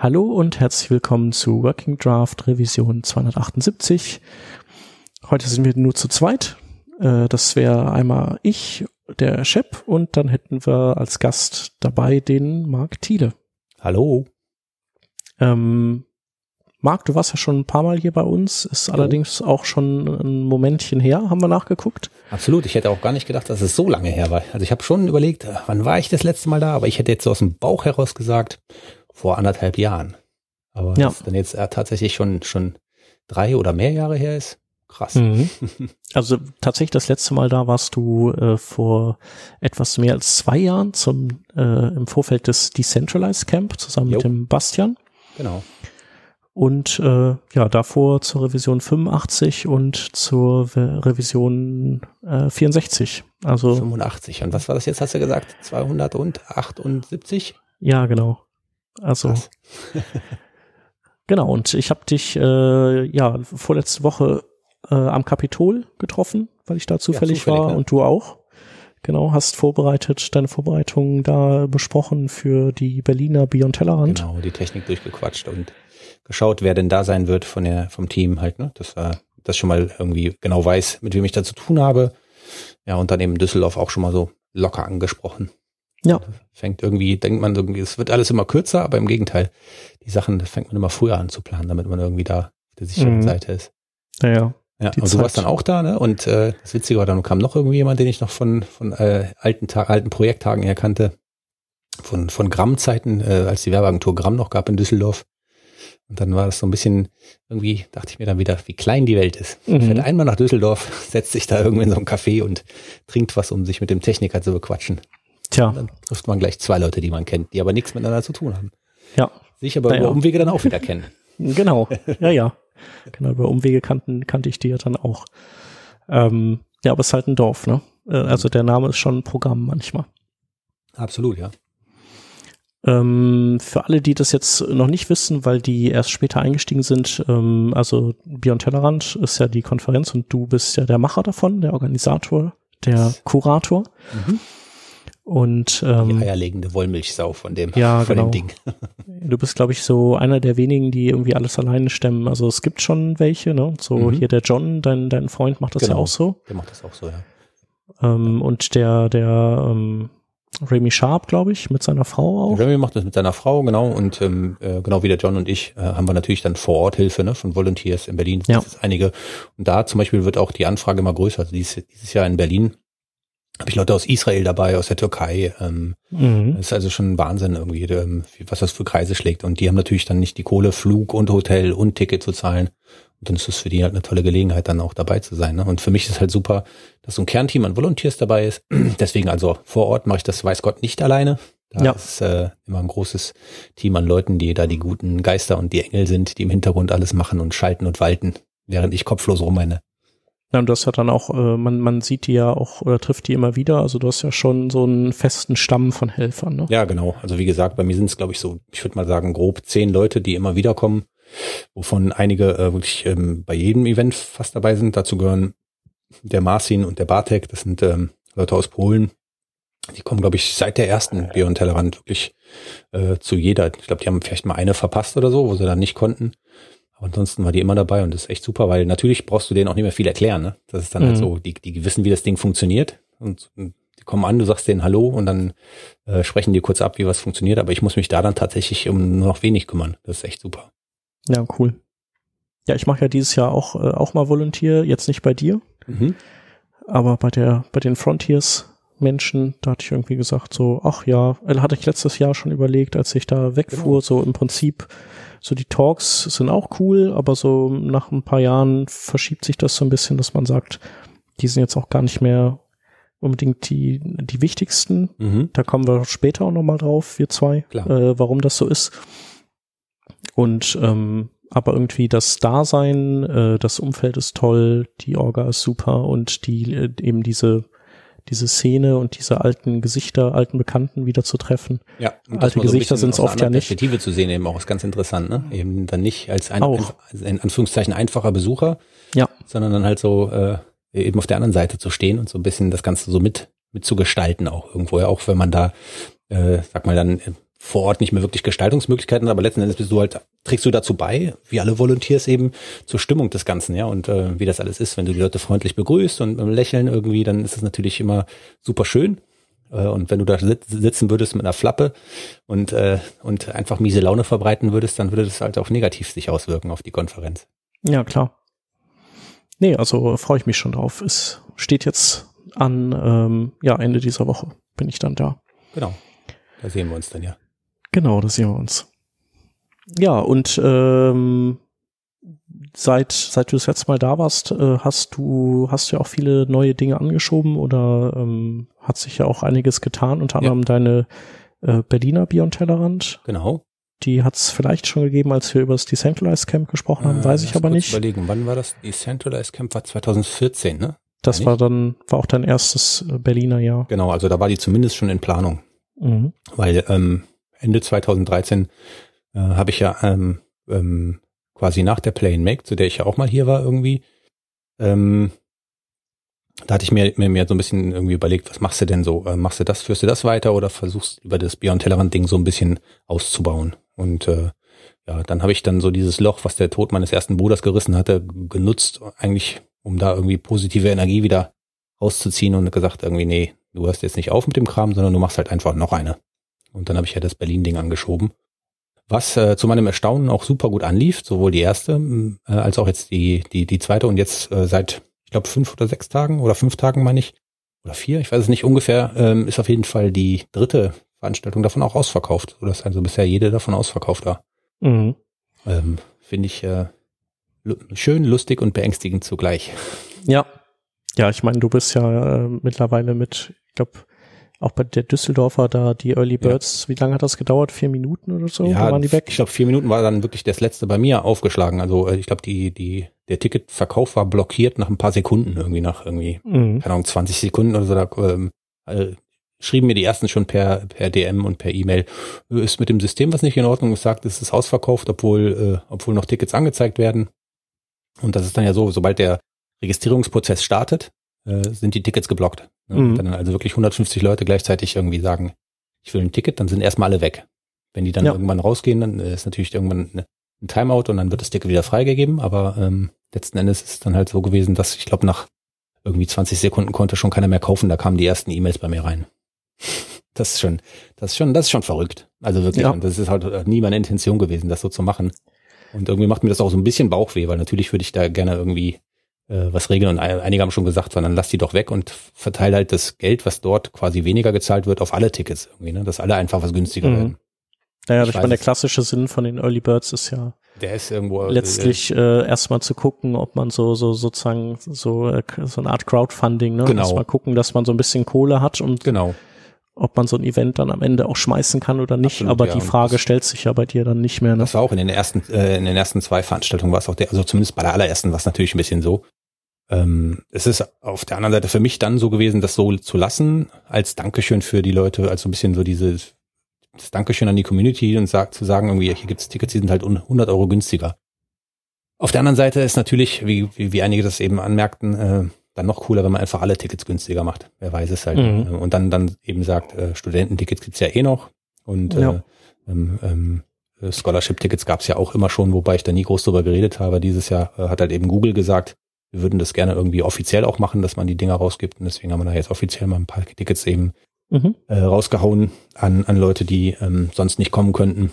Hallo und herzlich willkommen zu Working Draft Revision 278. Heute sind wir nur zu zweit. Äh, das wäre einmal ich, der Shep und dann hätten wir als Gast dabei den Marc Thiele. Hallo. Ähm, Marc, du warst ja schon ein paar Mal hier bei uns, ist Hallo. allerdings auch schon ein Momentchen her, haben wir nachgeguckt. Absolut, ich hätte auch gar nicht gedacht, dass es so lange her war. Also ich habe schon überlegt, wann war ich das letzte Mal da, aber ich hätte jetzt so aus dem Bauch heraus gesagt, vor anderthalb Jahren. Aber ja. das dann jetzt äh, tatsächlich schon, schon drei oder mehr Jahre her ist. Krass. Mhm. Also tatsächlich das letzte Mal da warst du äh, vor etwas mehr als zwei Jahren zum äh, im Vorfeld des Decentralized Camp zusammen jo. mit dem Bastian. Genau. Und äh, ja, davor zur Revision 85 und zur Revision äh, 64. Also 85. Und was war das jetzt, hast du gesagt? 278? Ja, genau. Also genau. Und ich habe dich äh, ja vorletzte Woche äh, am Kapitol getroffen, weil ich da zufällig, ja, zufällig war ne? und du auch. Genau, hast vorbereitet, deine Vorbereitungen da besprochen für die Berliner Beyond Tellerrand. Genau, die Technik durchgequatscht und geschaut, wer denn da sein wird von der, vom Team halt, ne? Das war, das schon mal irgendwie genau weiß, mit wem ich da zu tun habe. Ja, und dann eben Düsseldorf auch schon mal so locker angesprochen. Ja. Fängt irgendwie, denkt man irgendwie, es wird alles immer kürzer, aber im Gegenteil, die Sachen fängt man immer früher an zu planen, damit man irgendwie da auf der sicheren mhm. Seite ist. Ja, ja. Ja, und du warst dann auch da, ne? Und äh, das Witzige war, dann kam noch irgendwie jemand, den ich noch von von äh, alten Tag, alten Projekttagen her kannte, von von Gramm-Zeiten, äh, als die Werbeagentur Gramm noch gab in Düsseldorf. Und dann war das so ein bisschen, irgendwie dachte ich mir dann wieder, wie klein die Welt ist. Mhm. Fährt einmal nach Düsseldorf, setzt sich da irgendwie in so ein Café und trinkt was, um sich mit dem Techniker zu bequatschen. Tja. Und dann trifft man gleich zwei Leute, die man kennt, die aber nichts miteinander zu tun haben. Ja. Sich aber naja. über Umwege dann auch wieder kennen. Genau. Ja, ja. Genau, über Umwege kannten, kannte ich die ja dann auch. Ähm, ja, aber es ist halt ein Dorf, ne? Äh, also der Name ist schon ein Programm manchmal. Absolut, ja. Ähm, für alle, die das jetzt noch nicht wissen, weil die erst später eingestiegen sind, ähm, also Beyond Tellerrand ist ja die Konferenz und du bist ja der Macher davon, der Organisator, der Kurator. Mhm. Und ähm, die eierlegende Wollmilchsau von dem, ja, von genau. dem Ding. Du bist, glaube ich, so einer der wenigen, die irgendwie alles alleine stemmen. Also es gibt schon welche, ne? So mhm. hier der John, dein, dein Freund macht das genau. ja auch so. Der macht das auch so, ja. Ähm, und der, der ähm, Remy Sharp, glaube ich, mit seiner Frau auch. Remy macht das mit seiner Frau, genau. Und ähm, äh, genau wie der John und ich äh, haben wir natürlich dann vor Ort Hilfe ne, von Volunteers in Berlin. Ja. Das ist einige. Und da zum Beispiel wird auch die Anfrage immer größer. Also dieses, dieses Jahr in Berlin habe ich Leute aus Israel dabei, aus der Türkei. Ähm, mhm. Das ist also schon Wahnsinn irgendwie, ähm, was das für Kreise schlägt. Und die haben natürlich dann nicht die Kohle, Flug und Hotel und Ticket zu zahlen. Und dann ist es für die halt eine tolle Gelegenheit, dann auch dabei zu sein. Ne? Und für mich ist halt super, dass so ein Kernteam an Volunteers dabei ist. Deswegen also vor Ort mache ich das, weiß Gott, nicht alleine. Da ja. ist äh, immer ein großes Team an Leuten, die da die guten Geister und die Engel sind, die im Hintergrund alles machen und schalten und walten, während ich kopflos rumrenne. Ja, und du hast ja dann auch, äh, man, man sieht die ja auch oder trifft die immer wieder. Also du hast ja schon so einen festen Stamm von Helfern, ne? Ja, genau. Also wie gesagt, bei mir sind es, glaube ich, so, ich würde mal sagen, grob zehn Leute, die immer wieder kommen, wovon einige äh, wirklich ähm, bei jedem Event fast dabei sind. Dazu gehören der Marcin und der Bartek, das sind ähm, Leute aus Polen. Die kommen, glaube ich, seit der ersten Beyond Tellerrand wirklich äh, zu jeder. Ich glaube, die haben vielleicht mal eine verpasst oder so, wo sie dann nicht konnten. Aber ansonsten war die immer dabei und das ist echt super, weil natürlich brauchst du denen auch nicht mehr viel erklären. Ne? Das ist dann halt mhm. halt so, die, die wissen, wie das Ding funktioniert und, und die kommen an, du sagst denen Hallo und dann äh, sprechen die kurz ab, wie was funktioniert. Aber ich muss mich da dann tatsächlich um nur noch wenig kümmern. Das ist echt super. Ja, cool. Ja, ich mache ja dieses Jahr auch, äh, auch mal Volunteer, jetzt nicht bei dir, mhm. aber bei der, bei den Frontiers Menschen, da hatte ich irgendwie gesagt, so, ach ja, äh, hatte ich letztes Jahr schon überlegt, als ich da wegfuhr, genau. so im Prinzip so die Talks sind auch cool, aber so nach ein paar Jahren verschiebt sich das so ein bisschen, dass man sagt, die sind jetzt auch gar nicht mehr unbedingt die, die wichtigsten. Mhm. Da kommen wir später auch nochmal drauf, wir zwei, äh, warum das so ist. Und ähm, aber irgendwie das Dasein, äh, das Umfeld ist toll, die Orga ist super und die äh, eben diese diese Szene und diese alten Gesichter, alten Bekannten wieder zu treffen. Ja, alte Gesichter sind es oft ja nicht. Perspektive zu sehen eben auch ist ganz interessant, ne? Eben dann nicht als ein, ein, in Anführungszeichen einfacher Besucher, ja. sondern dann halt so äh, eben auf der anderen Seite zu stehen und so ein bisschen das Ganze so mit mit zu gestalten auch irgendwo, ja, auch wenn man da, äh, sag mal dann vor Ort nicht mehr wirklich Gestaltungsmöglichkeiten, aber letzten Endes bist du halt, trägst du dazu bei, wie alle Volunteers eben, zur Stimmung des Ganzen, ja, und äh, wie das alles ist. Wenn du die Leute freundlich begrüßt und beim Lächeln irgendwie, dann ist es natürlich immer super schön. Äh, und wenn du da sitzen würdest mit einer Flappe und, äh, und einfach miese Laune verbreiten würdest, dann würde das halt auch negativ sich auswirken auf die Konferenz. Ja, klar. Nee, also freue ich mich schon drauf. Es steht jetzt an, ähm, ja, Ende dieser Woche bin ich dann da. Genau. Da sehen wir uns dann ja. Genau, da sehen wir uns. Ja, und ähm, seit, seit du das letzte Mal da warst, äh, hast du, hast du ja auch viele neue Dinge angeschoben oder ähm, hat sich ja auch einiges getan, unter anderem ja. deine äh, Berliner Beyond Tellerrand. Genau. Die hat es vielleicht schon gegeben, als wir über das Decentralized Camp gesprochen haben, äh, weiß ich aber nicht. überlegen, wann war das? Decentralized Camp war 2014, ne? Das war dann, war auch dein erstes äh, Berliner Jahr. Genau, also da war die zumindest schon in Planung. Mhm. Weil ähm, Ende 2013 äh, habe ich ja ähm, ähm, quasi nach der Play and Make, zu der ich ja auch mal hier war irgendwie, ähm, da hatte ich mir, mir, mir so ein bisschen irgendwie überlegt, was machst du denn so? Äh, machst du das, führst du das weiter oder versuchst über das Beyond Tellerrand Ding so ein bisschen auszubauen? Und äh, ja, dann habe ich dann so dieses Loch, was der Tod meines ersten Bruders gerissen hatte, genutzt, eigentlich, um da irgendwie positive Energie wieder rauszuziehen und gesagt irgendwie, nee, du hörst jetzt nicht auf mit dem Kram, sondern du machst halt einfach noch eine. Und dann habe ich ja das Berlin-Ding angeschoben. Was äh, zu meinem Erstaunen auch super gut anlief, sowohl die erste äh, als auch jetzt die, die, die zweite und jetzt äh, seit, ich glaube, fünf oder sechs Tagen oder fünf Tagen meine ich, oder vier, ich weiß es nicht ungefähr, ähm, ist auf jeden Fall die dritte Veranstaltung davon auch ausverkauft, sodass also bisher jede davon ausverkauft war. Mhm. Ähm, Finde ich äh, schön, lustig und beängstigend zugleich. Ja, ja, ich meine, du bist ja äh, mittlerweile mit, ich glaube, auch bei der Düsseldorfer da die Early Birds, ja. wie lange hat das gedauert? Vier Minuten oder so? Ja, waren die weg? ich glaube, vier Minuten war dann wirklich das letzte bei mir aufgeschlagen. Also äh, ich glaube, die, die, der Ticketverkauf war blockiert nach ein paar Sekunden, irgendwie nach irgendwie, mhm. keine Ahnung, 20 Sekunden oder so. Da, ähm, äh, schrieben mir die ersten schon per, per DM und per E-Mail, äh, ist mit dem System was nicht in Ordnung, es sagt, es ist ausverkauft, obwohl, äh, obwohl noch Tickets angezeigt werden. Und das ist dann ja so, sobald der Registrierungsprozess startet, äh, sind die Tickets geblockt. Ne? Mhm. Wenn dann also wirklich 150 Leute gleichzeitig irgendwie sagen, ich will ein Ticket, dann sind erstmal alle weg. Wenn die dann ja. irgendwann rausgehen, dann ist natürlich irgendwann ein Timeout und dann wird das Ticket wieder freigegeben. Aber ähm, letzten Endes ist es dann halt so gewesen, dass ich glaube, nach irgendwie 20 Sekunden konnte schon keiner mehr kaufen. Da kamen die ersten E-Mails bei mir rein. Das ist schon, das ist schon, das ist schon verrückt. Also wirklich, ja. und das ist halt nie meine Intention gewesen, das so zu machen. Und irgendwie macht mir das auch so ein bisschen Bauchweh, weil natürlich würde ich da gerne irgendwie äh, was regeln. Und einige haben schon gesagt, sondern lass die doch weg und verteile halt das Geld, was dort quasi weniger gezahlt wird, auf alle Tickets irgendwie, ne? dass alle einfach was günstiger mhm. werden. Naja, ich, ich meine, der klassische Sinn von den Early Birds ist ja der ist irgendwo äh, letztlich äh, erstmal zu gucken, ob man so so sozusagen so äh, so eine Art Crowdfunding, ne, genau. erstmal gucken, dass man so ein bisschen Kohle hat und genau ob man so ein Event dann am Ende auch schmeißen kann oder nicht. Absolut, aber ja. die Frage stellt sich ja bei dir dann nicht mehr. Ne? Das war auch in den ersten, äh, in den ersten zwei Veranstaltungen war es auch der, also zumindest bei der allerersten war es natürlich ein bisschen so. Ähm, es ist auf der anderen Seite für mich dann so gewesen, das so zu lassen, als Dankeschön für die Leute, als so ein bisschen so dieses das Dankeschön an die Community und sagt, zu sagen, irgendwie, hier gibt's Tickets, die sind halt 100 Euro günstiger. Auf der anderen Seite ist natürlich, wie, wie, wie einige das eben anmerkten, äh, dann noch cooler, wenn man einfach alle Tickets günstiger macht. Wer weiß es halt. Mhm. Und dann, dann eben sagt, äh, Studententickets gibt's ja eh noch. Und ja. äh, ähm, ähm, Scholarship-Tickets gab's ja auch immer schon, wobei ich da nie groß drüber geredet habe. Dieses Jahr äh, hat halt eben Google gesagt, wir würden das gerne irgendwie offiziell auch machen, dass man die Dinger rausgibt. Und deswegen haben wir da jetzt offiziell mal ein paar Tickets eben mhm. äh, rausgehauen an, an Leute, die ähm, sonst nicht kommen könnten.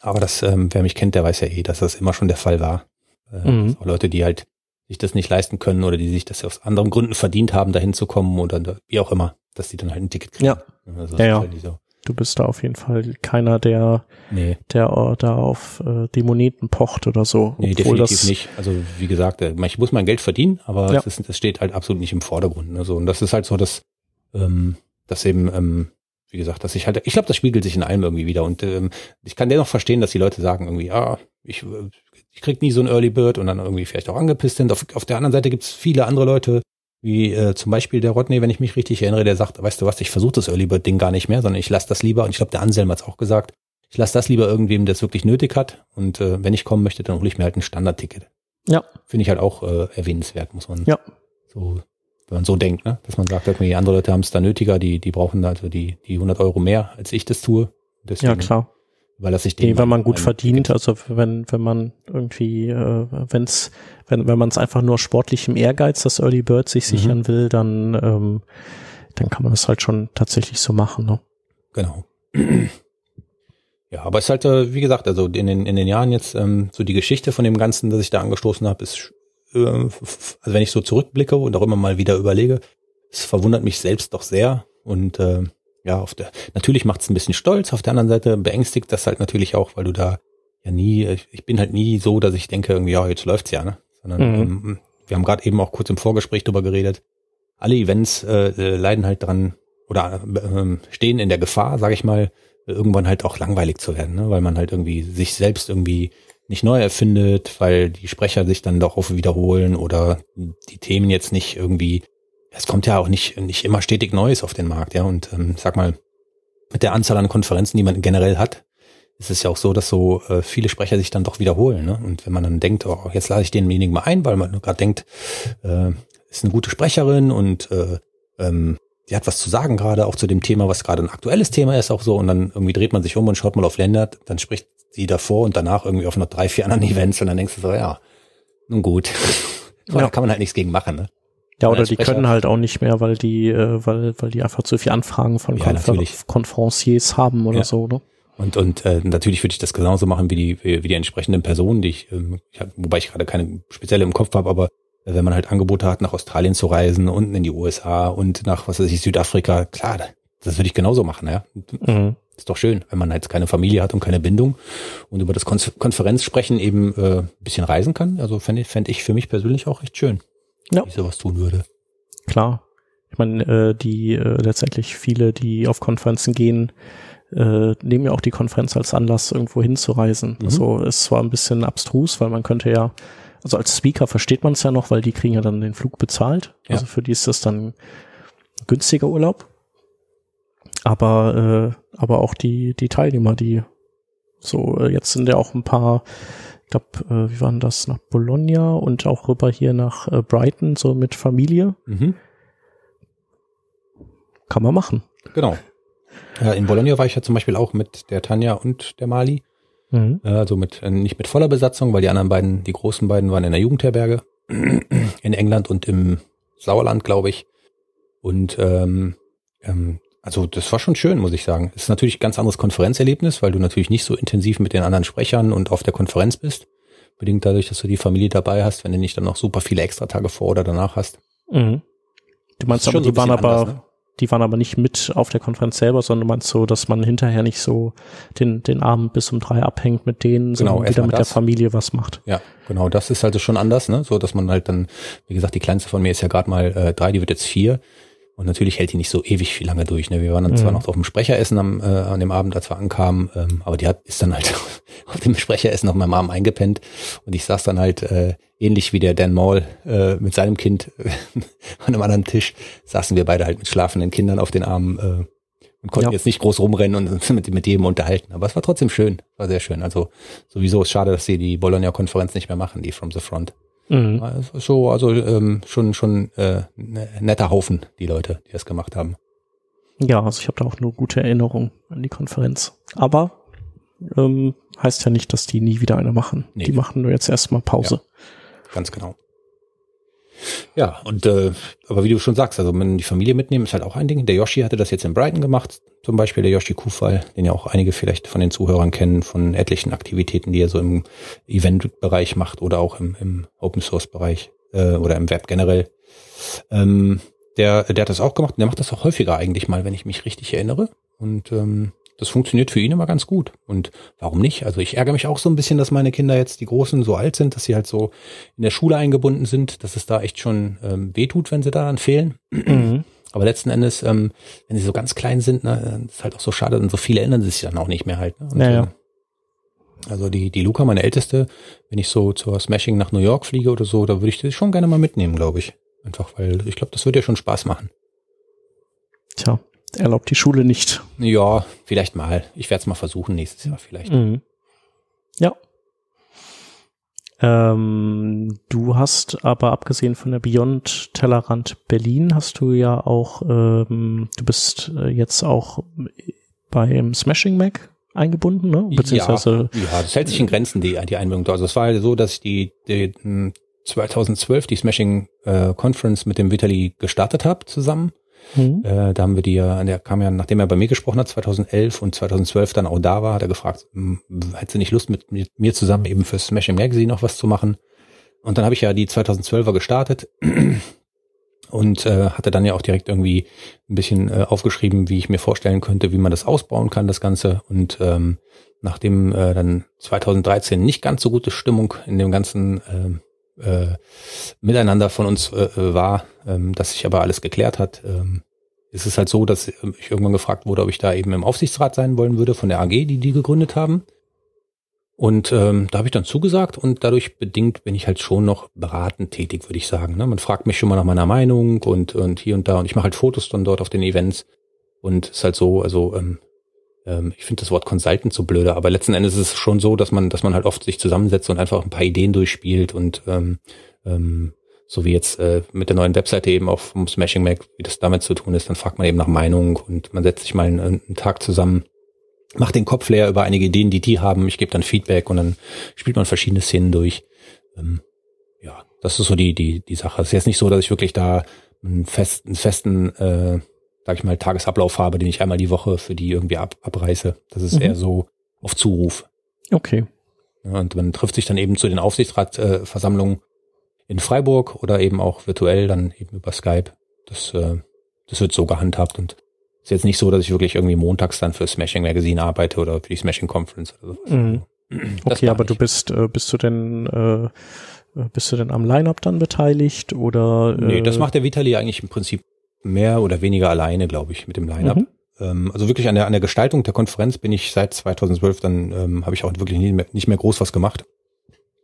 Aber das, ähm, wer mich kennt, der weiß ja eh, dass das immer schon der Fall war. Äh, mhm. Leute, die halt sich das nicht leisten können oder die sich das aus anderen Gründen verdient haben, dahin zu kommen oder wie auch immer, dass die dann halt ein Ticket kriegen. Ja, also ja, ja. Halt so. Du bist da auf jeden Fall keiner, der, nee. der uh, da auf äh, die Moneten pocht oder so. Nee, definitiv nicht. Also wie gesagt, äh, ich muss mein Geld verdienen, aber ja. das, ist, das steht halt absolut nicht im Vordergrund. Also, und das ist halt so, dass, ähm, dass eben, ähm, wie gesagt, dass ich halt, ich glaube, das spiegelt sich in allem irgendwie wieder. Und ähm, ich kann dennoch verstehen, dass die Leute sagen irgendwie, ah, ich ich krieg nie so ein Early Bird und dann irgendwie vielleicht auch angepisst sind. Auf, auf der anderen Seite gibt's viele andere Leute, wie äh, zum Beispiel der Rodney, wenn ich mich richtig erinnere, der sagt, weißt du was, ich versuche das Early Bird Ding gar nicht mehr, sondern ich lasse das lieber, und ich glaube, der Anselm hat's auch gesagt, ich lasse das lieber irgendwem, der es wirklich nötig hat. Und äh, wenn ich kommen möchte, dann hole ich mir halt ein Standardticket. Ja. Finde ich halt auch äh, erwähnenswert, muss man ja. so, wenn man so denkt, ne? dass man sagt, irgendwie andere Leute haben es da nötiger, die, die brauchen also die, die 100 Euro mehr, als ich das tue. Deswegen, ja, klar. Weil das sich nee, wenn man gut verdient, also wenn, wenn man irgendwie, äh, wenn's, wenn, wenn man es einfach nur sportlichem Ehrgeiz, das Early Bird sich mhm. sichern will, dann, ähm, dann kann man das halt schon tatsächlich so machen, ne? Genau. Ja, aber es ist halt, äh, wie gesagt, also in den, in den Jahren jetzt, ähm, so die Geschichte von dem Ganzen, das ich da angestoßen habe, ist, äh, also wenn ich so zurückblicke und auch immer mal wieder überlege, es verwundert mich selbst doch sehr und äh, ja, auf der, natürlich macht es ein bisschen stolz, auf der anderen Seite beängstigt das halt natürlich auch, weil du da ja nie, ich bin halt nie so, dass ich denke irgendwie, ja, jetzt läuft's ja, ne? Sondern mhm. ähm, wir haben gerade eben auch kurz im Vorgespräch drüber geredet. Alle Events äh, äh leiden halt dran oder äh, stehen in der Gefahr, sage ich mal, irgendwann halt auch langweilig zu werden, ne? weil man halt irgendwie sich selbst irgendwie nicht neu erfindet, weil die Sprecher sich dann doch oft wiederholen oder die Themen jetzt nicht irgendwie, es kommt ja auch nicht, nicht immer stetig Neues auf den Markt, ja. Und ähm, sag mal, mit der Anzahl an Konferenzen, die man generell hat, ist es ja auch so, dass so äh, viele Sprecher sich dann doch wiederholen. Ne? Und wenn man dann denkt, oh, jetzt lade ich denjenigen mal ein, weil man gerade denkt, äh, ist eine gute Sprecherin und äh, ähm, die hat was zu sagen gerade, auch zu dem Thema, was gerade ein aktuelles Thema ist, auch so. Und dann irgendwie dreht man sich um und schaut mal auf Länder, dann spricht sie davor und danach irgendwie auf noch drei, vier anderen Events und dann denkst du so, ja, nun gut. ja. Da kann man halt nichts gegen machen, ne? Ja, oder die können halt auch nicht mehr, weil die, äh, weil, weil die einfach zu viel Anfragen von ja, Konfer Konferenciers haben oder ja. so, ne? Und, und äh, natürlich würde ich das genauso machen wie die, wie die entsprechenden Personen, die ich, ähm, ich hab, wobei ich gerade keine spezielle im Kopf habe, aber wenn man halt Angebote hat, nach Australien zu reisen und in die USA und nach, was weiß ich, Südafrika, klar, das würde ich genauso machen, ja. Mhm. Ist doch schön, wenn man jetzt keine Familie hat und keine Bindung und über das Kon Konferenzsprechen eben äh, ein bisschen reisen kann. Also fände fänd ich für mich persönlich auch recht schön, ja. ich sowas tun würde. Klar. Ich meine, äh, die äh, letztendlich viele, die auf Konferenzen gehen, äh, nehmen ja auch die Konferenz als Anlass, irgendwo hinzureisen. Mhm. Also ist zwar ein bisschen abstrus, weil man könnte ja also als Speaker versteht man es ja noch, weil die kriegen ja dann den Flug bezahlt. Ja. Also für die ist das dann günstiger Urlaub. Aber, äh, aber auch die, die Teilnehmer, die so, äh, jetzt sind ja auch ein paar, glaube, äh, wie waren das, nach Bologna und auch rüber hier nach äh, Brighton, so mit Familie. Mhm. Kann man machen. Genau. Ja, in Bologna war ich ja zum Beispiel auch mit der Tanja und der Mali. Mhm. Also mit, äh, nicht mit voller Besatzung, weil die anderen beiden, die großen beiden waren in der Jugendherberge in England und im Sauerland, glaube ich. Und ähm, ähm, also das war schon schön, muss ich sagen. Es ist natürlich ein ganz anderes Konferenzerlebnis, weil du natürlich nicht so intensiv mit den anderen Sprechern und auf der Konferenz bist. Bedingt dadurch, dass du die Familie dabei hast, wenn du nicht dann noch super viele Extratage vor oder danach hast. Mhm. Du meinst aber, die waren aber, anders, ne? die waren aber nicht mit auf der Konferenz selber, sondern meinst so, dass man hinterher nicht so den, den Abend bis um drei abhängt mit denen, genau, sondern wieder mit das. der Familie was macht. Ja, genau, das ist halt schon anders, ne? So, dass man halt dann, wie gesagt, die kleinste von mir ist ja gerade mal äh, drei, die wird jetzt vier. Und natürlich hält die nicht so ewig viel lange durch. Ne? Wir waren dann mhm. zwar noch auf dem Sprecheressen am, äh, an dem Abend, als wir ankamen, ähm, aber die hat ist dann halt auf dem Sprecheressen auf meinem Arm eingepennt und ich saß dann halt äh, ähnlich wie der Dan Maul äh, mit seinem Kind an einem anderen Tisch, saßen wir beide halt mit schlafenden Kindern auf den Armen äh, und konnten ja. jetzt nicht groß rumrennen und uns mit, mit jedem unterhalten. Aber es war trotzdem schön, war sehr schön. Also sowieso ist schade, dass sie die Bologna-Konferenz nicht mehr machen, die From the Front. Mhm. So, also ähm, schon schon äh, ne, netter Haufen, die Leute, die das gemacht haben. Ja, also ich habe da auch nur gute Erinnerungen an die Konferenz. Aber ähm, heißt ja nicht, dass die nie wieder eine machen. Nee. Die machen nur jetzt erstmal Pause. Ja, ganz genau. Ja, und äh, aber wie du schon sagst, also wenn die Familie mitnehmen, ist halt auch ein Ding. Der Yoshi hatte das jetzt in Brighton gemacht, zum Beispiel der Yoshi Kufal, den ja auch einige vielleicht von den Zuhörern kennen, von etlichen Aktivitäten, die er so im Event-Bereich macht oder auch im, im Open-Source-Bereich äh, oder im Web generell. Ähm, der, der hat das auch gemacht und der macht das auch häufiger eigentlich mal, wenn ich mich richtig erinnere. Und ähm, das funktioniert für ihn immer ganz gut. Und warum nicht? Also ich ärgere mich auch so ein bisschen, dass meine Kinder jetzt, die Großen, so alt sind, dass sie halt so in der Schule eingebunden sind, dass es da echt schon ähm, wehtut, wenn sie da dann fehlen. Mhm. Aber letzten Endes, ähm, wenn sie so ganz klein sind, ne, ist halt auch so schade, und so viele ändern sich dann auch nicht mehr halt. Ne? Und, naja. Äh, also die, die Luca, meine Älteste, wenn ich so zur Smashing nach New York fliege oder so, da würde ich das schon gerne mal mitnehmen, glaube ich. Einfach, weil ich glaube, das würde ja schon Spaß machen. Tja, erlaubt die Schule nicht. Ja, vielleicht mal. Ich werde es mal versuchen nächstes Jahr vielleicht. Mhm. Ja. Ähm, du hast aber abgesehen von der Beyond Tellerrand Berlin hast du ja auch, ähm, du bist äh, jetzt auch beim Smashing Mac eingebunden, ne? Beziehungsweise ja, ja, das hält sich in Grenzen, die, die Einbindung. Also es war so, dass ich die, die 2012 die Smashing äh, Conference mit dem Vitali gestartet habe zusammen. Mhm. Äh, da haben wir die ja, der kam ja, nachdem er bei mir gesprochen hat, 2011 und 2012 dann auch da war, hat er gefragt, hätte sie nicht Lust mit, mit mir zusammen eben für Smashing Magazine noch was zu machen? Und dann habe ich ja die 2012er gestartet und äh, hatte dann ja auch direkt irgendwie ein bisschen äh, aufgeschrieben, wie ich mir vorstellen könnte, wie man das ausbauen kann, das Ganze. Und ähm, nachdem äh, dann 2013 nicht ganz so gute Stimmung in dem ganzen äh, Miteinander von uns äh, äh war, ähm, dass sich aber alles geklärt hat, ähm, ist es halt so, dass ich irgendwann gefragt wurde, ob ich da eben im Aufsichtsrat sein wollen würde von der AG, die die gegründet haben. Und ähm, da habe ich dann zugesagt und dadurch bedingt bin ich halt schon noch beratend tätig, würde ich sagen. Ne? Man fragt mich schon mal nach meiner Meinung und, und hier und da und ich mache halt Fotos dann dort auf den Events und ist halt so, also ähm, ähm, ich finde das Wort Consultant so blöde, aber letzten Endes ist es schon so, dass man, dass man halt oft sich zusammensetzt und einfach ein paar Ideen durchspielt und ähm, ähm, so wie jetzt äh, mit der neuen Webseite eben auch vom Smashing Mac, wie das damit zu tun ist, dann fragt man eben nach Meinung und man setzt sich mal einen, einen Tag zusammen macht den Kopf leer über einige Ideen, die die haben. Ich gebe dann Feedback und dann spielt man verschiedene Szenen durch. Ähm, ja, das ist so die die die Sache. Es ist jetzt nicht so, dass ich wirklich da einen festen, einen festen äh, sag ich mal, Tagesablauf habe, den ich einmal die Woche für die irgendwie ab, abreiße. Das ist mhm. eher so auf Zuruf. Okay. Ja, und man trifft sich dann eben zu den Aufsichtsratversammlungen äh, in Freiburg oder eben auch virtuell, dann eben über Skype. Das, äh, das wird so gehandhabt und ist jetzt nicht so, dass ich wirklich irgendwie montags dann für Smashing Magazine arbeite oder für die Smashing Conference oder so. Mhm. Okay, aber nicht. du bist, äh, bist du denn, äh, bist du denn am Line-Up dann beteiligt oder? Äh nee, das macht der Vitali eigentlich im Prinzip mehr oder weniger alleine, glaube ich, mit dem Line-Up. Mhm. Ähm, also wirklich an der, an der Gestaltung der Konferenz bin ich seit 2012, dann ähm, habe ich auch wirklich nie mehr, nicht mehr groß was gemacht.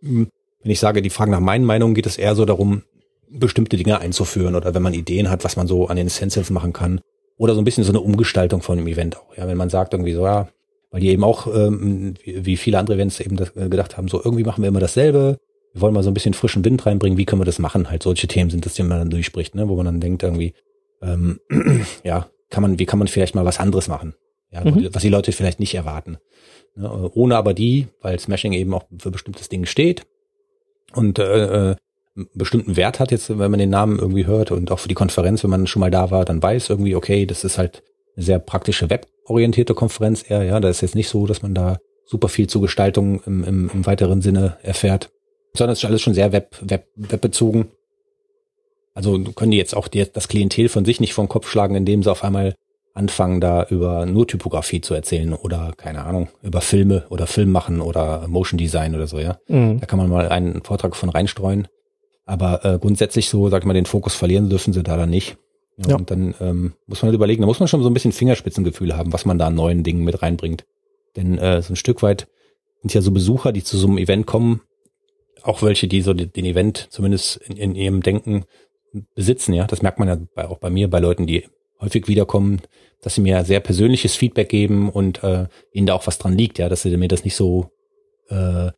Hm, wenn ich sage, die Fragen nach meinen Meinungen, geht es eher so darum, bestimmte Dinge einzuführen oder wenn man Ideen hat, was man so an den Essentials machen kann oder so ein bisschen so eine Umgestaltung von einem Event auch. Ja, wenn man sagt irgendwie so, ja, weil die eben auch, ähm, wie, wie viele andere Events eben das, äh, gedacht haben, so irgendwie machen wir immer dasselbe. Wir wollen mal so ein bisschen frischen Wind reinbringen. Wie können wir das machen? Halt solche Themen sind das, die man dann durchspricht, ne? wo man dann denkt irgendwie, ähm, ja, kann man, wie kann man vielleicht mal was anderes machen? Ja, mhm. was die Leute vielleicht nicht erwarten. Ne? Ohne aber die, weil Smashing eben auch für bestimmtes Ding steht und äh, äh bestimmten Wert hat jetzt, wenn man den Namen irgendwie hört und auch für die Konferenz, wenn man schon mal da war, dann weiß irgendwie, okay, das ist halt eine sehr praktische weborientierte Konferenz eher, ja, da ist jetzt nicht so, dass man da super viel zur Gestaltung im, im, im weiteren Sinne erfährt, sondern es ist alles schon sehr web, web, webbezogen. Also können die jetzt auch die, das Klientel von sich nicht vom Kopf schlagen, indem sie auf einmal anfangen, da über nur Typografie zu erzählen oder keine Ahnung, über Filme oder Film machen oder Motion Design oder so, ja. Mhm. Da kann man mal einen Vortrag von reinstreuen. Aber äh, grundsätzlich so, sag ich mal, den Fokus verlieren dürfen sie da dann nicht. Ja, ja. Und dann ähm, muss man halt überlegen, da muss man schon so ein bisschen Fingerspitzengefühl haben, was man da an neuen Dingen mit reinbringt. Denn äh, so ein Stück weit sind ja so Besucher, die zu so einem Event kommen, auch welche, die so den Event zumindest in, in ihrem Denken besitzen, ja. Das merkt man ja bei, auch bei mir, bei Leuten, die häufig wiederkommen, dass sie mir sehr persönliches Feedback geben und äh, ihnen da auch was dran liegt, ja, dass sie mir das nicht so äh,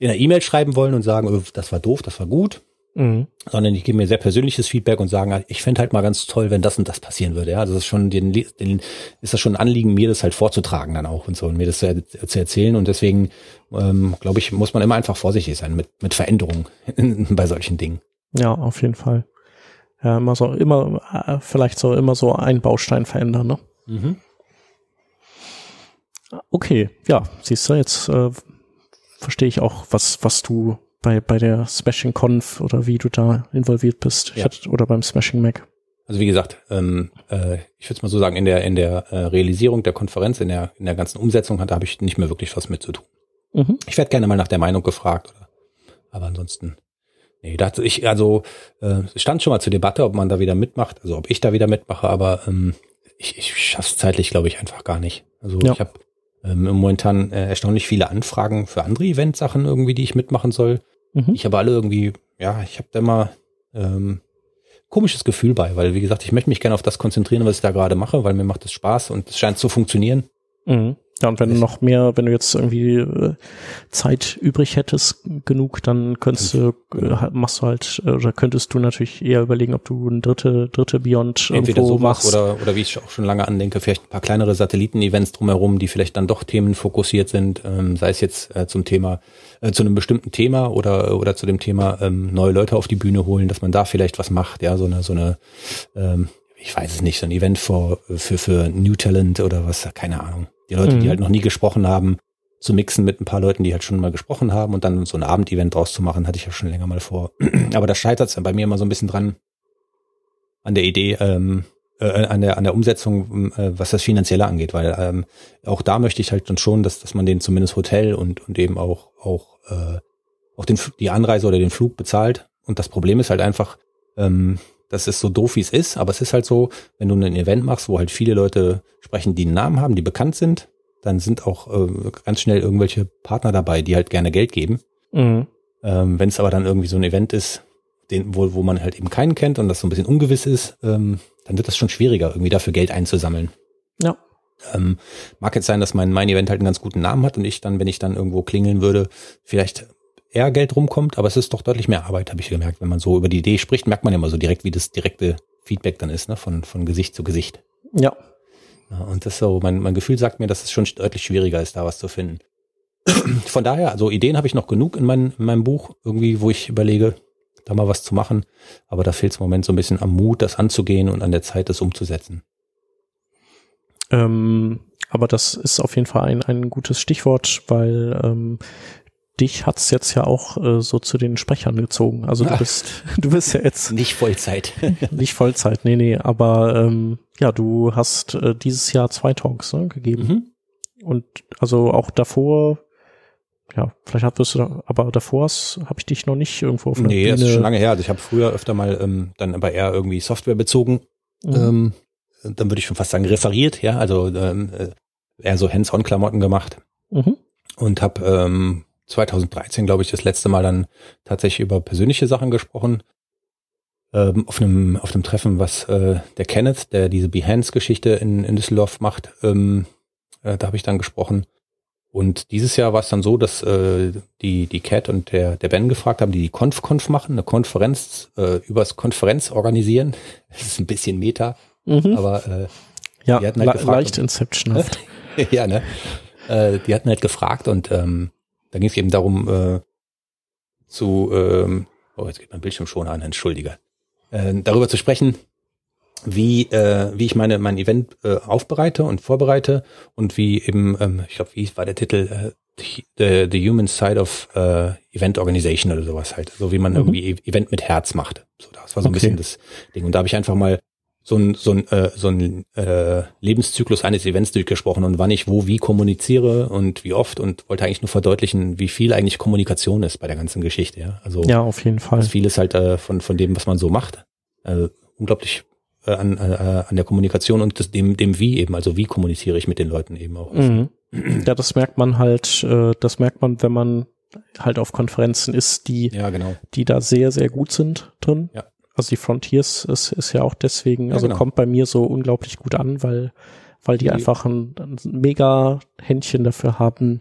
in einer E-Mail schreiben wollen und sagen, oh, das war doof, das war gut, Mhm. Sondern die geben mir sehr persönliches Feedback und sagen, ich fände halt mal ganz toll, wenn das und das passieren würde. Ja, das ist schon den, den ist das schon ein Anliegen, mir das halt vorzutragen dann auch und so und mir das zu, zu erzählen. Und deswegen ähm, glaube ich, muss man immer einfach vorsichtig sein mit mit Veränderungen bei solchen Dingen. Ja, auf jeden Fall. Ja, immer so, immer, äh, vielleicht so immer so ein Baustein verändern, ne? Mhm. Okay, ja, siehst du, jetzt äh, verstehe ich auch, was, was du bei, bei der Smashing Conf oder wie du da involviert bist. Ja. Hatte, oder beim Smashing Mac. Also wie gesagt, ähm, äh, ich würde mal so sagen, in der in der äh, Realisierung der Konferenz, in der in der ganzen Umsetzung, da habe ich nicht mehr wirklich was mit zu tun. Mhm. Ich werde gerne mal nach der Meinung gefragt, oder, aber ansonsten, nee, da hat ich also äh, es stand schon mal zur Debatte, ob man da wieder mitmacht, also ob ich da wieder mitmache, aber ähm, ich, ich schaff's zeitlich, glaube ich, einfach gar nicht. Also ja. ich habe ähm, momentan äh, erstaunlich viele Anfragen für andere Eventsachen irgendwie, die ich mitmachen soll. Mhm. Ich habe alle irgendwie, ja, ich habe da immer ähm, komisches Gefühl bei, weil wie gesagt, ich möchte mich gerne auf das konzentrieren, was ich da gerade mache, weil mir macht es Spaß und es scheint zu funktionieren. Mhm. Ja, und wenn du noch mehr, wenn du jetzt irgendwie äh, Zeit übrig hättest genug, dann könntest du, äh, machst du halt, äh, oder könntest du natürlich eher überlegen, ob du ein dritte, dritte Beyond Entweder so machst. Oder, oder wie ich auch schon lange andenke, vielleicht ein paar kleinere Satelliten-Events drumherum, die vielleicht dann doch themenfokussiert sind, ähm, sei es jetzt äh, zum Thema, äh, zu einem bestimmten Thema oder, oder zu dem Thema ähm, neue Leute auf die Bühne holen, dass man da vielleicht was macht, ja, so eine, so eine, ähm, ich weiß es nicht, so ein Event für, für, für New Talent oder was, keine Ahnung die Leute, mhm. die halt noch nie gesprochen haben, zu mixen mit ein paar Leuten, die halt schon mal gesprochen haben und dann so ein Abendevent draus zu machen, hatte ich ja schon länger mal vor. Aber da scheitert es bei mir immer so ein bisschen dran an der Idee, ähm, äh, an der an der Umsetzung, äh, was das Finanzielle angeht, weil ähm, auch da möchte ich halt dann schon, dass dass man den zumindest Hotel und und eben auch auch äh, auch den die Anreise oder den Flug bezahlt. Und das Problem ist halt einfach, ähm, das ist so doof, wie es ist, aber es ist halt so, wenn du ein Event machst, wo halt viele Leute sprechen, die einen Namen haben, die bekannt sind, dann sind auch äh, ganz schnell irgendwelche Partner dabei, die halt gerne Geld geben. Mhm. Ähm, wenn es aber dann irgendwie so ein Event ist, den, wo, wo man halt eben keinen kennt und das so ein bisschen ungewiss ist, ähm, dann wird das schon schwieriger, irgendwie dafür Geld einzusammeln. Ja. Ähm, mag jetzt sein, dass mein, mein Event halt einen ganz guten Namen hat und ich dann, wenn ich dann irgendwo klingeln würde, vielleicht eher Geld rumkommt, aber es ist doch deutlich mehr Arbeit, habe ich gemerkt. Wenn man so über die Idee spricht, merkt man immer so direkt, wie das direkte Feedback dann ist, ne? von, von Gesicht zu Gesicht. Ja. ja und das so, mein, mein Gefühl sagt mir, dass es schon deutlich schwieriger ist, da was zu finden. Von daher, also Ideen habe ich noch genug in, mein, in meinem Buch, irgendwie, wo ich überlege, da mal was zu machen. Aber da fehlt es im Moment so ein bisschen am Mut, das anzugehen und an der Zeit, das umzusetzen. Ähm, aber das ist auf jeden Fall ein, ein gutes Stichwort, weil ähm, dich hat's jetzt ja auch äh, so zu den Sprechern gezogen. Also du bist, du bist ja jetzt nicht Vollzeit, nicht Vollzeit, nee, nee. Aber ähm, ja, du hast äh, dieses Jahr zwei Talks ne, gegeben mhm. und also auch davor. Ja, vielleicht hast du da, aber davor habe ich dich noch nicht irgendwo auf einer Nee, Bühne. das ist schon lange her. Also ich habe früher öfter mal ähm, dann aber eher irgendwie Software bezogen. Mhm. Ähm, dann würde ich schon fast sagen referiert, ja, also ähm, äh, eher so Hands-on-Klamotten gemacht. Mhm. Und habe ähm, 2013, glaube ich, das letzte Mal dann tatsächlich über persönliche Sachen gesprochen. Ähm, auf einem auf einem Treffen, was äh, der Kenneth, der diese Behance-Geschichte in, in Düsseldorf macht, ähm, äh, da habe ich dann gesprochen. Und dieses Jahr war es dann so, dass äh, die die Cat und der der Ben gefragt haben, die die Konf-Konf machen, eine Konferenz äh, übers Konferenz organisieren. Das ist ein bisschen Meta, mhm. aber äh, ja, die hatten halt gefragt, leicht Inceptionhaft. ja, ne? Äh, die hatten halt gefragt und ähm, da ging es eben darum, äh, zu, ähm, oh, jetzt geht mein Bildschirm schon an, entschuldige, äh, darüber zu sprechen, wie, äh, wie ich meine, mein Event äh, aufbereite und vorbereite und wie eben, ähm, ich glaube, wie war der Titel, äh, the, the Human Side of äh, Event Organization oder sowas halt. So wie man mhm. irgendwie e-, Event mit Herz macht. So, das war so ein okay. bisschen das Ding. Und da habe ich einfach mal so ein, so ein, äh, so ein äh, Lebenszyklus eines Events durchgesprochen und wann ich wo wie kommuniziere und wie oft und wollte eigentlich nur verdeutlichen, wie viel eigentlich Kommunikation ist bei der ganzen Geschichte. Ja, also ja, auf jeden Fall. Vieles halt äh, von von dem, was man so macht, äh, unglaublich äh, an, äh, an der Kommunikation und das, dem dem wie eben, also wie kommuniziere ich mit den Leuten eben auch. Mhm. Ja, das merkt man halt, äh, das merkt man, wenn man halt auf Konferenzen ist, die, ja, genau. die da sehr, sehr gut sind drin. Ja. Also die Frontiers ist, ist ja auch deswegen, also ja, genau. kommt bei mir so unglaublich gut an, weil, weil die, die einfach ein, ein mega Händchen dafür haben,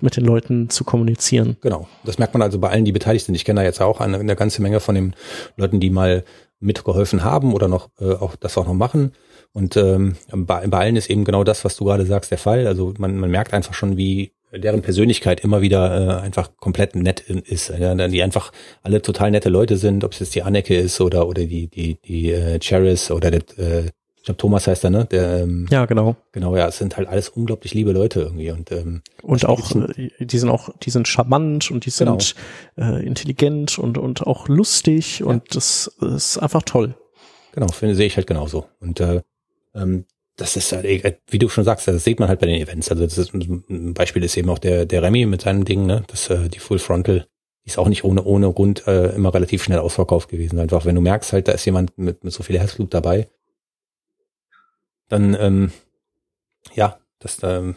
mit den Leuten zu kommunizieren. Genau. Das merkt man also bei allen, die beteiligt sind. Ich kenne da jetzt auch eine, eine ganze Menge von den Leuten, die mal mitgeholfen haben oder noch äh, auch das auch noch machen. Und ähm, bei, bei allen ist eben genau das, was du gerade sagst, der Fall. Also man, man merkt einfach schon, wie deren Persönlichkeit immer wieder äh, einfach komplett nett ist, ja, die einfach alle total nette Leute sind, ob es jetzt die Anneke ist oder oder die die die äh, Cheris oder der äh, ich glaube Thomas heißt er, ne? Der, ähm, ja, genau. Genau, ja, es sind halt alles unglaublich liebe Leute irgendwie und ähm, und auch äh, die sind auch die sind charmant und die sind genau. äh, intelligent und und auch lustig ja. und das ist einfach toll. Genau, finde sehe ich halt genauso und äh, ähm, das ist halt, wie du schon sagst, das sieht man halt bei den Events. Also das ist, ein Beispiel ist eben auch der, der Remy mit seinem Ding, ne? Das, äh, die Full Frontal, die ist auch nicht ohne, ohne Grund äh, immer relativ schnell ausverkauft gewesen. Einfach, wenn du merkst halt, da ist jemand mit, mit so viel Herzblut dabei, dann, ähm, ja, das, ähm,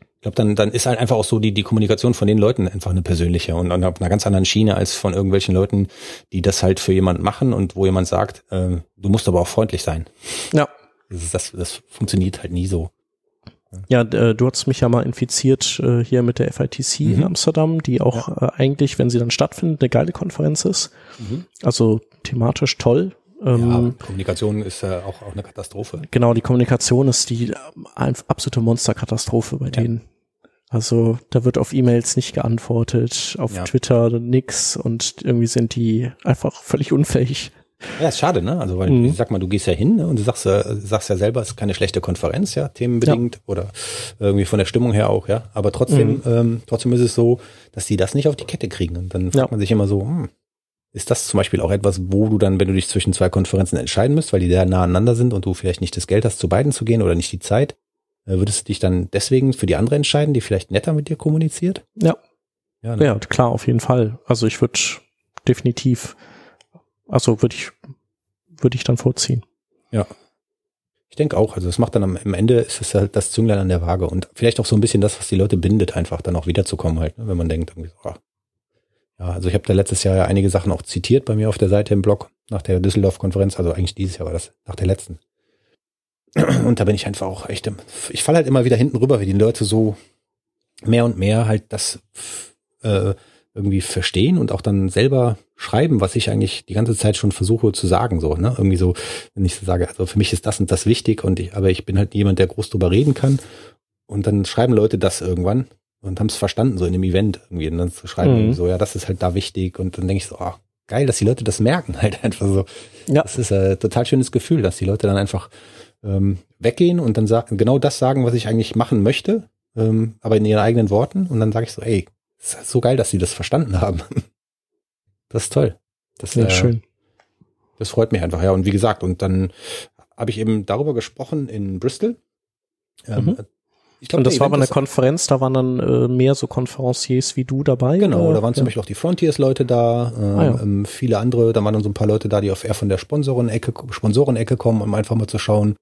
ich glaube, dann, dann ist halt einfach auch so die, die Kommunikation von den Leuten einfach eine persönliche und, und auf einer ganz anderen Schiene als von irgendwelchen Leuten, die das halt für jemand machen und wo jemand sagt, äh, du musst aber auch freundlich sein. Ja, das, das, das funktioniert halt nie so. Ja, äh, du hast mich ja mal infiziert äh, hier mit der FITC mhm. in Amsterdam, die auch ja. äh, eigentlich, wenn sie dann stattfindet, eine geile Konferenz ist. Mhm. Also thematisch toll. Ähm, ja, Kommunikation ist ja auch, auch eine Katastrophe. Genau, die Kommunikation ist die absolute Monsterkatastrophe bei ja. denen. Also da wird auf E-Mails nicht geantwortet, auf. Twitter nix und irgendwie sind die einfach völlig unfähig. Ja, ist schade, ne? Also, weil, mhm. ich sag mal, du gehst ja hin ne? und du sagst, äh, sagst ja selber, es ist keine schlechte Konferenz, ja, themenbedingt ja. oder irgendwie von der Stimmung her auch, ja. Aber trotzdem, mhm. ähm, trotzdem ist es so, dass die das nicht auf die Kette kriegen. Und dann fragt ja. man sich immer so, hm, ist das zum Beispiel auch etwas, wo du dann, wenn du dich zwischen zwei Konferenzen entscheiden müsst, weil die da nah aneinander sind und du vielleicht nicht das Geld hast, zu beiden zu gehen oder nicht die Zeit, äh, würdest du dich dann deswegen für die andere entscheiden, die vielleicht netter mit dir kommuniziert? Ja. Ja, ne? ja klar, auf jeden Fall. Also ich würde definitiv, also würde ich, würde ich dann vorziehen. Ja. Ich denke auch, also es macht dann am, am Ende ist es halt das Zünglein an der Waage und vielleicht auch so ein bisschen das, was die Leute bindet, einfach dann auch wiederzukommen halt, ne? wenn man denkt, irgendwie so, ah. ja, also ich habe da letztes Jahr ja einige Sachen auch zitiert bei mir auf der Seite im Blog nach der Düsseldorf-Konferenz, also eigentlich dieses Jahr war das, nach der letzten. Und da bin ich einfach auch echt, ich falle halt immer wieder hinten rüber, wie die Leute so mehr und mehr halt das äh, irgendwie verstehen und auch dann selber schreiben, was ich eigentlich die ganze Zeit schon versuche zu sagen, so, ne? Irgendwie so, wenn ich so sage, also für mich ist das und das wichtig und ich, aber ich bin halt jemand, der groß drüber reden kann. Und dann schreiben Leute das irgendwann und haben es verstanden, so in einem Event irgendwie. Und dann schreiben mhm. so, ja, das ist halt da wichtig. Und dann denke ich so, oh, geil, dass die Leute das merken, halt einfach so. Ja. Das ist ein total schönes Gefühl, dass die Leute dann einfach ähm, weggehen und dann sagen, genau das sagen, was ich eigentlich machen möchte, ähm, aber in ihren eigenen Worten. Und dann sage ich so, ey, ist so geil, dass sie das verstanden haben. Das ist toll. Das ist äh, schön. Das freut mich einfach, ja. Und wie gesagt, und dann habe ich eben darüber gesprochen in Bristol. Ähm, mhm. Ich glaub, und das war aber eine Konferenz, da waren dann äh, mehr so Konferenciers wie du dabei? Genau, oder? da waren ja. zum Beispiel auch die Frontiers-Leute da, äh, ah, ja. ähm, viele andere, da waren dann so ein paar Leute da, die auf eher von der Sponsorenecke, Sponsorenecke kommen, um einfach mal zu schauen,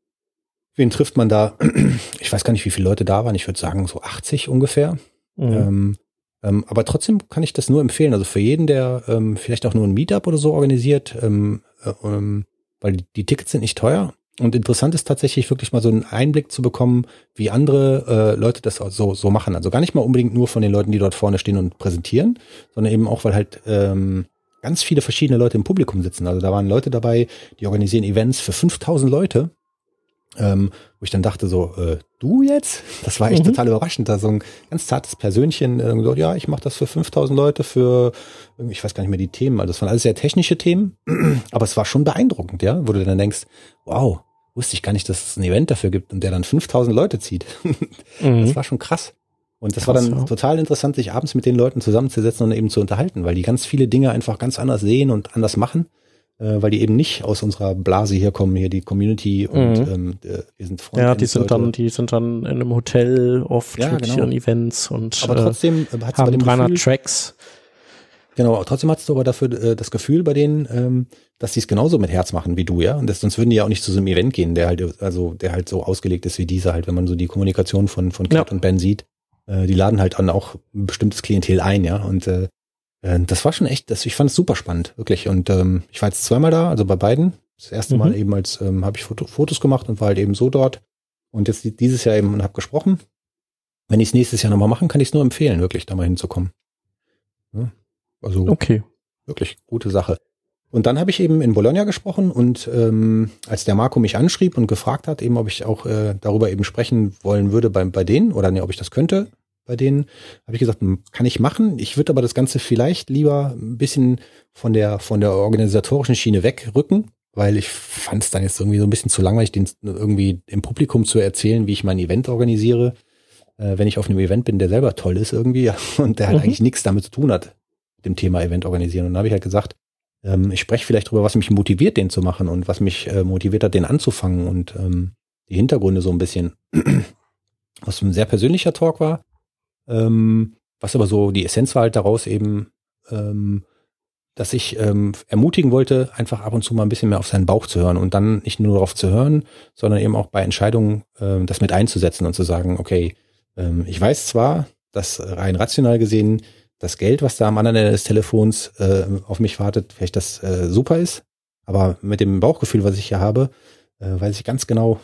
Wen trifft man da? Ich weiß gar nicht, wie viele Leute da waren. Ich würde sagen so 80 ungefähr. Mhm. Ähm, ähm, aber trotzdem kann ich das nur empfehlen. Also für jeden, der ähm, vielleicht auch nur ein Meetup oder so organisiert, ähm, äh, ähm, weil die, Tickets sind nicht teuer. Und interessant ist tatsächlich wirklich mal so einen Einblick zu bekommen, wie andere äh, Leute das so, so machen. Also gar nicht mal unbedingt nur von den Leuten, die dort vorne stehen und präsentieren, sondern eben auch, weil halt ähm, ganz viele verschiedene Leute im Publikum sitzen. Also da waren Leute dabei, die organisieren Events für 5000 Leute ähm, wo ich dann dachte so, äh, du jetzt? Das war echt mhm. total überraschend. Da so ein ganz zartes Persönchen äh, gesagt, ja, ich mache das für 5000 Leute, für, ich weiß gar nicht mehr die Themen, also das waren alles sehr technische Themen, aber es war schon beeindruckend, ja, wo du dann denkst, wow, wusste ich gar nicht, dass es ein Event dafür gibt und der dann 5000 Leute zieht. mhm. Das war schon krass. Und das krass, war dann ja. total interessant, sich abends mit den Leuten zusammenzusetzen und eben zu unterhalten, weil die ganz viele Dinge einfach ganz anders sehen und anders machen weil die eben nicht aus unserer Blase hier kommen, hier die Community und mhm. ähm, wir sind Freunde. Ja, die sind dann, die sind dann in einem Hotel oft ja, mit genau. ihren Events und aber trotzdem äh, hat's haben bei dem 300 Gefühl, Tracks. Genau, trotzdem hast du aber dafür äh, das Gefühl bei denen, ähm, dass die es genauso mit Herz machen wie du, ja. Und das, sonst würden die ja auch nicht zu so einem Event gehen, der halt, also der halt so ausgelegt ist wie dieser halt, wenn man so die Kommunikation von von Kat ja. und Ben sieht. Äh, die laden halt dann auch ein bestimmtes Klientel ein, ja. Und äh, äh, das war schon echt, das, ich fand es super spannend, wirklich. Und ähm, ich war jetzt zweimal da, also bei beiden. Das erste Mal mhm. eben als ähm, habe ich Foto, Fotos gemacht und war halt eben so dort. Und jetzt dieses Jahr eben und habe gesprochen. Wenn ich es nächstes Jahr nochmal machen, kann ich es nur empfehlen, wirklich da mal hinzukommen. Ja, also okay. wirklich gute Sache. Und dann habe ich eben in Bologna gesprochen und ähm, als der Marco mich anschrieb und gefragt hat, eben ob ich auch äh, darüber eben sprechen wollen würde bei, bei denen oder nee, ob ich das könnte, bei denen. Habe ich gesagt, kann ich machen. Ich würde aber das Ganze vielleicht lieber ein bisschen von der von der organisatorischen Schiene wegrücken, weil ich fand es dann jetzt irgendwie so ein bisschen zu langweilig, den irgendwie im Publikum zu erzählen, wie ich mein Event organisiere, äh, wenn ich auf einem Event bin, der selber toll ist irgendwie und der halt mhm. eigentlich nichts damit zu tun hat, dem Thema Event organisieren. Und dann habe ich halt gesagt, ähm, ich spreche vielleicht darüber, was mich motiviert, den zu machen und was mich äh, motiviert hat, den anzufangen und ähm, die Hintergründe so ein bisschen. Was ein sehr persönlicher Talk war, ähm, was aber so die Essenz war halt daraus eben, ähm, dass ich ähm, ermutigen wollte, einfach ab und zu mal ein bisschen mehr auf seinen Bauch zu hören und dann nicht nur darauf zu hören, sondern eben auch bei Entscheidungen ähm, das mit einzusetzen und zu sagen, okay, ähm, ich weiß zwar, dass rein rational gesehen das Geld, was da am anderen Ende des Telefons äh, auf mich wartet, vielleicht das äh, super ist, aber mit dem Bauchgefühl, was ich hier habe, äh, weiß ich ganz genau,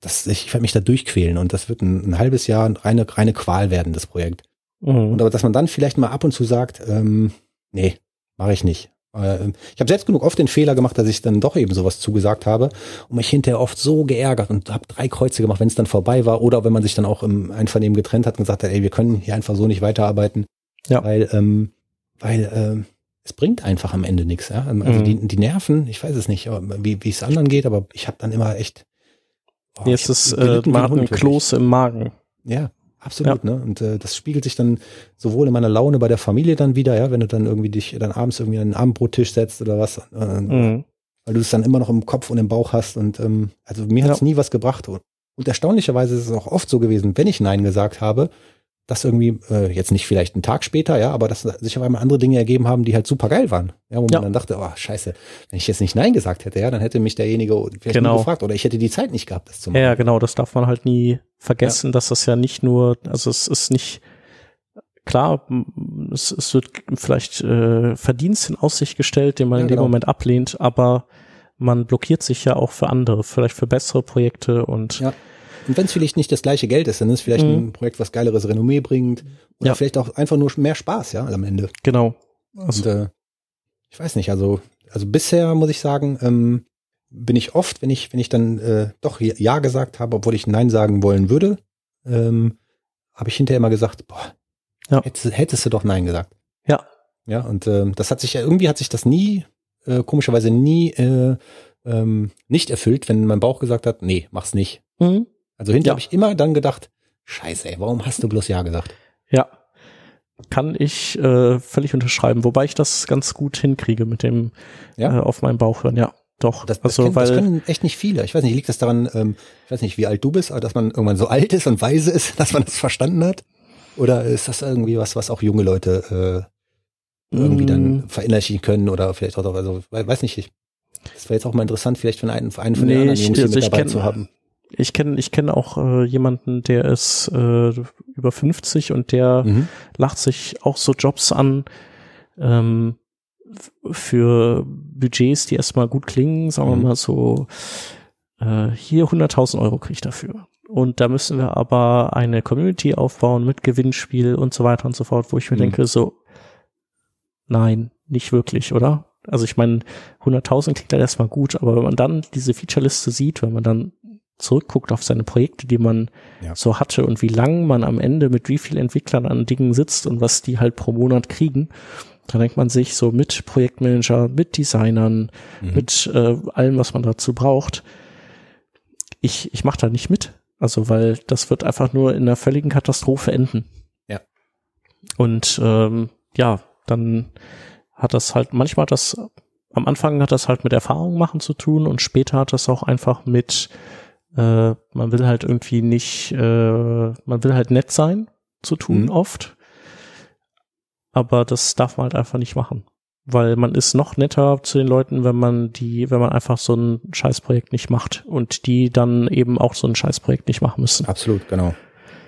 das, ich werde mich da durchquälen und das wird ein, ein halbes Jahr reine, reine Qual werden, das Projekt. Mhm. Und aber dass man dann vielleicht mal ab und zu sagt, ähm, nee, mache ich nicht. Äh, ich habe selbst genug oft den Fehler gemacht, dass ich dann doch eben sowas zugesagt habe und mich hinterher oft so geärgert und habe drei Kreuze gemacht, wenn es dann vorbei war oder wenn man sich dann auch im Einvernehmen getrennt hat und gesagt hat, ey, wir können hier einfach so nicht weiterarbeiten, ja. weil ähm, weil ähm, es bringt einfach am Ende nichts. Ja? Also mhm. die, die Nerven, ich weiß es nicht, wie wie es anderen geht, aber ich habe dann immer echt. Oh, Jetzt ist äh, man hat einen Kloß im Magen. Ja, Absolut, ja. ne? Und äh, das spiegelt sich dann sowohl in meiner Laune bei der Familie dann wieder, ja, wenn du dann irgendwie dich dann abends irgendwie an den Abendbrottisch setzt oder was, äh, mhm. weil du es dann immer noch im Kopf und im Bauch hast und ähm, also mir ja. hat es nie was gebracht. Und erstaunlicherweise ist es auch oft so gewesen, wenn ich Nein gesagt habe, dass irgendwie, äh, jetzt nicht vielleicht einen Tag später, ja, aber dass sich auf einmal andere Dinge ergeben haben, die halt super geil waren. Ja, wo man dann dachte, oh, scheiße, wenn ich jetzt nicht Nein gesagt hätte, ja, dann hätte mich derjenige vielleicht genau. gefragt oder ich hätte die Zeit nicht gehabt, das zu machen. Ja, genau, das darf man halt nie vergessen, ja. dass das ja nicht nur, also es ist nicht, klar, es, es wird vielleicht äh, Verdienst in Aussicht gestellt, den man ja, in dem genau. Moment ablehnt, aber man blockiert sich ja auch für andere, vielleicht für bessere Projekte und ja. Und wenn es vielleicht nicht das gleiche Geld ist, dann ist es vielleicht mhm. ein Projekt, was geileres Renommee bringt. Oder ja. vielleicht auch einfach nur mehr Spaß, ja, am Ende. Genau. Also, und, äh, ich weiß nicht, also, also bisher muss ich sagen, ähm, bin ich oft, wenn ich, wenn ich dann äh, doch Ja gesagt habe, obwohl ich Nein sagen wollen würde, ähm, habe ich hinterher immer gesagt, boah, ja. hättest, hättest du doch Nein gesagt. Ja. Ja, und ähm, das hat sich ja, irgendwie hat sich das nie, äh, komischerweise nie äh, ähm, nicht erfüllt, wenn mein Bauch gesagt hat, nee, mach's nicht. Mhm. Also hinterher ja. habe ich immer dann gedacht, scheiße, ey, warum hast du bloß Ja gesagt? Ja, kann ich äh, völlig unterschreiben, wobei ich das ganz gut hinkriege mit dem ja? äh, auf meinen Bauch hören, ja. Doch, das, das, also, kennen, weil, das können echt nicht viele. Ich weiß nicht, liegt das daran, ähm, ich weiß nicht, wie alt du bist, aber dass man irgendwann so alt ist und weise ist, dass man das verstanden hat? Oder ist das irgendwie was, was auch junge Leute äh, irgendwie dann mm. verinnerlichen können oder vielleicht auch, also weiß nicht, ich, das wäre jetzt auch mal interessant, vielleicht von einem, einen von nee, den anderen Jungs also mit dabei kenn, zu haben. Ich kenne ich kenn auch äh, jemanden, der ist äh, über 50 und der mhm. lacht sich auch so Jobs an ähm, für Budgets, die erstmal gut klingen, sagen mhm. wir mal so, äh, hier 100.000 Euro kriege ich dafür. Und da müssen wir aber eine Community aufbauen mit Gewinnspiel und so weiter und so fort, wo ich mir mhm. denke, so, nein, nicht wirklich, oder? Also ich meine, 100.000 klingt halt erstmal gut, aber wenn man dann diese Featureliste sieht, wenn man dann zurückguckt auf seine Projekte, die man ja. so hatte und wie lang man am Ende mit wie vielen Entwicklern an Dingen sitzt und was die halt pro Monat kriegen, dann denkt man sich so mit Projektmanager, mit Designern, mhm. mit äh, allem, was man dazu braucht. Ich, ich mache da nicht mit. Also, weil das wird einfach nur in einer völligen Katastrophe enden. Ja. Und ähm, ja, dann hat das halt, manchmal hat das, am Anfang hat das halt mit Erfahrung machen zu tun und später hat das auch einfach mit äh, man will halt irgendwie nicht, äh, man will halt nett sein zu tun mhm. oft. Aber das darf man halt einfach nicht machen. Weil man ist noch netter zu den Leuten, wenn man die, wenn man einfach so ein Scheißprojekt nicht macht und die dann eben auch so ein Scheißprojekt nicht machen müssen. Absolut, genau.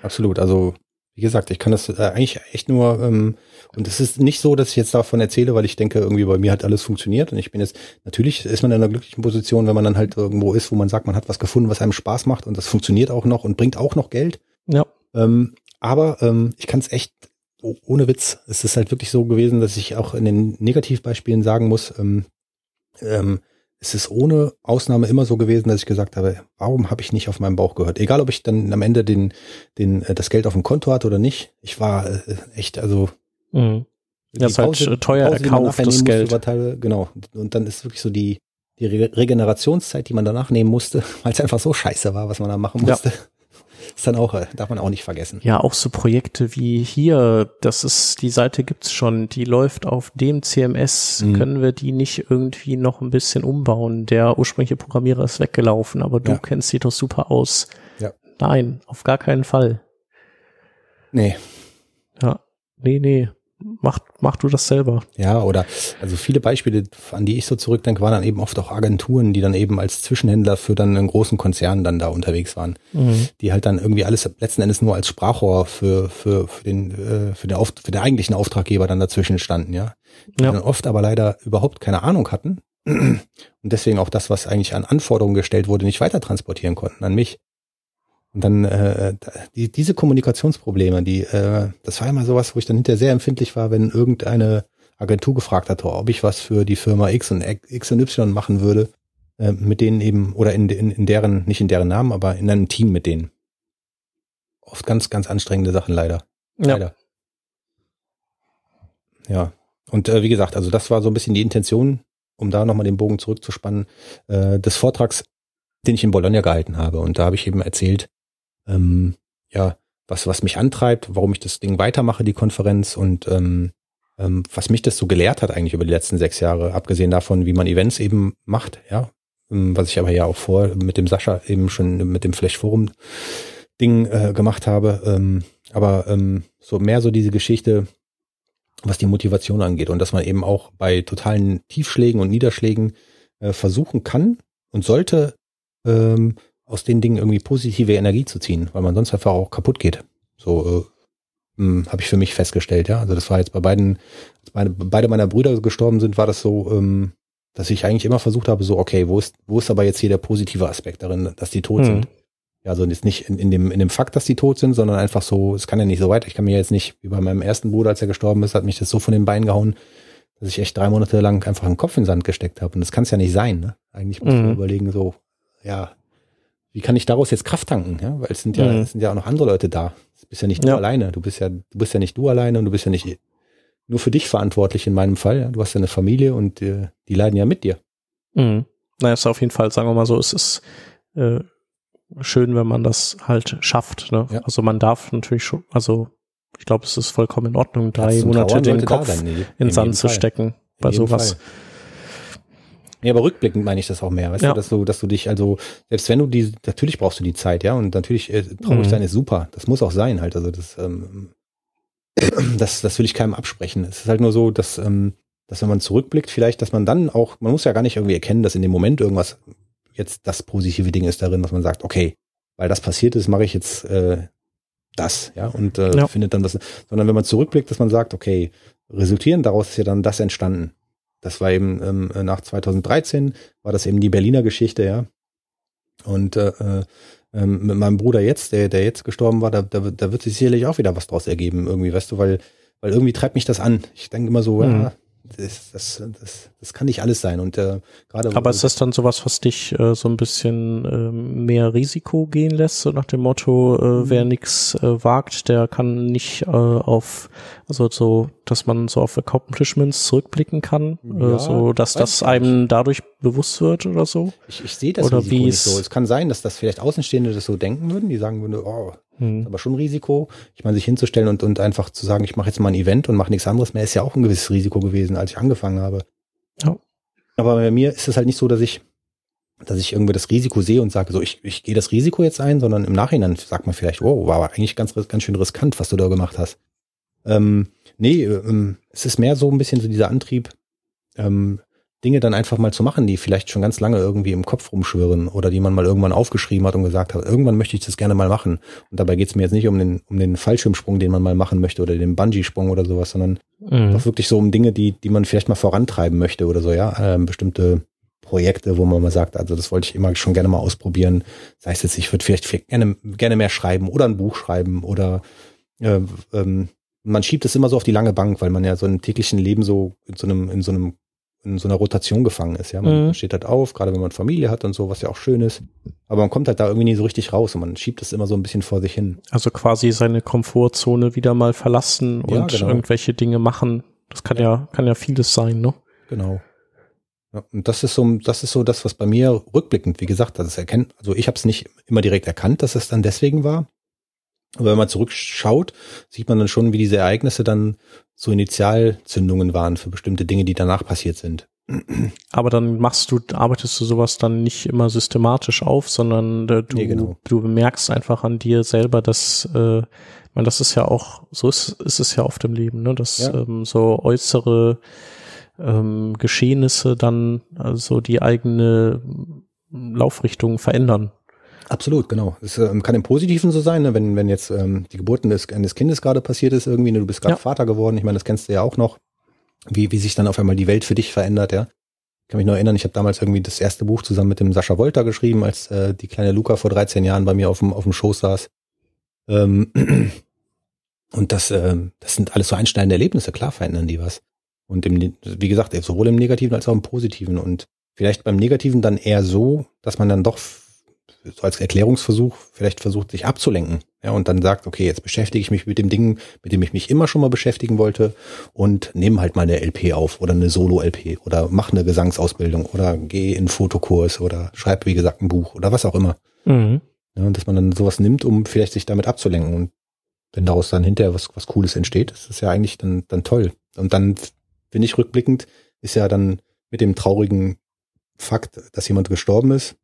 Absolut. Also wie gesagt, ich kann das äh, eigentlich echt nur, ähm, und es ist nicht so, dass ich jetzt davon erzähle, weil ich denke, irgendwie bei mir hat alles funktioniert und ich bin jetzt, natürlich ist man in einer glücklichen Position, wenn man dann halt irgendwo ist, wo man sagt, man hat was gefunden, was einem Spaß macht und das funktioniert auch noch und bringt auch noch Geld. Ja. Ähm, aber ähm, ich kann es echt, ohne Witz, es ist halt wirklich so gewesen, dass ich auch in den Negativbeispielen sagen muss, ähm, ähm, es ist ohne Ausnahme immer so gewesen, dass ich gesagt habe, warum habe ich nicht auf meinen Bauch gehört? Egal, ob ich dann am Ende den, den, äh, das Geld auf dem Konto hatte oder nicht. Ich war äh, echt, also mhm. das ist halt teuer Pause, erkauft, das Geld. Teile, genau. Und dann ist wirklich so die, die Regenerationszeit, die man danach nehmen musste, weil es einfach so scheiße war, was man da machen musste. Ja. Ist dann auch, äh, darf man auch nicht vergessen. Ja, auch so Projekte wie hier, das ist, die Seite gibt's schon, die läuft auf dem CMS. Mhm. Können wir die nicht irgendwie noch ein bisschen umbauen? Der ursprüngliche Programmierer ist weggelaufen, aber du ja. kennst die doch super aus. Ja. Nein, auf gar keinen Fall. Nee. Ja, nee, nee mach, mach du das selber. Ja, oder also viele Beispiele, an die ich so zurückdenke, waren dann eben oft auch Agenturen, die dann eben als Zwischenhändler für dann einen großen Konzern dann da unterwegs waren, mhm. die halt dann irgendwie alles letzten Endes nur als Sprachrohr für für für den äh, für den Auf, für den eigentlichen Auftraggeber dann dazwischen standen, ja. Die ja. dann oft aber leider überhaupt keine Ahnung hatten und deswegen auch das, was eigentlich an Anforderungen gestellt wurde, nicht weiter transportieren konnten an mich. Und dann äh, die, diese Kommunikationsprobleme, die, äh, das war immer sowas, wo ich dann hinterher sehr empfindlich war, wenn irgendeine Agentur gefragt hat, ob ich was für die Firma X und X und Y machen würde, äh, mit denen eben, oder in, in, in deren, nicht in deren Namen, aber in einem Team mit denen. Oft ganz, ganz anstrengende Sachen leider. Ja. Leider. Ja. Und äh, wie gesagt, also das war so ein bisschen die Intention, um da nochmal den Bogen zurückzuspannen, äh, des Vortrags, den ich in Bologna gehalten habe. Und da habe ich eben erzählt, ähm, ja, was, was mich antreibt, warum ich das Ding weitermache, die Konferenz und ähm, ähm, was mich das so gelehrt hat eigentlich über die letzten sechs Jahre, abgesehen davon, wie man Events eben macht, ja, ähm, was ich aber ja auch vor mit dem Sascha eben schon mit dem Flash Forum Ding äh, gemacht habe, ähm, aber ähm, so mehr so diese Geschichte, was die Motivation angeht und dass man eben auch bei totalen Tiefschlägen und Niederschlägen äh, versuchen kann und sollte ähm, aus den Dingen irgendwie positive Energie zu ziehen, weil man sonst einfach auch kaputt geht. So äh, hm, habe ich für mich festgestellt, ja. Also das war jetzt bei beiden, als beide, beide meiner Brüder gestorben sind, war das so, ähm, dass ich eigentlich immer versucht habe, so, okay, wo ist, wo ist aber jetzt hier der positive Aspekt darin, dass die tot mhm. sind? Ja, also jetzt nicht in, in, dem, in dem Fakt, dass die tot sind, sondern einfach so, es kann ja nicht so weit. Ich kann mir jetzt nicht, wie bei meinem ersten Bruder, als er gestorben ist, hat mich das so von den Beinen gehauen, dass ich echt drei Monate lang einfach einen Kopf in den Sand gesteckt habe. Und das kann es ja nicht sein. Ne? Eigentlich muss mhm. man überlegen, so, ja, wie kann ich daraus jetzt Kraft tanken? Ja? Weil es sind ja, mhm. es sind ja auch noch andere Leute da. Du bist ja nicht du ja. alleine. Du bist ja, du bist ja nicht du alleine und du bist ja nicht nur für dich verantwortlich in meinem Fall. Ja? Du hast ja eine Familie und äh, die leiden ja mit dir. Mhm. Naja, ist auf jeden Fall, sagen wir mal so, es ist äh, schön, wenn man das halt schafft. Ne? Ja. Also man darf natürlich schon, also ich glaube, es ist vollkommen in Ordnung, drei Monate den Kopf in, in Sand zu stecken bei sowas. Fall. Nee, aber rückblickend meine ich das auch mehr, weißt ja. du, dass du, dass du dich, also, selbst wenn du die, natürlich brauchst du die Zeit, ja, und natürlich äh, traurig mhm. sein ist super. Das muss auch sein, halt. Also das, ähm, das, das will ich keinem absprechen. Es ist halt nur so, dass, ähm, dass wenn man zurückblickt, vielleicht, dass man dann auch, man muss ja gar nicht irgendwie erkennen, dass in dem Moment irgendwas jetzt das positive Ding ist darin, was man sagt, okay, weil das passiert ist, mache ich jetzt äh, das, ja, und äh, ja. findet dann das, sondern wenn man zurückblickt, dass man sagt, okay, resultierend daraus ist ja dann das entstanden. Das war eben ähm, nach 2013 war das eben die Berliner Geschichte, ja. Und äh, äh, ähm, mit meinem Bruder jetzt, der, der jetzt gestorben war, da, da, da wird sich sicherlich auch wieder was draus ergeben, irgendwie, weißt du, weil, weil irgendwie treibt mich das an. Ich denke immer so, mhm. ja, das, das, das, das kann nicht alles sein. Und äh, gerade. Aber ist das dann sowas, was dich äh, so ein bisschen äh, mehr Risiko gehen lässt, so nach dem Motto, äh, mhm. wer nix äh, wagt, der kann nicht äh, auf, also so, dass man so auf Accomplishments zurückblicken kann, äh, ja, so dass das einem dadurch bewusst wird oder so? Ich, ich sehe das oder Risiko nicht so. Es kann sein, dass das vielleicht Außenstehende das so denken würden, die sagen würden, oh, hm. aber schon ein Risiko. Ich meine, sich hinzustellen und, und einfach zu sagen, ich mache jetzt mal ein Event und mache nichts anderes mehr, ist ja auch ein gewisses Risiko gewesen, als ich angefangen habe. Ja. Aber bei mir ist es halt nicht so, dass ich, dass ich irgendwie das Risiko sehe und sage, so, ich, ich gehe das Risiko jetzt ein, sondern im Nachhinein sagt man vielleicht, wow, war aber eigentlich ganz, ganz schön riskant, was du da gemacht hast. Ähm, nee, ähm, es ist mehr so ein bisschen so dieser Antrieb, ähm, Dinge dann einfach mal zu machen, die vielleicht schon ganz lange irgendwie im Kopf rumschwirren oder die man mal irgendwann aufgeschrieben hat und gesagt hat, irgendwann möchte ich das gerne mal machen. Und dabei geht es mir jetzt nicht um den, um den Fallschirmsprung, den man mal machen möchte oder den Bungee-Sprung oder sowas, sondern mhm. doch wirklich so um Dinge, die, die man vielleicht mal vorantreiben möchte oder so, ja, ähm, bestimmte Projekte, wo man mal sagt, also das wollte ich immer schon gerne mal ausprobieren. Sei es jetzt, ich würde vielleicht gerne, gerne mehr schreiben oder ein Buch schreiben oder äh, ähm, man schiebt es immer so auf die lange Bank, weil man ja so im täglichen Leben so in so einem, in so einem in so einer Rotation gefangen ist. Ja, man mhm. steht halt auf, gerade wenn man Familie hat und so, was ja auch schön ist. Aber man kommt halt da irgendwie nie so richtig raus und man schiebt es immer so ein bisschen vor sich hin. Also quasi seine Komfortzone wieder mal verlassen und ja, genau. irgendwelche Dinge machen. Das kann ja. kann ja vieles sein, ne? Genau. Ja, und das ist so, das ist so das, was bei mir rückblickend, wie gesagt, das erkennt, also ich habe es nicht immer direkt erkannt, dass es dann deswegen war. Aber wenn man zurückschaut, sieht man dann schon, wie diese Ereignisse dann so Initialzündungen waren für bestimmte Dinge, die danach passiert sind. Aber dann machst du, arbeitest du sowas dann nicht immer systematisch auf, sondern äh, du, nee, genau. du bemerkst einfach an dir selber, dass, äh, ich meine, das ist ja auch, so ist, ist es ja oft im Leben, ne, dass ja. ähm, so äußere ähm, Geschehnisse dann also die eigene Laufrichtung verändern. Absolut, genau. Es ähm, kann im Positiven so sein, ne? wenn, wenn jetzt ähm, die Geburt eines, eines Kindes gerade passiert ist, irgendwie, ne? du bist gerade ja. Vater geworden, ich meine, das kennst du ja auch noch, wie, wie sich dann auf einmal die Welt für dich verändert, ja. kann mich noch erinnern, ich habe damals irgendwie das erste Buch zusammen mit dem Sascha Wolter geschrieben, als äh, die kleine Luca vor 13 Jahren bei mir auf dem, auf dem Schoß saß. Ähm, und das, äh, das sind alles so einschneidende Erlebnisse, klar verändern die was. Und im, wie gesagt, sowohl im Negativen als auch im Positiven. Und vielleicht beim Negativen dann eher so, dass man dann doch so als Erklärungsversuch vielleicht versucht, sich abzulenken. Ja, und dann sagt, okay, jetzt beschäftige ich mich mit dem Ding, mit dem ich mich immer schon mal beschäftigen wollte und nehme halt mal eine LP auf oder eine Solo-LP oder mache eine Gesangsausbildung oder gehe in einen Fotokurs oder schreibe, wie gesagt, ein Buch oder was auch immer. Mhm. Ja, und dass man dann sowas nimmt, um vielleicht sich damit abzulenken. Und wenn daraus dann hinterher was, was Cooles entsteht, ist das ja eigentlich dann, dann toll. Und dann, finde ich, rückblickend, ist ja dann mit dem traurigen Fakt, dass jemand gestorben ist,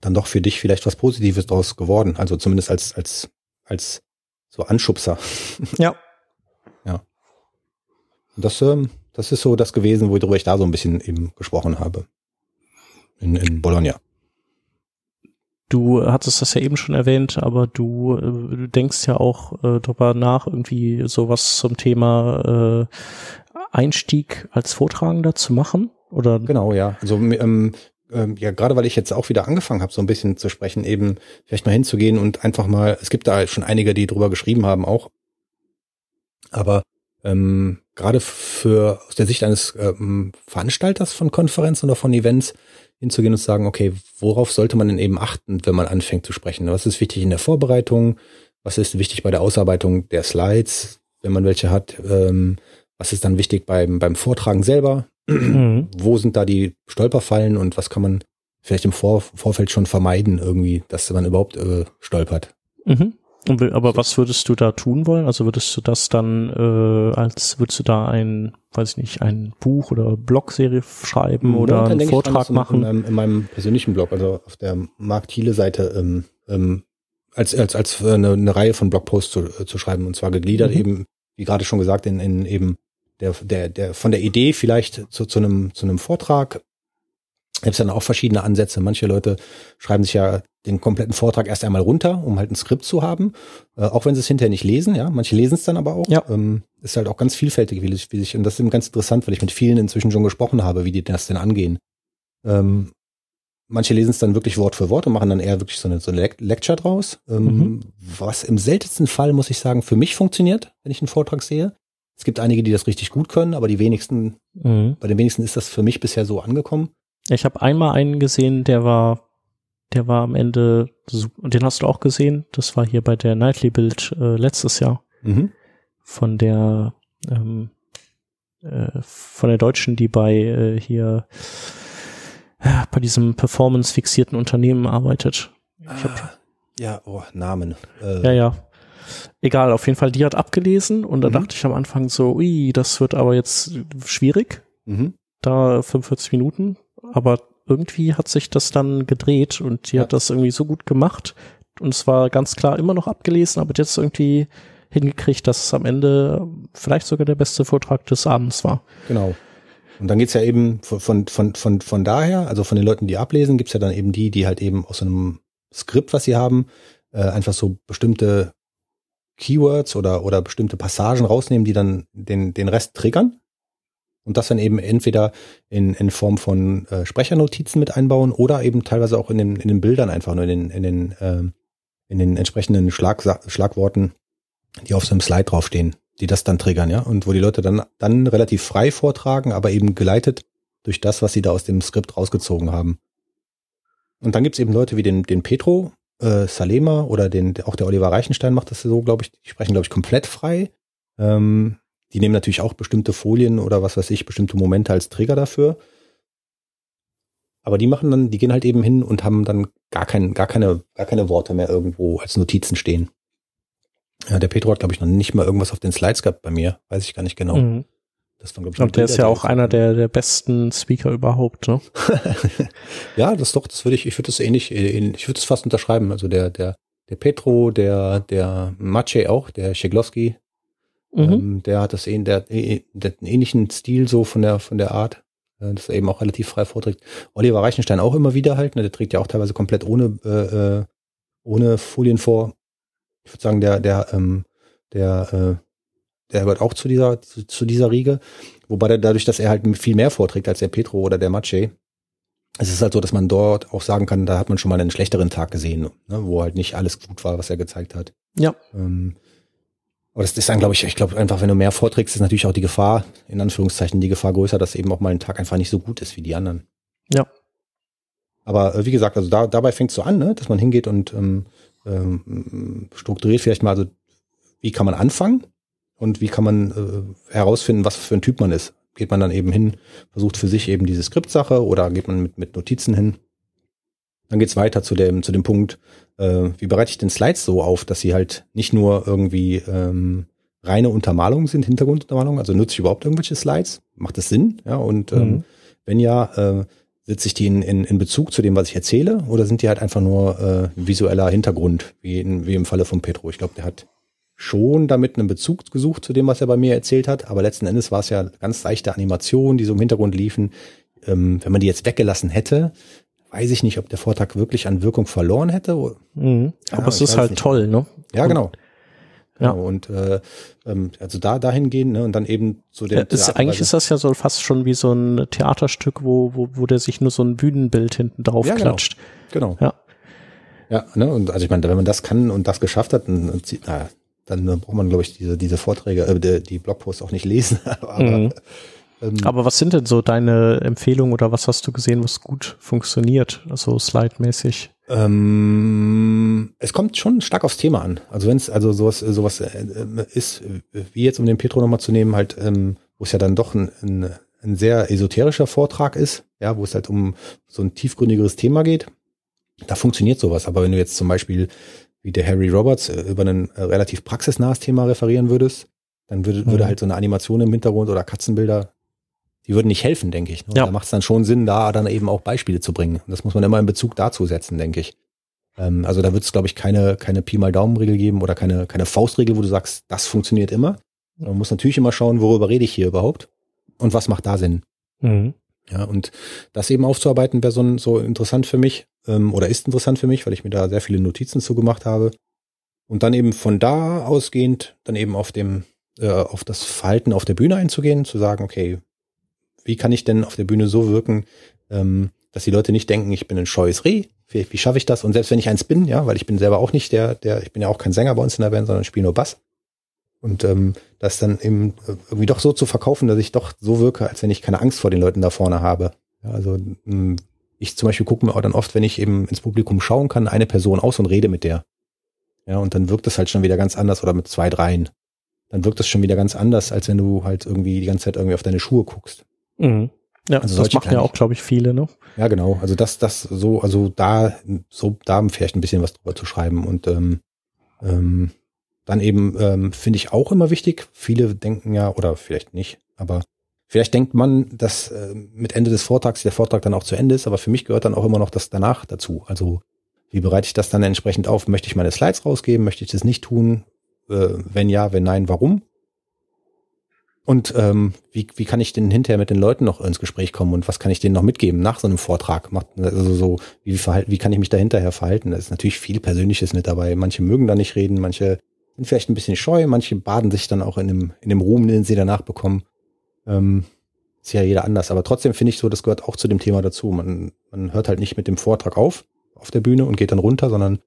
dann doch für dich vielleicht was Positives draus geworden. Also zumindest als, als, als so Anschubser. Ja. ja. Und das, ähm, das ist so das gewesen, worüber ich da so ein bisschen eben gesprochen habe. In, in Bologna. Du hattest das ja eben schon erwähnt, aber du, äh, du denkst ja auch äh, darüber nach, irgendwie sowas zum Thema äh, Einstieg als Vortragender zu machen? Oder? Genau, ja. Also ähm, ähm, ja, gerade weil ich jetzt auch wieder angefangen habe, so ein bisschen zu sprechen, eben vielleicht mal hinzugehen und einfach mal, es gibt da schon einige, die drüber geschrieben haben auch, aber ähm, gerade für aus der Sicht eines ähm, Veranstalters von Konferenzen oder von Events hinzugehen und zu sagen, okay, worauf sollte man denn eben achten, wenn man anfängt zu sprechen? Was ist wichtig in der Vorbereitung? Was ist wichtig bei der Ausarbeitung der Slides, wenn man welche hat? Ähm, was ist dann wichtig beim, beim Vortragen selber? Mhm. Wo sind da die Stolperfallen und was kann man vielleicht im Vor Vorfeld schon vermeiden, irgendwie, dass man überhaupt äh, stolpert? Mhm. Aber was würdest du da tun wollen? Also würdest du das dann äh, als würdest du da ein, weiß ich nicht, ein Buch oder Blogserie schreiben oder einen Vortrag machen? In meinem, in meinem, persönlichen Blog, also auf der Mark Thiele Seite, ähm, ähm, als als als eine, eine Reihe von Blogposts zu, äh, zu schreiben und zwar gegliedert mhm. eben, wie gerade schon gesagt, in, in eben der, der, der, von der Idee vielleicht zu, zu einem, zu einem Vortrag gibt es dann auch verschiedene Ansätze. Manche Leute schreiben sich ja den kompletten Vortrag erst einmal runter, um halt ein Skript zu haben, äh, auch wenn sie es hinterher nicht lesen. Ja, manche lesen es dann aber auch. Ja. Ähm, ist halt auch ganz vielfältig, wie, wie sich und das ist eben ganz interessant, weil ich mit vielen inzwischen schon gesprochen habe, wie die das denn angehen. Ähm, manche lesen es dann wirklich Wort für Wort und machen dann eher wirklich so eine, so eine Lecture draus. Ähm, mhm. Was im seltensten Fall muss ich sagen für mich funktioniert, wenn ich einen Vortrag sehe. Es gibt einige, die das richtig gut können, aber die wenigsten, mhm. bei den wenigsten ist das für mich bisher so angekommen. Ich habe einmal einen gesehen, der war, der war am Ende, und den hast du auch gesehen, das war hier bei der Nightly Build äh, letztes Jahr. Mhm. Von der, ähm, äh, von der Deutschen, die bei äh, hier äh, bei diesem performance-fixierten Unternehmen arbeitet. Ah, ja, oh, Namen. Äh, ja, ja. Egal, auf jeden Fall, die hat abgelesen und da mhm. dachte ich am Anfang so, ui, das wird aber jetzt schwierig. Mhm. Da 45 Minuten. Aber irgendwie hat sich das dann gedreht und die ja. hat das irgendwie so gut gemacht. Und es war ganz klar immer noch abgelesen, aber jetzt irgendwie hingekriegt, dass es am Ende vielleicht sogar der beste Vortrag des Abends war. Genau. Und dann geht's ja eben von, von, von, von, daher, also von den Leuten, die ablesen, gibt's ja dann eben die, die halt eben aus so einem Skript, was sie haben, äh, einfach so bestimmte Keywords oder, oder bestimmte Passagen rausnehmen, die dann den, den Rest triggern. Und das dann eben entweder in, in Form von äh, Sprechernotizen mit einbauen oder eben teilweise auch in den, in den Bildern einfach nur in den, in den, äh, in den entsprechenden Schlag, Schlagworten, die auf so einem Slide draufstehen, die das dann triggern, ja. Und wo die Leute dann, dann relativ frei vortragen, aber eben geleitet durch das, was sie da aus dem Skript rausgezogen haben. Und dann gibt's eben Leute wie den, den Petro, äh, Salema oder den, auch der Oliver Reichenstein macht das so, glaube ich, die sprechen, glaube ich, komplett frei. Ähm, die nehmen natürlich auch bestimmte Folien oder was weiß ich, bestimmte Momente als Träger dafür. Aber die machen dann, die gehen halt eben hin und haben dann gar, kein, gar, keine, gar keine Worte mehr irgendwo als Notizen stehen. Ja, der Petro hat, glaube ich, noch nicht mal irgendwas auf den Slides gehabt bei mir. Weiß ich gar nicht genau. Mhm. Das war, glaube ich, Und der ist ja auch einer der, der besten Speaker überhaupt, ne? ja, das doch, das würde ich, ich würde das ähnlich, ich würde es fast unterschreiben. Also der, der, der Petro, der, der Maciej auch, der Scheglowski, mhm. ähm, der hat das ähn, der, der, einen ähnlichen Stil so von der, von der Art, äh, dass er eben auch relativ frei vorträgt. Oliver Reichenstein auch immer wieder halt, ne, der trägt ja auch teilweise komplett ohne, äh, äh ohne Folien vor. Ich würde sagen, der, der, ähm, der, äh, der gehört auch zu dieser, zu, zu dieser Riege. Wobei der, dadurch, dass er halt viel mehr vorträgt als der Petro oder der Maciej, es ist halt so, dass man dort auch sagen kann, da hat man schon mal einen schlechteren Tag gesehen, ne, wo halt nicht alles gut war, was er gezeigt hat. Ja. Ähm, aber das ist dann, glaube ich, ich glaube einfach, wenn du mehr vorträgst, ist natürlich auch die Gefahr, in Anführungszeichen, die Gefahr größer, dass eben auch mal ein Tag einfach nicht so gut ist wie die anderen. Ja. Aber äh, wie gesagt, also da, dabei fängt es so an, ne, dass man hingeht und ähm, ähm, strukturiert vielleicht mal so, wie kann man anfangen und wie kann man äh, herausfinden, was für ein Typ man ist. Geht man dann eben hin, versucht für sich eben diese Skriptsache oder geht man mit, mit Notizen hin. Dann geht's weiter zu dem, zu dem Punkt, äh, wie bereite ich den Slides so auf, dass sie halt nicht nur irgendwie ähm, reine Untermalungen sind, Hintergrunduntermalungen, also nutze ich überhaupt irgendwelche Slides? Macht das Sinn? Ja, und ähm, mhm. wenn ja, äh, setze ich die in, in, in Bezug zu dem, was ich erzähle, oder sind die halt einfach nur äh, visueller Hintergrund, wie, in, wie im Falle von Petro? Ich glaube, der hat schon damit einen Bezug gesucht zu dem, was er bei mir erzählt hat, aber letzten Endes war es ja ganz leichte Animationen, die so im Hintergrund liefen. Ähm, wenn man die jetzt weggelassen hätte, weiß ich nicht, ob der Vortrag wirklich an Wirkung verloren hätte. Mhm. Aber ja, es ist halt nicht. toll, ne? Ja, genau. Ja. Genau, und äh, ähm, also da dahin gehen ne, und dann eben zu dem. Ja, ist, eigentlich ist das ja so fast schon wie so ein Theaterstück, wo, wo, wo der sich nur so ein Bühnenbild hinten drauf ja, genau. klatscht. Genau. Ja. Ja, ne, und also ich meine, wenn man das kann und das geschafft hat, dann, na, dann braucht man, glaube ich, diese, diese Vorträge, äh, die, die Blogposts auch nicht lesen. aber mhm. Ähm, Aber was sind denn so deine Empfehlungen oder was hast du gesehen, was gut funktioniert, also slide-mäßig? Ähm, es kommt schon stark aufs Thema an. Also wenn es also sowas, sowas äh, ist, wie jetzt um den Petro nochmal zu nehmen, halt, ähm, wo es ja dann doch ein, ein, ein sehr esoterischer Vortrag ist, ja, wo es halt um so ein tiefgründigeres Thema geht, da funktioniert sowas. Aber wenn du jetzt zum Beispiel wie der Harry Roberts äh, über ein äh, relativ praxisnahes Thema referieren würdest, dann würde, würde mhm. halt so eine Animation im Hintergrund oder Katzenbilder die würden nicht helfen, denke ich. Ne? Ja. Da macht es dann schon Sinn, da dann eben auch Beispiele zu bringen. Und das muss man immer in Bezug dazu setzen, denke ich. Ähm, also da wird es, glaube ich, keine, keine Pi mal Daumen-Regel geben oder keine, keine Faustregel, wo du sagst, das funktioniert immer. Man muss natürlich immer schauen, worüber rede ich hier überhaupt und was macht da Sinn. Mhm. Ja, und das eben aufzuarbeiten wäre so, so interessant für mich ähm, oder ist interessant für mich, weil ich mir da sehr viele Notizen zugemacht habe. Und dann eben von da ausgehend dann eben auf dem, äh, auf das Verhalten auf der Bühne einzugehen, zu sagen, okay, wie kann ich denn auf der Bühne so wirken, ähm, dass die Leute nicht denken, ich bin ein scheues Reh. Wie, wie schaffe ich das? Und selbst wenn ich eins bin, ja, weil ich bin selber auch nicht der, der, ich bin ja auch kein Sänger bei uns in der Band, sondern spiele nur Bass. Und ähm, das dann eben irgendwie doch so zu verkaufen, dass ich doch so wirke, als wenn ich keine Angst vor den Leuten da vorne habe. Ja, also ähm, ich zum Beispiel gucke mir auch dann oft, wenn ich eben ins Publikum schauen kann, eine Person aus und rede mit der. Ja, und dann wirkt es halt schon wieder ganz anders oder mit zwei, dreien. Dann wirkt es schon wieder ganz anders, als wenn du halt irgendwie die ganze Zeit irgendwie auf deine Schuhe guckst. Mhm. Ja, also das machen ja auch, glaube ich, viele, ne? Ja, genau. Also das, das so, also da, so, da vielleicht ein bisschen was drüber zu schreiben und ähm, ähm, dann eben ähm, finde ich auch immer wichtig. Viele denken ja, oder vielleicht nicht, aber vielleicht denkt man, dass äh, mit Ende des Vortrags der Vortrag dann auch zu Ende ist, aber für mich gehört dann auch immer noch das danach dazu. Also wie bereite ich das dann entsprechend auf? Möchte ich meine Slides rausgeben? Möchte ich das nicht tun? Äh, wenn ja, wenn nein, warum? Und ähm, wie, wie kann ich denn hinterher mit den Leuten noch ins Gespräch kommen und was kann ich denen noch mitgeben nach so einem Vortrag? Macht, also so, wie, wie kann ich mich da hinterher verhalten? Da ist natürlich viel Persönliches mit dabei. Manche mögen da nicht reden, manche sind vielleicht ein bisschen scheu, manche baden sich dann auch in dem, in dem Ruhm, den sie danach bekommen. Ähm, ist ja jeder anders. Aber trotzdem finde ich so, das gehört auch zu dem Thema dazu. Man, man hört halt nicht mit dem Vortrag auf auf der Bühne und geht dann runter, sondern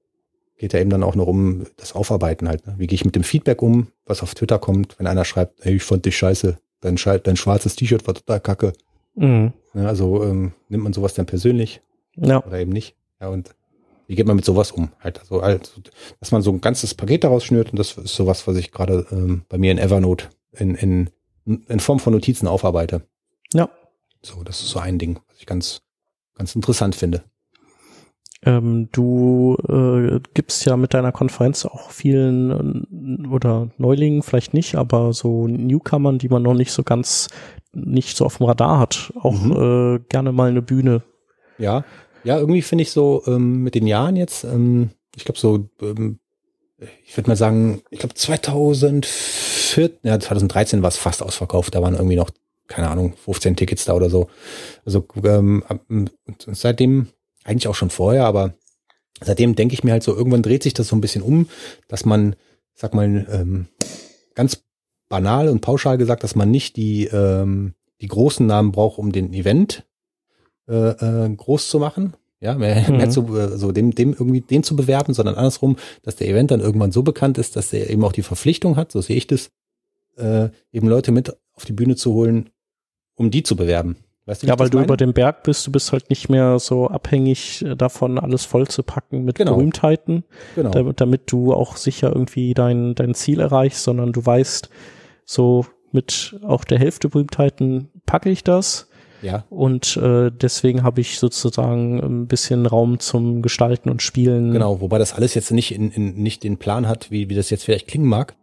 geht ja eben dann auch noch um das Aufarbeiten halt. Ne? Wie gehe ich mit dem Feedback um, was auf Twitter kommt, wenn einer schreibt, hey, ich fand dich scheiße, dein, dein schwarzes T-Shirt war total kacke. Mhm. Ja, also ähm, nimmt man sowas dann persönlich ja. oder eben nicht. Ja, und wie geht man mit sowas um? Halt, also, also, dass man so ein ganzes Paket daraus schnürt und das ist sowas, was ich gerade ähm, bei mir in Evernote in, in, in Form von Notizen aufarbeite. Ja. So, das ist so ein Ding, was ich ganz, ganz interessant finde. Ähm, du äh, gibst ja mit deiner Konferenz auch vielen äh, oder Neulingen vielleicht nicht, aber so Newcomern, die man noch nicht so ganz nicht so auf dem Radar hat, auch mhm. äh, gerne mal eine Bühne. Ja, ja, irgendwie finde ich so ähm, mit den Jahren jetzt, ähm, ich glaube so, ähm, ich würde mal sagen, ich glaube 2004, ja 2013 war es fast ausverkauft, da waren irgendwie noch keine Ahnung 15 Tickets da oder so. Also ähm, seitdem eigentlich auch schon vorher, aber seitdem denke ich mir halt so, irgendwann dreht sich das so ein bisschen um, dass man, sag mal, ähm, ganz banal und pauschal gesagt, dass man nicht die, ähm, die großen Namen braucht, um den Event äh, äh, groß zu machen. Ja, mehr, mhm. mehr zu, so dem, dem irgendwie den zu bewerben, sondern andersrum, dass der Event dann irgendwann so bekannt ist, dass er eben auch die Verpflichtung hat, so sehe ich das, äh, eben Leute mit auf die Bühne zu holen, um die zu bewerben. Weißt du, ja, weil du meine? über den Berg bist, du bist halt nicht mehr so abhängig davon, alles voll zu packen mit genau. Berühmtheiten, genau. damit, damit du auch sicher irgendwie dein, dein Ziel erreichst, sondern du weißt, so mit auch der Hälfte Berühmtheiten packe ich das. Ja. Und äh, deswegen habe ich sozusagen ein bisschen Raum zum Gestalten und Spielen. Genau, wobei das alles jetzt nicht in, in nicht den Plan hat, wie, wie das jetzt vielleicht klingen mag,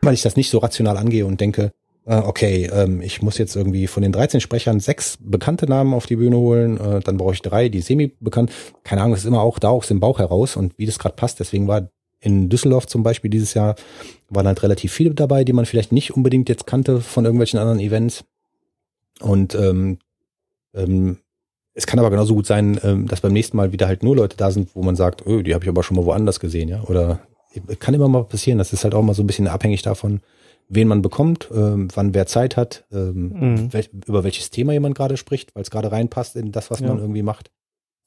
weil ich das nicht so rational angehe und denke, äh, okay, ähm, ich muss jetzt irgendwie von den 13 Sprechern sechs bekannte Namen auf die Bühne holen, äh, dann brauche ich drei, die semi-bekannt. Keine Ahnung, das ist immer auch da aus dem Bauch heraus und wie das gerade passt. Deswegen war in Düsseldorf zum Beispiel dieses Jahr waren halt relativ viele dabei, die man vielleicht nicht unbedingt jetzt kannte von irgendwelchen anderen Events. Und ähm, ähm, es kann aber genauso gut sein, ähm, dass beim nächsten Mal wieder halt nur Leute da sind, wo man sagt, oh, die habe ich aber schon mal woanders gesehen, ja. Oder kann immer mal passieren. Das ist halt auch mal so ein bisschen abhängig davon, wen man bekommt, ähm, wann wer Zeit hat, ähm, mhm. wel über welches Thema jemand gerade spricht, weil es gerade reinpasst in das, was ja. man irgendwie macht.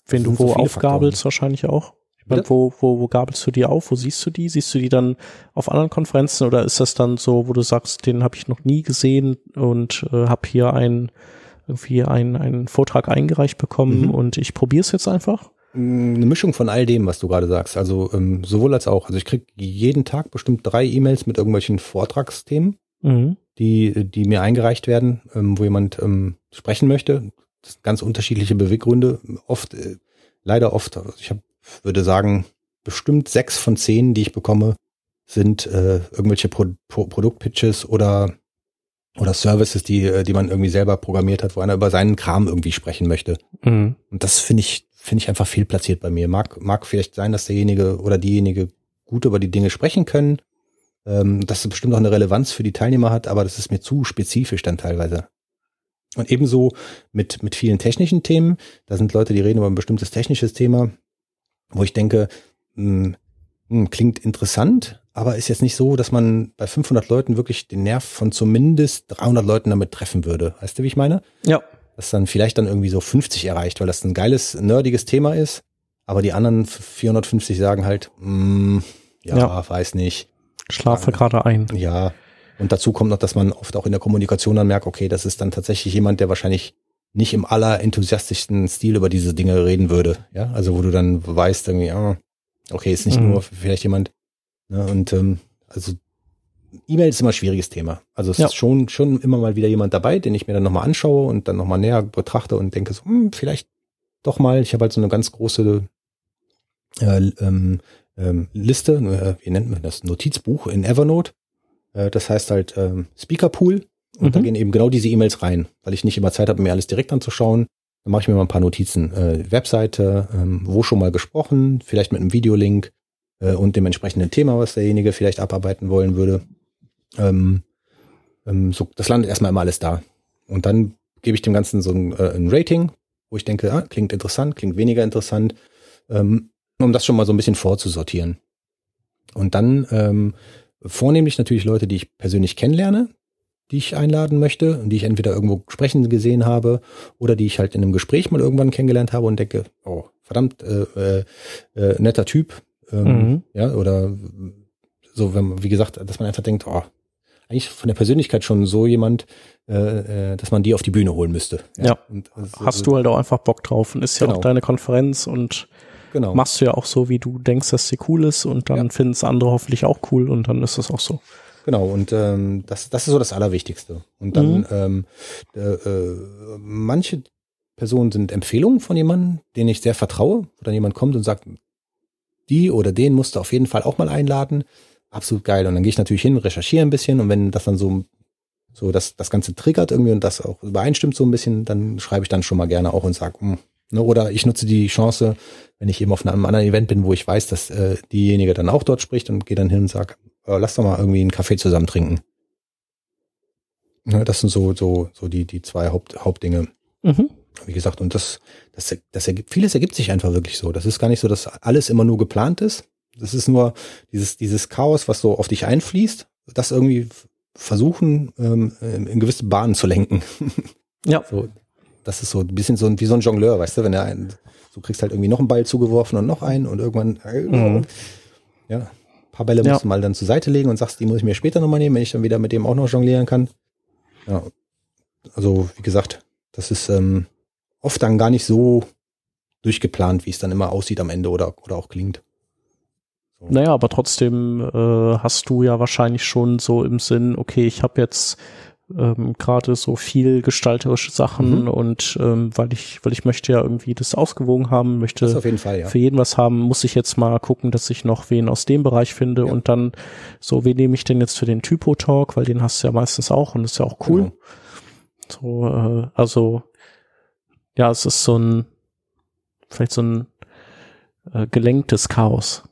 Wenn du wo so aufgabelst, wahrscheinlich auch. Meine, wo, wo, wo gabelst du die auf? Wo siehst du die? Siehst du die dann auf anderen Konferenzen oder ist das dann so, wo du sagst, den habe ich noch nie gesehen und äh, habe hier ein, irgendwie einen, einen Vortrag eingereicht bekommen mhm. und ich probiere es jetzt einfach? Mm, eine Mischung von all dem, was du gerade sagst. Also ähm, sowohl als auch. Also ich krieg jeden Tag bestimmt drei E-Mails mit irgendwelchen Vortragsthemen, mhm. die, die mir eingereicht werden, ähm, wo jemand ähm, sprechen möchte. Das sind ganz unterschiedliche Beweggründe. Oft, äh, leider oft, also ich hab, würde sagen, bestimmt sechs von zehn, die ich bekomme, sind äh, irgendwelche Pro Pro Produktpitches oder oder Services, die, äh, die man irgendwie selber programmiert hat, wo einer über seinen Kram irgendwie sprechen möchte. Mhm. Und das finde ich finde ich einfach fehlplatziert bei mir. Mag, mag vielleicht sein, dass derjenige oder diejenige gut über die Dinge sprechen können, ähm, dass es bestimmt auch eine Relevanz für die Teilnehmer hat, aber das ist mir zu spezifisch dann teilweise. Und ebenso mit, mit vielen technischen Themen. Da sind Leute, die reden über ein bestimmtes technisches Thema, wo ich denke, mh, hm, mh, hm, klingt interessant, aber ist jetzt nicht so, dass man bei 500 Leuten wirklich den Nerv von zumindest 300 Leuten damit treffen würde. Weißt du, wie ich meine? Ja das dann vielleicht dann irgendwie so 50 erreicht, weil das ein geiles, nerdiges Thema ist. Aber die anderen 450 sagen halt, mm, ja, ja, weiß nicht. Schlafe gerade ein. Ja. Und dazu kommt noch, dass man oft auch in der Kommunikation dann merkt, okay, das ist dann tatsächlich jemand, der wahrscheinlich nicht im allerenthusiastischsten Stil über diese Dinge reden würde. Ja, also wo du dann weißt, irgendwie, ah, okay, ist nicht mhm. nur vielleicht jemand. Ne, und ähm, also E-Mail ist immer ein schwieriges Thema. Also es ja. ist schon, schon immer mal wieder jemand dabei, den ich mir dann nochmal anschaue und dann nochmal näher betrachte und denke so, hm, vielleicht doch mal. Ich habe halt so eine ganz große äh, ähm, ähm, Liste, äh, wie nennt man das, Notizbuch in Evernote. Äh, das heißt halt ähm, Speaker Pool und mhm. da gehen eben genau diese E-Mails rein, weil ich nicht immer Zeit habe, mir alles direkt anzuschauen. Dann mache ich mir mal ein paar Notizen. Äh, Webseite, ähm, wo schon mal gesprochen, vielleicht mit einem Videolink äh, und dem entsprechenden Thema, was derjenige vielleicht abarbeiten wollen würde. Ähm, ähm, so, das landet erstmal immer alles da. Und dann gebe ich dem Ganzen so ein, äh, ein Rating, wo ich denke, ah, klingt interessant, klingt weniger interessant, ähm, um das schon mal so ein bisschen vorzusortieren. Und dann ähm, vornehmlich natürlich Leute, die ich persönlich kennenlerne, die ich einladen möchte und die ich entweder irgendwo sprechen gesehen habe oder die ich halt in einem Gespräch mal irgendwann kennengelernt habe und denke, oh, verdammt, äh, äh, äh, netter Typ, ähm, mhm. ja, oder so, wenn, wie gesagt, dass man einfach denkt, oh, eigentlich von der Persönlichkeit schon so jemand, äh, äh, dass man die auf die Bühne holen müsste. Ja. ja. Und, also, Hast du halt auch einfach Bock drauf und ist ja genau. auch deine Konferenz und genau. machst du ja auch so, wie du denkst, dass sie cool ist und dann ja. finden es andere hoffentlich auch cool und dann ist das auch so. Genau, und ähm, das, das ist so das Allerwichtigste. Und dann mhm. ähm, äh, äh, manche Personen sind Empfehlungen von jemandem, den ich sehr vertraue, wo dann jemand kommt und sagt, die oder den musst du auf jeden Fall auch mal einladen absolut geil. Und dann gehe ich natürlich hin, recherchiere ein bisschen und wenn das dann so, so das, das Ganze triggert irgendwie und das auch übereinstimmt so ein bisschen, dann schreibe ich dann schon mal gerne auch und sage, hm, ne, oder ich nutze die Chance, wenn ich eben auf einem anderen Event bin, wo ich weiß, dass äh, diejenige dann auch dort spricht und gehe dann hin und sage, äh, lass doch mal irgendwie einen Kaffee zusammen trinken. Ne, das sind so, so, so die, die zwei Haupt, Hauptdinge. Mhm. Wie gesagt, und das, das, das ergibt, vieles ergibt sich einfach wirklich so. Das ist gar nicht so, dass alles immer nur geplant ist, das ist nur dieses, dieses Chaos, was so auf dich einfließt, das irgendwie versuchen, ähm, in gewisse Bahnen zu lenken. Ja. So, das ist so ein bisschen so wie so ein Jongleur, weißt du, wenn er einen, du kriegst halt irgendwie noch einen Ball zugeworfen und noch einen und irgendwann, äh, Mhm. ja, ein paar Bälle Ja. musst du mal dann zur Seite legen und sagst, die muss ich mir später nochmal nehmen, wenn ich dann wieder mit dem auch noch jonglieren kann. Ja, also wie gesagt, das ist ähm, oft dann gar nicht so durchgeplant, wie es dann immer aussieht am Ende oder, oder auch klingt. Naja, aber trotzdem äh, hast du ja wahrscheinlich schon so im Sinn, okay, ich habe jetzt ähm, gerade so viel gestalterische Sachen Mhm. und ähm, weil ich, weil ich möchte ja irgendwie das ausgewogen haben, möchte jeden Fall, ja. für jeden was haben, muss ich jetzt mal gucken, dass ich noch wen aus dem Bereich finde Ja. und dann so, wen nehme ich denn jetzt für den Typo-Talk, weil den hast du ja meistens auch und ist ja auch cool. Genau. So, äh, also ja, es ist so ein vielleicht so ein äh, gelenktes Chaos.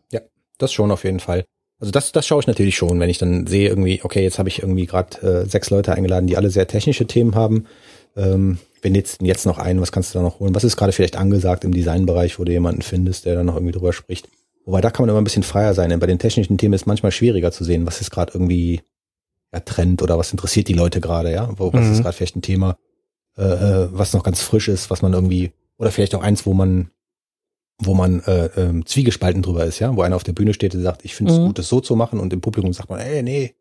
Das schon auf jeden Fall. Also das, das schaue ich natürlich schon, wenn ich dann sehe irgendwie, okay, jetzt habe ich irgendwie gerade äh, sechs Leute eingeladen, die alle sehr technische Themen haben. Ähm, wenn jetzt jetzt noch einen, was kannst du da noch holen? Was ist gerade vielleicht angesagt im Designbereich, wo du jemanden findest, der da noch irgendwie drüber spricht? Wobei da kann man immer ein bisschen freier sein. Denn bei den technischen Themen ist es manchmal schwieriger zu sehen, was ist gerade irgendwie ja, Trend oder was interessiert die Leute gerade, ja? Wo, was Mhm. ist gerade vielleicht ein Thema, äh, äh, was noch ganz frisch ist, was man irgendwie, oder vielleicht auch eins, wo man wo man äh, ähm, zwiegespalten drüber ist, ja, wo einer auf der Bühne steht und sagt, ich finde es Mhm. gut, das so zu machen und im Publikum sagt man, ey, nee,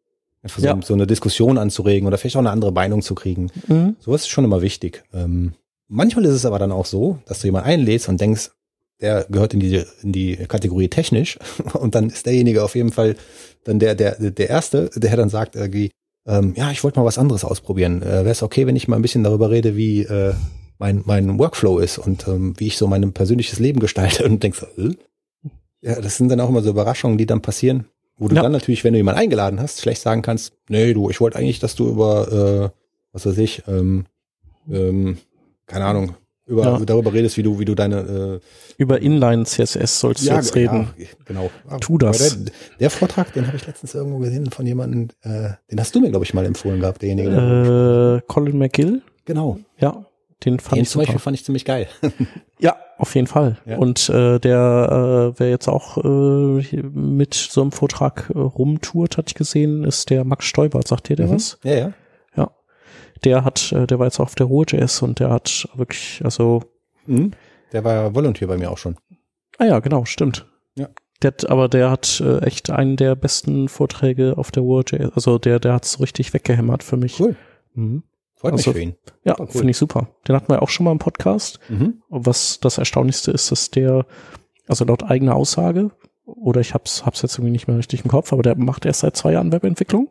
einfach so, Ja. so eine Diskussion anzuregen oder vielleicht auch eine andere Meinung zu kriegen. Mhm. Sowas ist schon immer wichtig. Ähm, manchmal ist es aber dann auch so, dass du jemanden einlädst und denkst, der gehört in die, in die Kategorie technisch und dann ist derjenige auf jeden Fall dann der, der, der Erste, der dann sagt irgendwie, ähm, ja, ich wollte mal was anderes ausprobieren. Äh, Wäre es okay, wenn ich mal ein bisschen darüber rede, wie äh, mein, mein Workflow ist und ähm, wie ich so mein persönliches Leben gestalte und denkst, äh? ja, das sind dann auch immer so Überraschungen, die dann passieren, wo du Ja. dann natürlich, wenn du jemanden eingeladen hast, schlecht sagen kannst, nee, du, ich wollte eigentlich, dass du über, äh, was weiß ich, ähm, ähm, keine Ahnung, über, Ja. darüber redest, wie du, wie du deine äh, Über Inline CSS sollst du jetzt reden. ja, genau. Ja, Tu das. Der, der Vortrag, den habe ich letztens irgendwo gesehen von jemandem, äh, den hast du mir, glaube ich, mal empfohlen gehabt, derjenige. der- Äh, Colin McGill, genau. ja, den fand Den ich zum super. Beispiel fand ich ziemlich geil. Ja, auf jeden Fall. Ja. Und äh, der, äh, wer jetzt auch äh, mit so einem Vortrag äh, rumtourt, hatte ich gesehen, ist der Max Steubert. Sagt dir der was? Ja, ja. Der hat, äh, der war jetzt auf der Ruhe.js und der hat wirklich, also, Mhm. Der war ja Volunteer bei mir auch schon. ah ja, genau, stimmt. Ja. Der hat, aber der hat äh, echt einen der besten Vorträge auf der Ruhe.js. Also der, der hat's so richtig weggehämmert für mich. Cool. Mhm. Freut Also- mich für ihn. Ja, cool. finde ich super. Den hatten wir auch schon mal im Podcast. Mhm. Und was das Erstaunlichste ist, dass der, also laut eigener Aussage, oder ich hab's, hab's jetzt irgendwie nicht mehr richtig im Kopf, aber der macht erst seit zwei Jahren Webentwicklung.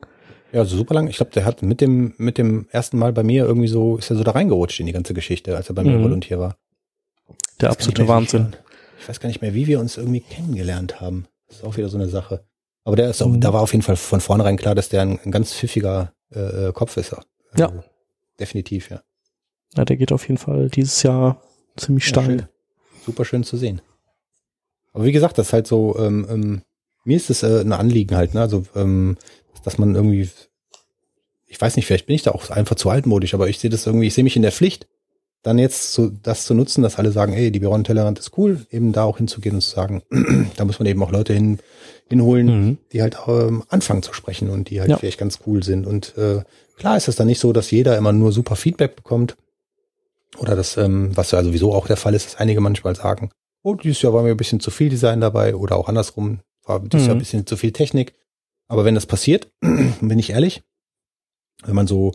Ja, also super lang. Ich glaube, der hat mit dem, mit dem ersten Mal bei mir irgendwie so, ist er so da reingerutscht in die ganze Geschichte, als er bei mir Mhm. Volunteer war. Der absolute mehr, Wahnsinn. Ich, ich weiß gar nicht mehr, wie wir uns irgendwie kennengelernt haben. Das ist auch wieder so eine Sache. Aber der ist auch, Mhm. da war auf jeden Fall von vornherein klar, dass der ein, ein ganz pfiffiger äh, Kopf ist. Also, Ja. Definitiv, ja. Ja, der geht auf jeden Fall dieses Jahr ziemlich Ja, steil. schön. Super schön zu sehen. Aber wie gesagt, das ist halt so, ähm, ähm, mir ist es äh, ein Anliegen halt, ne? Also, ähm, dass man irgendwie, ich weiß nicht, vielleicht bin ich da auch einfach zu altmodisch, aber ich sehe das irgendwie, ich sehe mich in der Pflicht, dann jetzt so das zu nutzen, dass alle sagen, ey, die Biron Tellerrand ist cool, eben da auch hinzugehen und zu sagen, da muss man eben auch Leute hin, hinholen, Mhm. die halt ähm, anfangen zu sprechen und die halt Ja. vielleicht ganz cool sind. Und äh, klar ist es dann nicht so, dass jeder immer nur super Feedback bekommt. Oder das, ähm, was ja sowieso auch der Fall ist, dass einige manchmal sagen, oh, dieses Jahr war mir ein bisschen zu viel Design dabei oder auch andersrum, war dieses Mhm. Jahr ein bisschen zu viel Technik. Aber wenn das passiert, bin ich ehrlich, wenn man so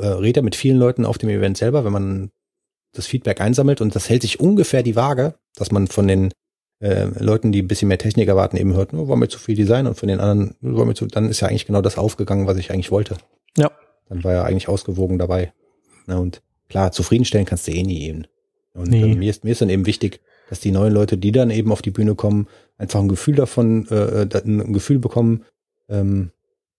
äh, redet mit vielen Leuten auf dem Event selber, wenn man das Feedback einsammelt und das hält sich ungefähr die Waage, dass man von den äh, Leuten, die ein bisschen mehr Technik erwarten, eben hört, oh, war mir zu viel Design und von den anderen, oh, war mir zu, dann ist ja eigentlich genau das aufgegangen, was ich eigentlich wollte. Ja. Dann war ja eigentlich ausgewogen dabei. Na, und klar, zufriedenstellen kannst du eh nie eben. Und Nee. mir, ist, mir ist dann eben wichtig, dass die neuen Leute, die dann eben auf die Bühne kommen, einfach ein Gefühl davon, äh, ein Gefühl bekommen, ähm,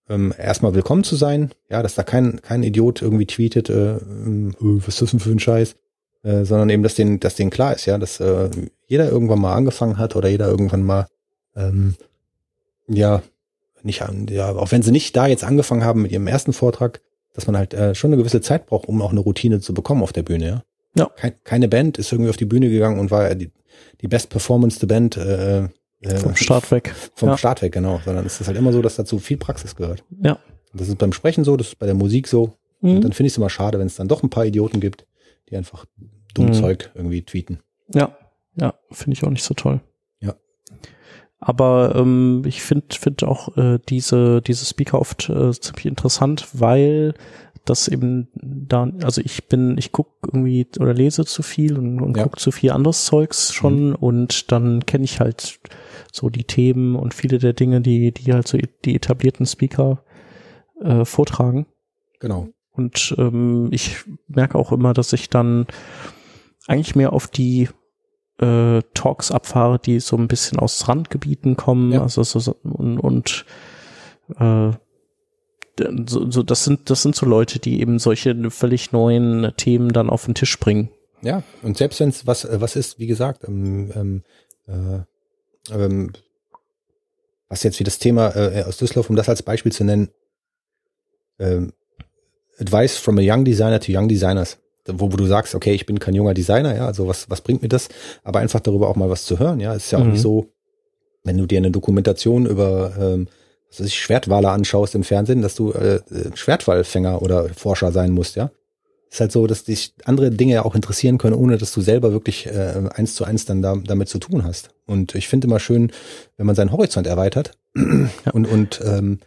ähm, erstmal willkommen zu sein, ja, dass da kein, kein Idiot irgendwie tweetet, äh, ähm, äh, was ist das denn für ein Scheiß, äh, sondern eben, dass denen, dass denen klar ist, ja, dass äh, jeder irgendwann mal angefangen hat oder jeder irgendwann mal, ähm, ja, nicht, ja, auch wenn sie nicht da jetzt angefangen haben mit ihrem ersten Vortrag, dass man halt äh, schon eine gewisse Zeit braucht, um auch eine Routine zu bekommen auf der Bühne, ja. Ja. Kein, keine Band ist irgendwie auf die Bühne gegangen und war die, die best performance Band äh, äh, Vom Start weg. vom ja. Start weg, genau. Sondern es ist halt immer so, dass dazu viel Praxis gehört. Ja. Das ist beim Sprechen so, das ist bei der Musik so. Mhm. Und dann finde ich es immer schade, wenn es dann doch ein paar Idioten gibt, die einfach dumm mhm. Zeug irgendwie tweeten. Ja, ja, finde ich auch nicht so toll. Ja. Aber ähm, ich finde find auch äh, diese, diese Speaker oft äh, ziemlich interessant, weil das eben da, also ich bin, ich guck irgendwie oder lese zu viel und, und ja. guck zu viel anderes Zeugs schon mhm. und dann kenne ich halt so die Themen und viele der Dinge, die, die halt so die etablierten Speaker äh, vortragen. Genau. Und ähm, ich merke auch immer, dass ich dann eigentlich mehr auf die äh, Talks abfahre, die so ein bisschen aus Randgebieten kommen, ja. also so, und, und äh, so, so, das sind, das sind so Leute, die eben solche völlig neuen Themen dann auf den Tisch bringen. Ja, und selbst wenn es was, äh, was ist, wie gesagt, ähm, ähm, äh, ähm, was jetzt wie das Thema äh, aus Düsseldorf, um das als Beispiel zu nennen, ähm, Advice from a Young Designer to Young Designers, wo, wo du sagst, okay, ich bin kein junger Designer, ja, also was, was bringt mir das? Aber einfach darüber auch mal was zu hören, ja, es ist ja auch mhm. nicht so, wenn du dir eine Dokumentation über ähm, was weiß ich, Schwertwaler anschaust im Fernsehen, dass du äh, Schwertwallfänger oder Forscher sein musst, ja. Ist halt so, dass dich andere Dinge ja auch interessieren können, ohne dass du selber wirklich äh, eins zu eins dann da, damit zu tun hast. Und ich finde immer schön, wenn man seinen Horizont erweitert. Und, und ähm,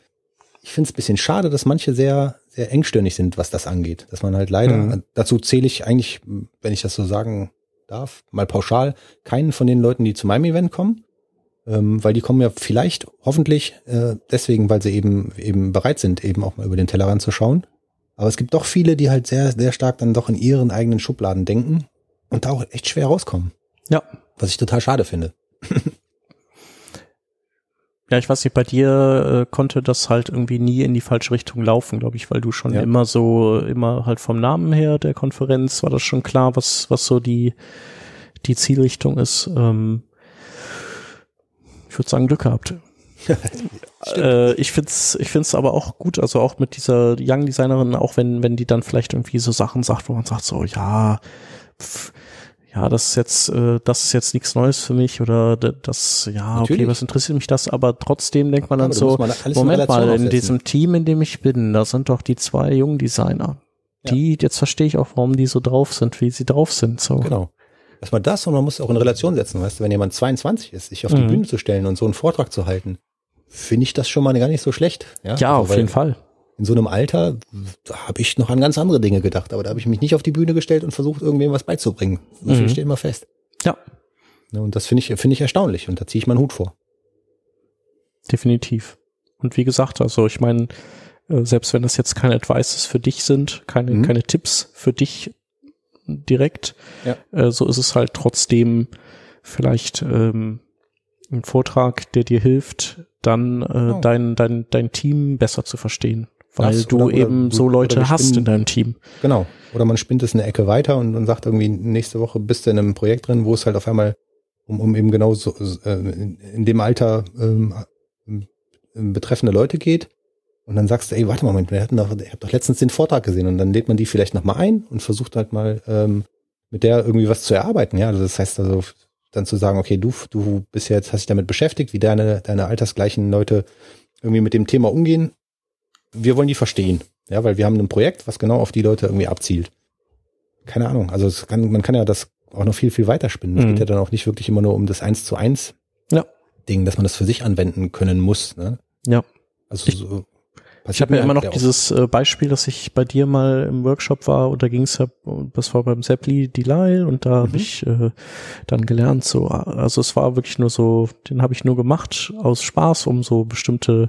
ich finde es ein bisschen schade, dass manche sehr, sehr engstirnig sind, was das angeht. Dass man halt leider, mhm. dazu zähle ich eigentlich, wenn ich das so sagen darf, mal pauschal, keinen von den Leuten, die zu meinem Event kommen ähm, weil die kommen ja vielleicht, hoffentlich, äh, deswegen, weil sie eben eben bereit sind, eben auch mal über den Tellerrand zu schauen. Aber es gibt doch viele, die halt sehr, sehr stark dann doch in ihren eigenen Schubladen denken und da auch echt schwer rauskommen. Ja. Was ich total schade finde. Ja, ich weiß nicht, bei dir äh, konnte das halt irgendwie nie in die falsche Richtung laufen, glaube ich, weil du schon ja. immer so, immer halt vom Namen her der Konferenz war das schon klar, was, was so die, die Zielrichtung ist. Ähm, ich würde sagen, Glück gehabt. äh, ich find's, ich find's aber auch gut, also auch mit dieser Young Designerin, auch wenn, wenn die dann vielleicht irgendwie so Sachen sagt, wo man sagt so, ja, pff, ja, das ist jetzt, äh, das ist jetzt nichts Neues für mich oder das, ja, Natürlich. okay, was interessiert mich das? Aber trotzdem denkt man dann so, Moment mal, in diesem Team, in dem ich bin, da sind doch die zwei jungen Designer. Die, ja. jetzt verstehe ich auch, warum die so drauf sind, wie sie drauf sind. So. Genau dass man das und man muss auch in Relation setzen, weißt du, wenn jemand 22 ist, sich auf die mhm. Bühne zu stellen und so einen Vortrag zu halten, finde ich das schon mal gar nicht so schlecht. Ja, ja also, auf jeden Fall. In so einem Alter, habe ich noch an ganz andere Dinge gedacht, aber da habe ich mich nicht auf die Bühne gestellt und versucht, irgendwem was beizubringen. So viel mhm. steht immer fest. Ja. Und das finde ich, finde ich erstaunlich und da ziehe ich meinen Hut vor. Definitiv. Und wie gesagt, also ich meine, äh, selbst wenn das jetzt keine Advices für dich sind, keine, mhm. keine Tipps für dich direkt. Ja. Äh, so ist es halt trotzdem vielleicht ähm, ein Vortrag, der dir hilft, dann äh, oh. dein, dein, dein Team besser zu verstehen. Weil das, du oder, eben oder, so Leute hast spinnen, in deinem Team. Genau. Oder man spinnt es eine Ecke weiter und, und sagt irgendwie, nächste Woche bist du in einem Projekt drin, wo es halt auf einmal um, um eben genau so äh, in, in dem Alter ähm, betreffende Leute geht und dann sagst du, ey, warte mal, Moment, wir hatten doch, ich habe doch letztens den Vortrag gesehen und dann lädt man die vielleicht nochmal ein und versucht halt mal ähm, mit der irgendwie was zu erarbeiten. Ja, also das heißt also dann zu sagen, okay, du, du bist jetzt, hast dich damit beschäftigt, wie deine, deine altersgleichen Leute irgendwie mit dem Thema umgehen. Wir wollen die verstehen. Ja, weil wir haben ein Projekt, was genau auf die Leute irgendwie abzielt. Keine Ahnung. Also es kann, man kann ja das auch noch viel, viel weiter spinnen. Es mhm. geht ja dann auch nicht wirklich immer nur um das Eins zu eins ja. Ding, dass man das für sich anwenden können muss. Ne? Ja. Also ich, so, ich habe ja immer noch dieses äh, Beispiel, dass ich bei dir mal im Workshop war und da ging es ja, das war beim Seppli Delisle und da mhm. habe ich äh, dann gelernt, so, also es war wirklich nur so, den habe ich nur gemacht aus Spaß, um so bestimmte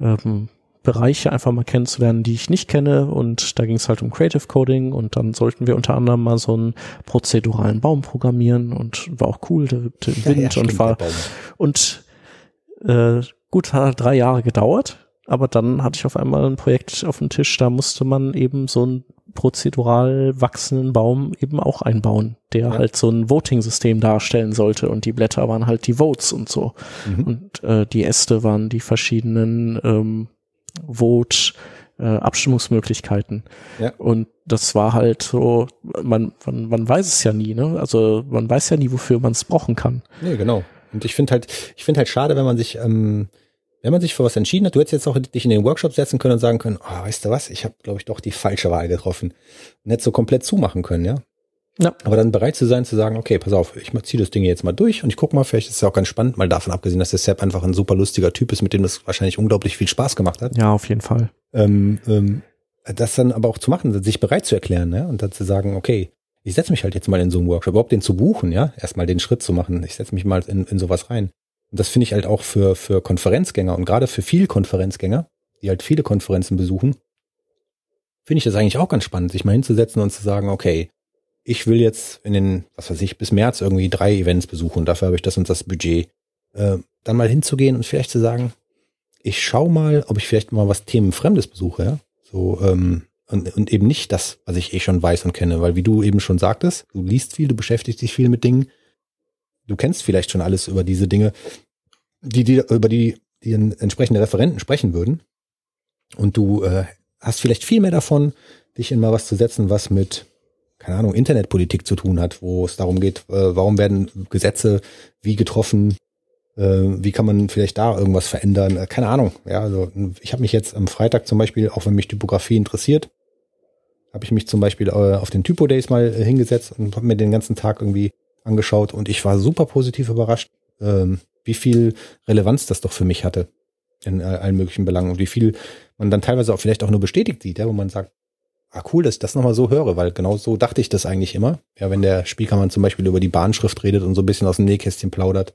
ähm, Bereiche einfach mal kennenzulernen, die ich nicht kenne. Und da ging es halt um Creative Coding und dann sollten wir unter anderem mal so einen prozeduralen Baum programmieren und war auch cool, der, der Wind ja, ja, und war und äh, gut, hat drei Jahre gedauert aber dann hatte ich auf einmal ein Projekt auf dem Tisch, da musste man eben so einen prozedural wachsenden Baum eben auch einbauen, der ja. halt so ein Voting-System darstellen sollte und die Blätter waren halt die Votes und so. Mhm. Und äh, die Äste waren die verschiedenen ähm, Vote- äh, Abstimmungsmöglichkeiten. Ja. Und das war halt so, man, man, man weiß es ja nie, ne? Also man weiß ja nie, wofür man es brauchen kann. Nee, genau. Und ich finde halt, ich finde halt schade, wenn man sich ähm, wenn man sich für was entschieden hat, du hättest jetzt auch dich in den Workshop setzen können und sagen können, oh, weißt du was, ich habe, glaube ich, doch die falsche Wahl getroffen. Und hättest so komplett zumachen können, ja. Ja. Aber dann bereit zu sein, zu sagen, okay, pass auf, ich ziehe das Ding jetzt mal durch und ich guck mal, vielleicht ist es ja auch ganz spannend, mal davon abgesehen, dass der Sepp einfach ein super lustiger Typ ist, mit dem das wahrscheinlich unglaublich viel Spaß gemacht hat. Ja, auf jeden Fall. Ähm, ähm, das dann aber auch zu machen, sich bereit zu erklären, ne? Und dann zu sagen, okay, ich setze mich halt jetzt mal in so einen Workshop, überhaupt den zu buchen, ja, erstmal den Schritt zu machen. Ich setze mich mal in, in sowas rein. Und das finde ich halt auch für, für Konferenzgänger und gerade für viel Konferenzgänger, die halt viele Konferenzen besuchen, finde ich das eigentlich auch ganz spannend, sich mal hinzusetzen und zu sagen, okay, ich will jetzt in den, was weiß ich, bis März irgendwie drei Events besuchen, dafür habe ich das und das Budget. Äh, dann mal hinzugehen und vielleicht zu sagen, ich schau mal, ob ich vielleicht mal was Themenfremdes besuche, ja. So, ähm, und, und eben nicht das, was ich eh schon weiß und kenne, weil wie du eben schon sagtest, du liest viel, du beschäftigst dich viel mit Dingen, du kennst vielleicht schon alles über diese Dinge, die, die über die die entsprechende Referenten sprechen würden. Und du äh, hast vielleicht viel mehr davon, dich in mal was zu setzen, was mit, keine Ahnung, Internetpolitik zu tun hat, wo es darum geht, äh, warum werden Gesetze wie getroffen, äh, wie kann man vielleicht da irgendwas verändern, äh, keine Ahnung. Ja, also ich habe mich jetzt am Freitag zum Beispiel, auch wenn mich Typografie interessiert, habe ich mich zum Beispiel äh, auf den Typo Days mal äh, hingesetzt und habe mir den ganzen Tag irgendwie angeschaut und ich war super positiv überrascht, ähm, wie viel Relevanz das doch für mich hatte in äh, allen möglichen Belangen und wie viel man dann teilweise auch vielleicht auch nur bestätigt sieht, ja, wo man sagt, ah cool, dass ich das nochmal so höre, weil genau so dachte ich das eigentlich immer. Ja, wenn der Spielkammer zum Beispiel über die Bahnschrift redet und so ein bisschen aus dem Nähkästchen plaudert,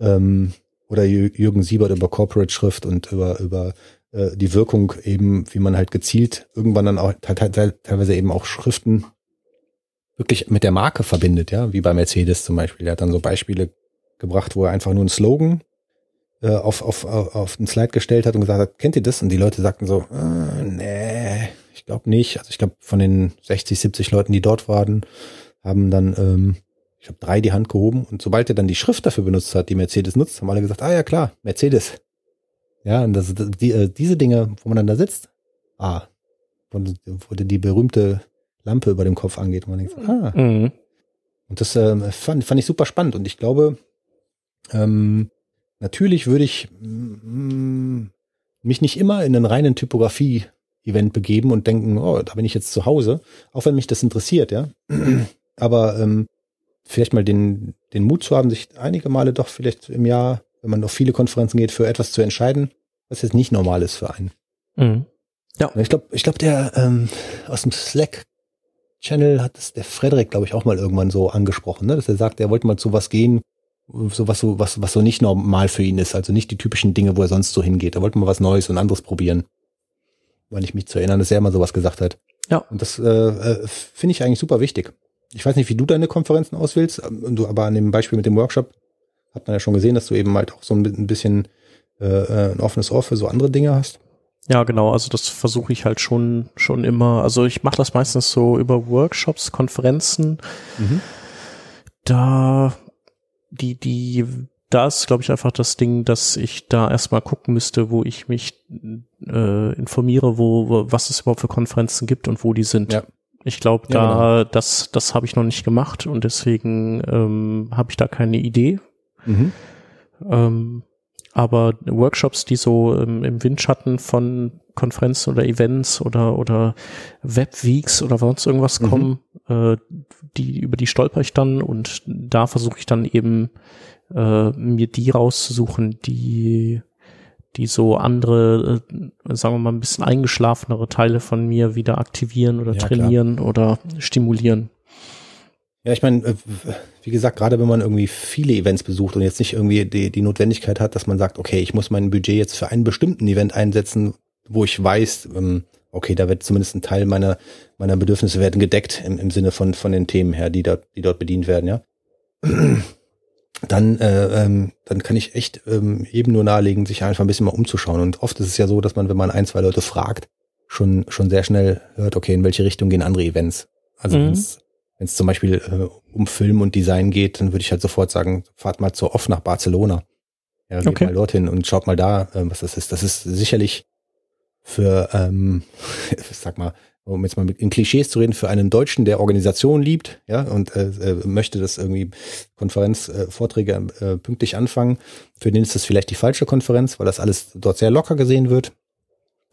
ähm, oder Jürgen Siebert über Corporate Schrift und über, über äh, die Wirkung eben, wie man halt gezielt irgendwann dann auch teilweise eben auch Schriften wirklich mit der Marke verbindet, ja, wie bei Mercedes zum Beispiel. Er hat dann so Beispiele gebracht, wo er einfach nur einen Slogan äh, auf, auf, auf, auf den Slide gestellt hat und gesagt hat, kennt ihr das? Und die Leute sagten so, äh, nee, ich glaube nicht. Also ich glaube, von den 60, 70 Leuten, die dort waren, haben dann, ähm, ich habe drei die Hand gehoben und sobald er dann die Schrift dafür benutzt hat, die Mercedes nutzt, haben alle gesagt, ah ja klar, Mercedes. Ja, und das, die, äh, diese Dinge, wo man dann da sitzt, ah, wo die berühmte Lampe über dem Kopf angeht und man denkt, ah. Mhm. Und das äh, fand, fand ich super spannend und ich glaube, ähm, natürlich würde ich mm, mich nicht immer in einen reinen Typografie-Event begeben und denken, oh, da bin ich jetzt zu Hause, auch wenn mich das interessiert, ja. Aber ähm, vielleicht mal den, den Mut zu haben, sich einige Male doch vielleicht im Jahr, wenn man auf viele Konferenzen geht, für etwas zu entscheiden, was jetzt nicht normal ist für einen. Mhm. Ja. Ich glaube, ich glaube, der ähm, aus dem Slack Channel hat es der Frederik, glaube ich, auch mal irgendwann so angesprochen, ne? dass er sagt, er wollte mal zu was gehen, so was so, was, was so nicht normal für ihn ist, also nicht die typischen Dinge, wo er sonst so hingeht. Er wollte mal was Neues und anderes probieren. Weil ich mich zu erinnern, dass er mal sowas gesagt hat. Ja. Und das äh, äh, finde ich eigentlich super wichtig. Ich weiß nicht, wie du deine Konferenzen auswählst, ähm, du, aber an dem Beispiel mit dem Workshop hat man ja schon gesehen, dass du eben halt auch so ein bisschen äh, äh ein offenes Ohr für so andere Dinge hast. Ja, genau. Also das versuche ich halt schon schon immer. Also ich mache das meistens so über Workshops, Konferenzen. Mhm. Da die, die, da ist, glaube ich, einfach das Ding, dass ich da erstmal gucken müsste, wo ich mich äh, informiere, wo, wo, was es überhaupt für Konferenzen gibt und wo die sind. Ja. Ich glaube, da, ja, genau. das, das habe ich noch nicht gemacht und deswegen ähm, habe ich da keine Idee. Mhm. Ähm, aber Workshops, die so ähm, im Windschatten von Konferenzen oder Events oder, oder Webweeks oder sonst irgendwas mhm. kommen, äh, die, über die stolper ich dann und da versuche ich dann eben äh, mir die rauszusuchen, die, die so andere, äh, sagen wir mal, ein bisschen eingeschlafenere Teile von mir wieder aktivieren oder ja, trainieren klar. oder stimulieren. Ja, ich meine, äh, wie gesagt, gerade wenn man irgendwie viele Events besucht und jetzt nicht irgendwie die, die Notwendigkeit hat, dass man sagt, okay, ich muss mein Budget jetzt für einen bestimmten Event einsetzen, wo ich weiß, ähm, okay, da wird zumindest ein Teil meiner, meiner Bedürfnisse werden gedeckt im, im Sinne von, von den Themen her, die dort, die dort bedient werden, ja. Dann, äh, ähm, dann kann ich echt ähm, eben nur nahelegen, sich einfach ein bisschen mal umzuschauen. Und oft ist es ja so, dass man, wenn man ein, zwei Leute fragt, schon, schon sehr schnell hört, okay, in welche Richtung gehen andere Events. Also mhm. Wenn es zum Beispiel äh, um Film und Design geht, dann würde ich halt sofort sagen, fahrt mal zu oft nach Barcelona. Ja, geht okay. mal dorthin und schaut mal da, äh, was das ist. Das ist sicherlich für, ähm, sag mal, um jetzt mal mit in Klischees zu reden, für einen Deutschen, der Organisation liebt, ja, und äh, äh, möchte das irgendwie Konferenzvorträge äh, pünktlich anfangen, für den ist das vielleicht die falsche Konferenz, weil das alles dort sehr locker gesehen wird.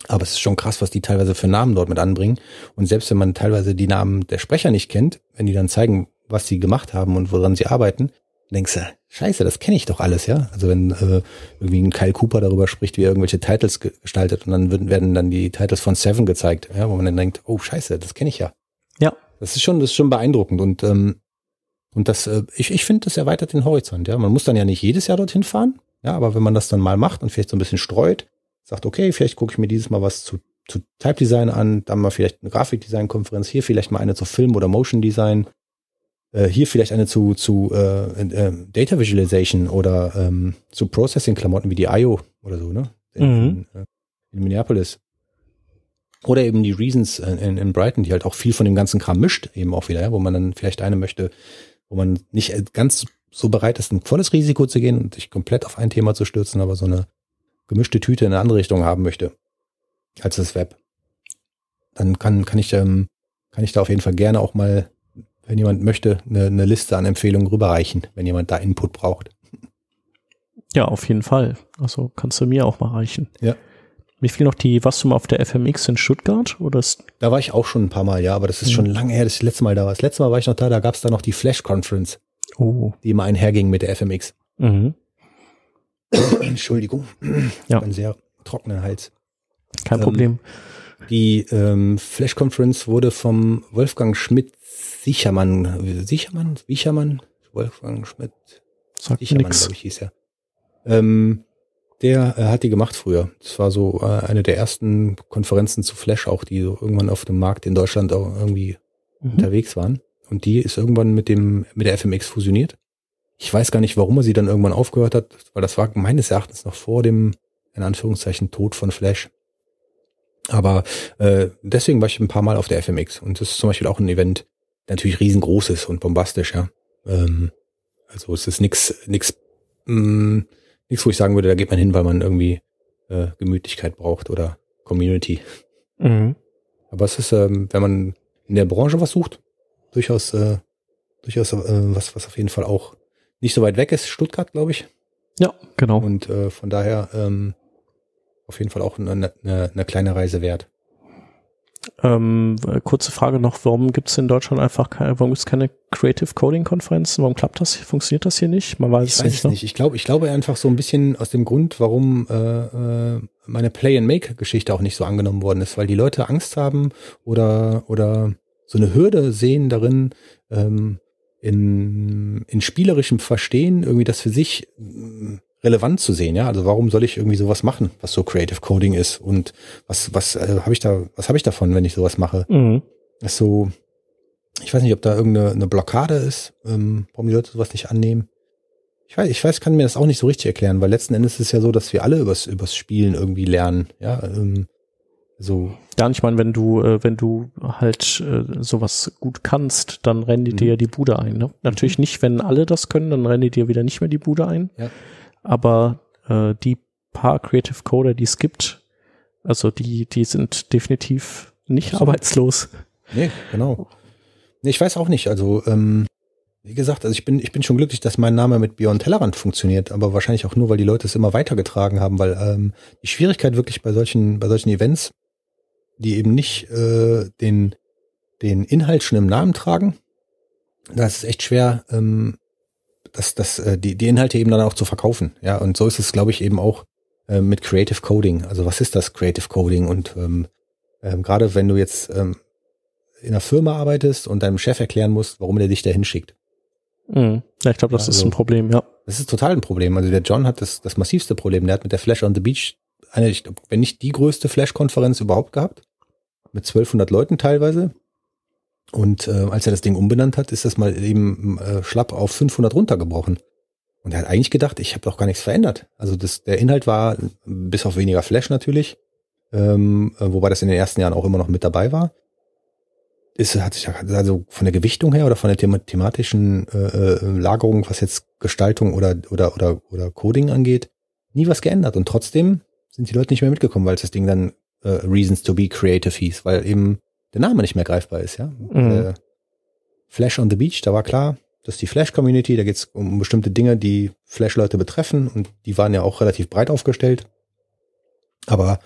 Aber es ist schon krass, was die teilweise für Namen dort mit anbringen. Und selbst wenn man teilweise die Namen der Sprecher nicht kennt, wenn die dann zeigen, was sie gemacht haben und woran sie arbeiten, denkst du, scheiße, das kenne ich doch alles, ja. Also wenn äh, irgendwie ein Kyle Cooper darüber spricht, wie er irgendwelche Titles gestaltet und dann werden, werden dann die Titles von Seven gezeigt, ja, wo man dann denkt, oh scheiße, das kenne ich ja. Ja. Das ist schon, das ist schon beeindruckend und ähm, und das, äh, ich, ich finde, das erweitert den Horizont, ja. Man muss dann ja nicht jedes Jahr dorthin fahren, ja, aber wenn man das dann mal macht und vielleicht so ein bisschen streut, sagt, okay, vielleicht gucke ich mir dieses Mal was zu, zu Type Design an, dann mal vielleicht eine Grafikdesign-Konferenz, hier vielleicht mal eine zu Film oder Motion Design, äh, hier vielleicht eine zu, zu äh, äh, Data Visualization oder ähm, zu Processing-Klamotten wie die IO oder so, ne? In, mhm. in, äh, in Minneapolis. Oder eben die Reasons in, in Brighton, die halt auch viel von dem ganzen Kram mischt, eben auch wieder, ja, wo man dann vielleicht eine möchte, wo man nicht äh, ganz so bereit ist, ein volles Risiko zu gehen und sich komplett auf ein Thema zu stürzen, aber so eine gemischte Tüte in eine andere Richtung haben möchte als das Web. Dann kann, kann ich, ähm, kann ich da auf jeden Fall gerne auch mal wenn jemand möchte, eine, eine Liste an Empfehlungen rüberreichen, wenn jemand da Input braucht. Ja, auf jeden Fall. Also kannst du mir auch mal reichen. Ja. Mir fiel noch die, warst du mal auf der FMX in Stuttgart? Oder ist da war ich auch schon ein paar Mal, ja, aber das ist mhm. schon lange her, dass ich das letzte Mal da war. Das letzte Mal war ich noch da, da gab es da noch die Flash Conference, oh. die immer einherging mit der FMX. Mhm. Entschuldigung. Ja. Ein sehr trockener Hals. Kein ähm, Problem. Die ähm, Flash Conference wurde vom Wolfgang Schmidt Sichermann, Sichermann, Sichermann, Wolfgang Schmidt, Sagt Sichermann, glaube ich, hieß er. Ähm, der äh, hat die gemacht früher. Das war so äh, eine der ersten Konferenzen zu Flash auch, die so irgendwann auf dem Markt in Deutschland auch irgendwie mhm. unterwegs waren. Und die ist irgendwann mit dem, mit der FMX fusioniert. Ich weiß gar nicht, warum er sie dann irgendwann aufgehört hat, weil das war meines Erachtens noch vor dem, in Anführungszeichen, Tod von Flash. Aber äh, deswegen war ich ein paar Mal auf der FMX und das ist zum Beispiel auch ein Event, natürlich riesengroß ist und bombastisch, ja. Ähm, also es ist nix, nix, mh, mm, nix, wo ich sagen würde, da geht man hin, weil man irgendwie äh, Gemütlichkeit braucht oder Community. Mhm. Aber es ist, ähm, wenn man in der Branche was sucht, durchaus, äh, durchaus äh, was, was auf jeden Fall auch nicht so weit weg ist. Stuttgart, glaube ich. Ja, genau. Und äh, von daher ähm, auf jeden Fall auch eine, eine, eine kleine Reise wert. Ähm, kurze Frage noch, warum gibt es in Deutschland einfach keine, warum gibt es keine Creative Coding Konferenzen? Warum klappt das? Funktioniert das hier nicht? Man weiß ich es weiß nicht. Ne? nicht. Ich glaube, ich glaube einfach so ein bisschen aus dem Grund, warum äh, äh, meine Play-and-Make-Geschichte auch nicht so angenommen worden ist, weil die Leute Angst haben oder oder so eine Hürde sehen darin, ähm, in, in spielerischem Verstehen irgendwie das für sich relevant zu sehen, ja. Also warum soll ich irgendwie sowas machen, was so Creative Coding ist und was was äh, habe ich da was habe ich davon, wenn ich sowas mache? Mhm. Das ist so, ich weiß nicht, ob da irgendeine eine Blockade ist, ähm, warum die Leute sowas nicht annehmen. Ich weiß, ich weiß, kann mir das auch nicht so richtig erklären, weil letzten Endes ist es ja so, dass wir alle übers übers Spielen irgendwie lernen, ja. Ähm, so. Ja, ich meine, wenn du, äh, wenn du halt äh, sowas gut kannst, dann rennen die mhm. dir ja die Bude ein. Ne? Natürlich mhm. nicht, wenn alle das können, dann rennen die dir wieder nicht mehr die Bude ein. Ja aber äh, die paar Creative Coder, die es gibt, also die, die sind definitiv nicht Absolut. arbeitslos. Nee, genau. Nee, ich weiß auch nicht. Also, ähm, wie gesagt, also ich bin, ich bin schon glücklich, dass mein Name mit Beyond Tellerrand funktioniert, aber wahrscheinlich auch nur, weil die Leute es immer weitergetragen haben, weil ähm, die Schwierigkeit wirklich bei solchen, bei solchen Events, die eben nicht äh, den, den Inhalt schon im Namen tragen, da ist es echt schwer, ähm, das, das, äh, die, die Inhalte eben dann auch zu verkaufen. Ja, und so ist es, glaube ich, eben auch äh, mit Creative Coding. Also was ist das Creative Coding? Und ähm, ähm, gerade wenn du jetzt ähm, in einer Firma arbeitest und deinem Chef erklären musst, warum er dich da hinschickt. Mhm. Ja, ich glaube, das also, ist ein Problem, ja. Das ist total ein Problem. Also der John hat das, das massivste Problem. Der hat mit der Flash on the Beach eine, ich glaub, wenn nicht die größte Flash-Konferenz überhaupt gehabt. Mit 1200 Leuten teilweise. Und äh, als er das Ding umbenannt hat, ist das mal eben äh, schlapp auf 500 runtergebrochen. Und er hat eigentlich gedacht, ich habe doch gar nichts verändert. Also das, der Inhalt war bis auf weniger Flash natürlich, ähm, äh, wobei das in den ersten Jahren auch immer noch mit dabei war. Ist, hat sich also von der Gewichtung her oder von der thema thematischen äh, äh, Lagerung, was jetzt Gestaltung oder, oder, oder, oder Coding angeht, nie was geändert. Und trotzdem sind die Leute nicht mehr mitgekommen, weil das Ding dann äh, Reasons to be Creative hieß, weil eben der Name nicht mehr greifbar ist, ja. Mhm. Äh, Flash on the Beach, da war klar, das ist die Flash-Community, da geht es um bestimmte Dinge, die Flash-Leute betreffen und die waren ja auch relativ breit aufgestellt. Aber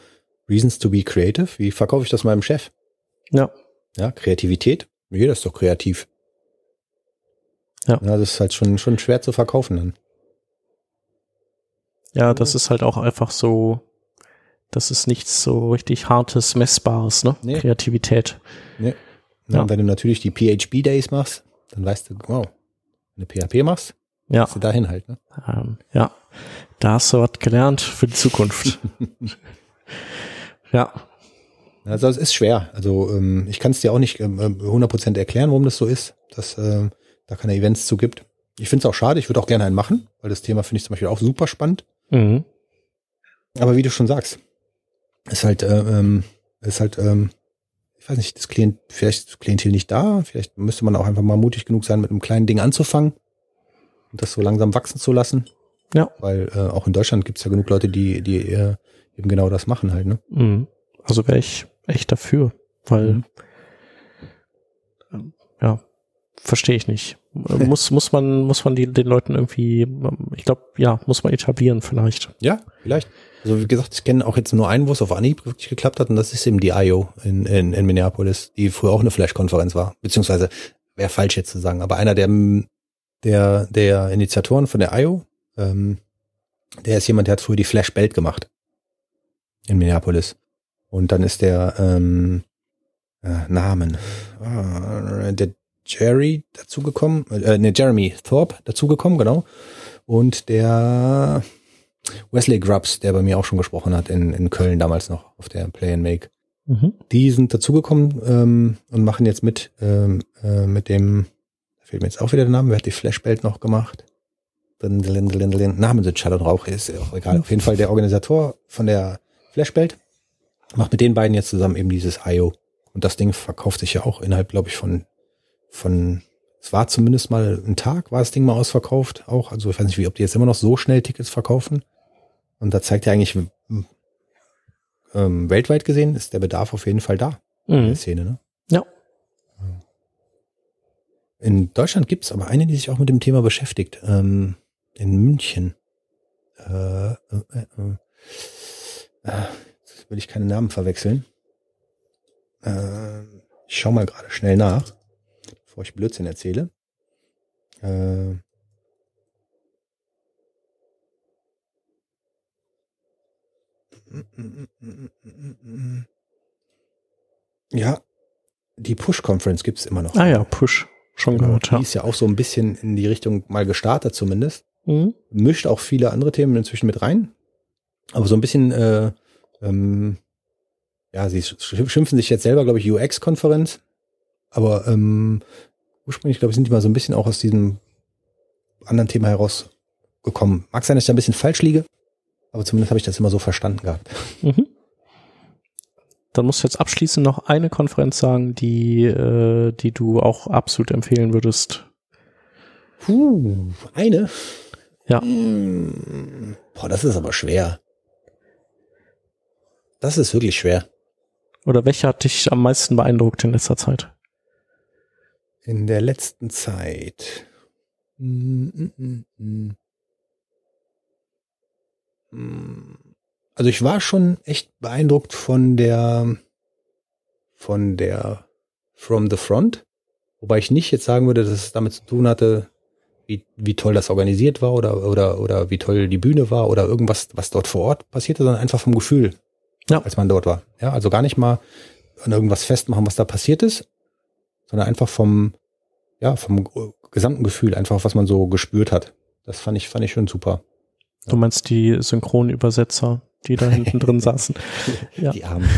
Reasons to be creative, wie verkaufe ich das meinem Chef? Ja. Ja, Kreativität, jeder ist doch kreativ. Ja. ja. Das ist halt schon, schon schwer zu verkaufen dann. Ja, das ist halt auch einfach so, das ist nichts so richtig hartes, messbares, ne? Nee. Kreativität. Nee. Ja. Und wenn du natürlich die PHP Days machst, dann weißt du, wow, wenn du PHP machst, ja. du dahin halt. Ne? Ähm, ja, da hast du was gelernt für die Zukunft. ja. Also es ist schwer. Also ähm, ich kann es dir auch nicht ähm, 100% äh, erklären, warum das so ist, dass äh, da keine Events zu gibt. Ich finde es auch schade, ich würde auch gerne einen machen, weil das Thema finde ich zum Beispiel auch super spannend. Mhm. Aber wie du schon sagst, ist halt, äh, ähm, ist halt ähm, ich weiß nicht, das Klient, vielleicht das Klientel nicht da, vielleicht müsste man auch einfach mal mutig genug sein, mit einem kleinen Ding anzufangen und das so langsam wachsen zu lassen. Ja. Weil äh, auch in Deutschland gibt es ja genug Leute, die, die äh, eben genau das machen halt, ne? Mhm. Also wäre ich echt dafür, weil mhm. äh, ja, verstehe ich nicht. Muss, muss man, muss man die, den Leuten irgendwie, ich glaube, ja, muss man etablieren vielleicht. Ja, vielleicht. Also wie gesagt, ich kenne auch jetzt nur einen, wo es auf Anhieb wirklich geklappt hat und das ist eben die IO in, in, in Minneapolis, die früher auch eine Flash-Konferenz war. Beziehungsweise, wäre falsch jetzt zu sagen, aber einer der, der, der Initiatoren von der IO, ähm, der ist jemand, der hat früher die Flash-Belt gemacht in Minneapolis. Und dann ist der ähm, äh, Namen, äh, der Jerry dazugekommen, äh, ne, Jeremy Thorpe dazugekommen, genau. Und der Wesley Grubbs, der bei mir auch schon gesprochen hat in, in Köln damals noch auf der Play and Make. Mhm. Die sind dazugekommen ähm, und machen jetzt mit ähm, äh, mit dem, da fehlt mir jetzt auch wieder der Name, wer hat die Flashbelt noch gemacht? Namen sind Schall und Rauch, ist auch egal. Auf jeden Fall der Organisator von der Flashbelt macht mit den beiden jetzt zusammen eben dieses IO. Und das Ding verkauft sich ja auch innerhalb, glaube ich, von, von es war zumindest mal ein Tag, war das Ding mal ausverkauft auch. Also ich weiß nicht, wie, ob die jetzt immer noch so schnell Tickets verkaufen. Und da zeigt ja eigentlich, ähm, weltweit gesehen ist der Bedarf auf jeden Fall da mhm. in der Szene, ne? Ja. In Deutschland gibt's aber eine, die sich auch mit dem Thema beschäftigt. Ähm, in München. Äh, äh, äh, äh, jetzt will ich keine Namen verwechseln. Äh, ich schau mal gerade schnell nach bevor ich Blödsinn erzähle. Äh, ja, die Push-Conference gibt es immer noch. Ah ja, Push. Schon genau, gehört, ja. Die ist ja auch so ein bisschen in die Richtung mal gestartet zumindest. Mhm. Mischt auch viele andere Themen inzwischen mit rein. Aber so ein bisschen, äh, ähm, ja, sie schimpfen sich jetzt selber, glaube ich, UX-Konferenz. Aber ähm, ursprünglich, glaube ich, sind die mal so ein bisschen auch aus diesem anderen Thema herausgekommen. Mag sein, dass ich da ein bisschen falsch liege, aber zumindest habe ich das immer so verstanden gehabt. Mhm. Dann musst du jetzt abschließend noch eine Konferenz sagen, die, äh, die du auch absolut empfehlen würdest. Puh, eine? Ja. Hm, boah, das ist aber schwer. Das ist wirklich schwer. Oder welche hat dich am meisten beeindruckt in letzter Zeit? In der letzten Zeit. Also ich war schon echt beeindruckt von der von der From the Front, wobei ich nicht jetzt sagen würde, dass es damit zu tun hatte, wie, wie toll das organisiert war oder, oder, oder wie toll die Bühne war oder irgendwas, was dort vor Ort passierte, sondern einfach vom Gefühl, ja. als man dort war. Ja, also gar nicht mal an irgendwas festmachen, was da passiert ist, sondern einfach vom, ja, vom gesamten Gefühl, einfach was man so gespürt hat. Das fand ich, fand ich schon super. Du meinst die Synchronübersetzer, die da hinten drin saßen? Ja. Die Armen.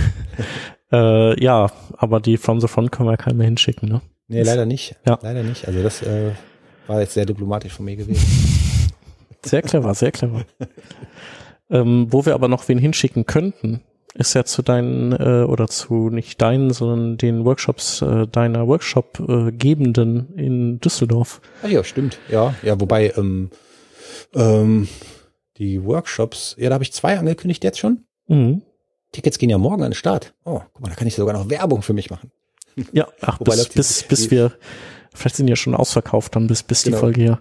äh, ja, aber die From the Front können wir keinen mehr hinschicken, ne? Nee, leider nicht. Ja. Leider nicht. Also das äh, war jetzt sehr diplomatisch von mir gewesen. Sehr clever, sehr clever. ähm, wo wir aber noch wen hinschicken könnten, ist ja zu deinen äh, oder zu nicht deinen, sondern den Workshops äh, deiner Workshop-Gebenden äh, in Düsseldorf. Ah ja, stimmt. Ja, ja, wobei ähm, ähm, die Workshops, ja, da habe ich zwei angekündigt jetzt schon. Mhm. Tickets gehen ja morgen an den Start. Oh, guck mal, da kann ich sogar noch Werbung für mich machen. Ja, ach, bis, bis, bis wir, vielleicht sind die ja schon ausverkauft dann, bis, bis genau. die Folge hier.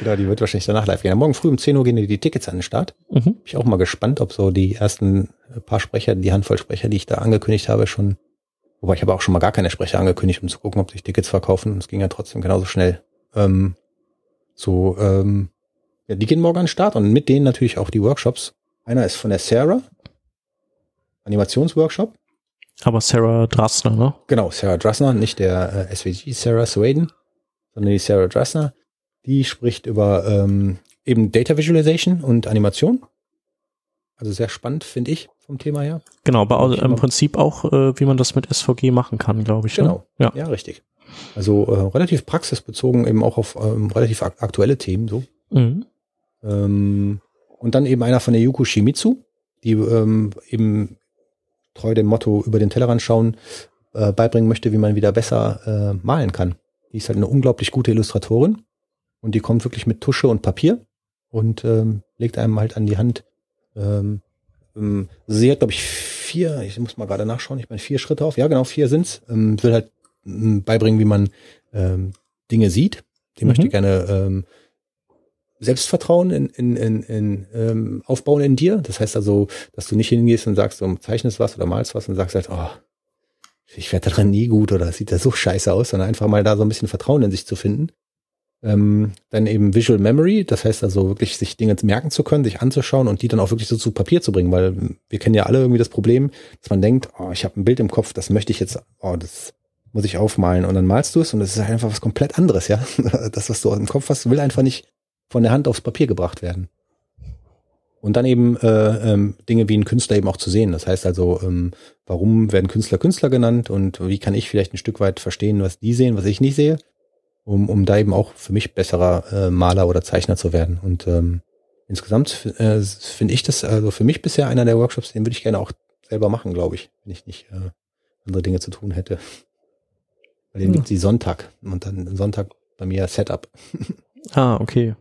Genau, die wird wahrscheinlich danach live gehen. Morgen früh um 10 Uhr gehen die Tickets an den Start. Mhm. Bin ich auch mal gespannt, ob so die ersten paar Sprecher, die Handvoll Sprecher, die ich da angekündigt habe, schon, wobei ich habe auch schon mal gar keine Sprecher angekündigt, um zu gucken, ob sich Tickets verkaufen. Und es ging ja trotzdem genauso schnell. Ähm, so, ähm, ja, die gehen morgen an den Start und mit denen natürlich auch die Workshops. Einer ist von der Sarah, Animationsworkshop. Aber Sarah Drassner, ne? Genau, Sarah Drassner, nicht der äh, SVG Sarah Swaden, sondern die Sarah Drassner. Die spricht über ähm, eben Data Visualization und Animation. Also sehr spannend, finde ich, vom Thema her. Genau, aber im Prinzip auch, äh, wie man das mit SVG machen kann, glaube ich. Ne? Genau, ne? ja. ja, richtig. Also äh, relativ praxisbezogen, eben auch auf ähm, relativ ak aktuelle Themen so. Mhm. Ähm, und dann eben einer von der Yuko Shimizu, die ähm, eben treu dem Motto über den Tellerrand schauen, äh, beibringen möchte, wie man wieder besser äh, malen kann. Die ist halt eine unglaublich gute Illustratorin und die kommt wirklich mit Tusche und Papier und ähm, legt einem halt an die Hand. Ähm, ähm, sie hat, glaube ich, vier, ich muss mal gerade nachschauen, ich meine vier Schritte auf, ja genau, vier sind's. Ähm, will halt ähm, beibringen, wie man ähm, Dinge sieht. Die mhm. möchte gerne ähm, Selbstvertrauen in, in, in, in ähm, aufbauen in dir. Das heißt also, dass du nicht hingehst und sagst, du zeichnest was oder malst was und sagst halt, oh, ich werde daran nie gut oder sieht das so scheiße aus, sondern einfach mal da so ein bisschen Vertrauen in sich zu finden. Ähm, dann eben Visual Memory, das heißt also wirklich sich Dinge merken zu können, sich anzuschauen und die dann auch wirklich so zu Papier zu bringen, weil wir kennen ja alle irgendwie das Problem, dass man denkt, oh, ich habe ein Bild im Kopf, das möchte ich jetzt, oh, das muss ich aufmalen und dann malst du es und es ist halt einfach was komplett anderes, ja. Das, was du im Kopf hast, will einfach nicht von der Hand aufs Papier gebracht werden. Und dann eben äh, ähm, Dinge wie ein Künstler eben auch zu sehen. Das heißt also, ähm, warum werden Künstler Künstler genannt und wie kann ich vielleicht ein Stück weit verstehen, was die sehen, was ich nicht sehe, um, um da eben auch für mich besserer äh, Maler oder Zeichner zu werden. Und ähm, insgesamt äh, finde ich das also für mich bisher einer der Workshops, den würde ich gerne auch selber machen, glaube ich, wenn ich nicht äh, andere Dinge zu tun hätte. Weil den hm. gibt sie Sonntag und dann Sonntag bei mir Setup. Ah, okay.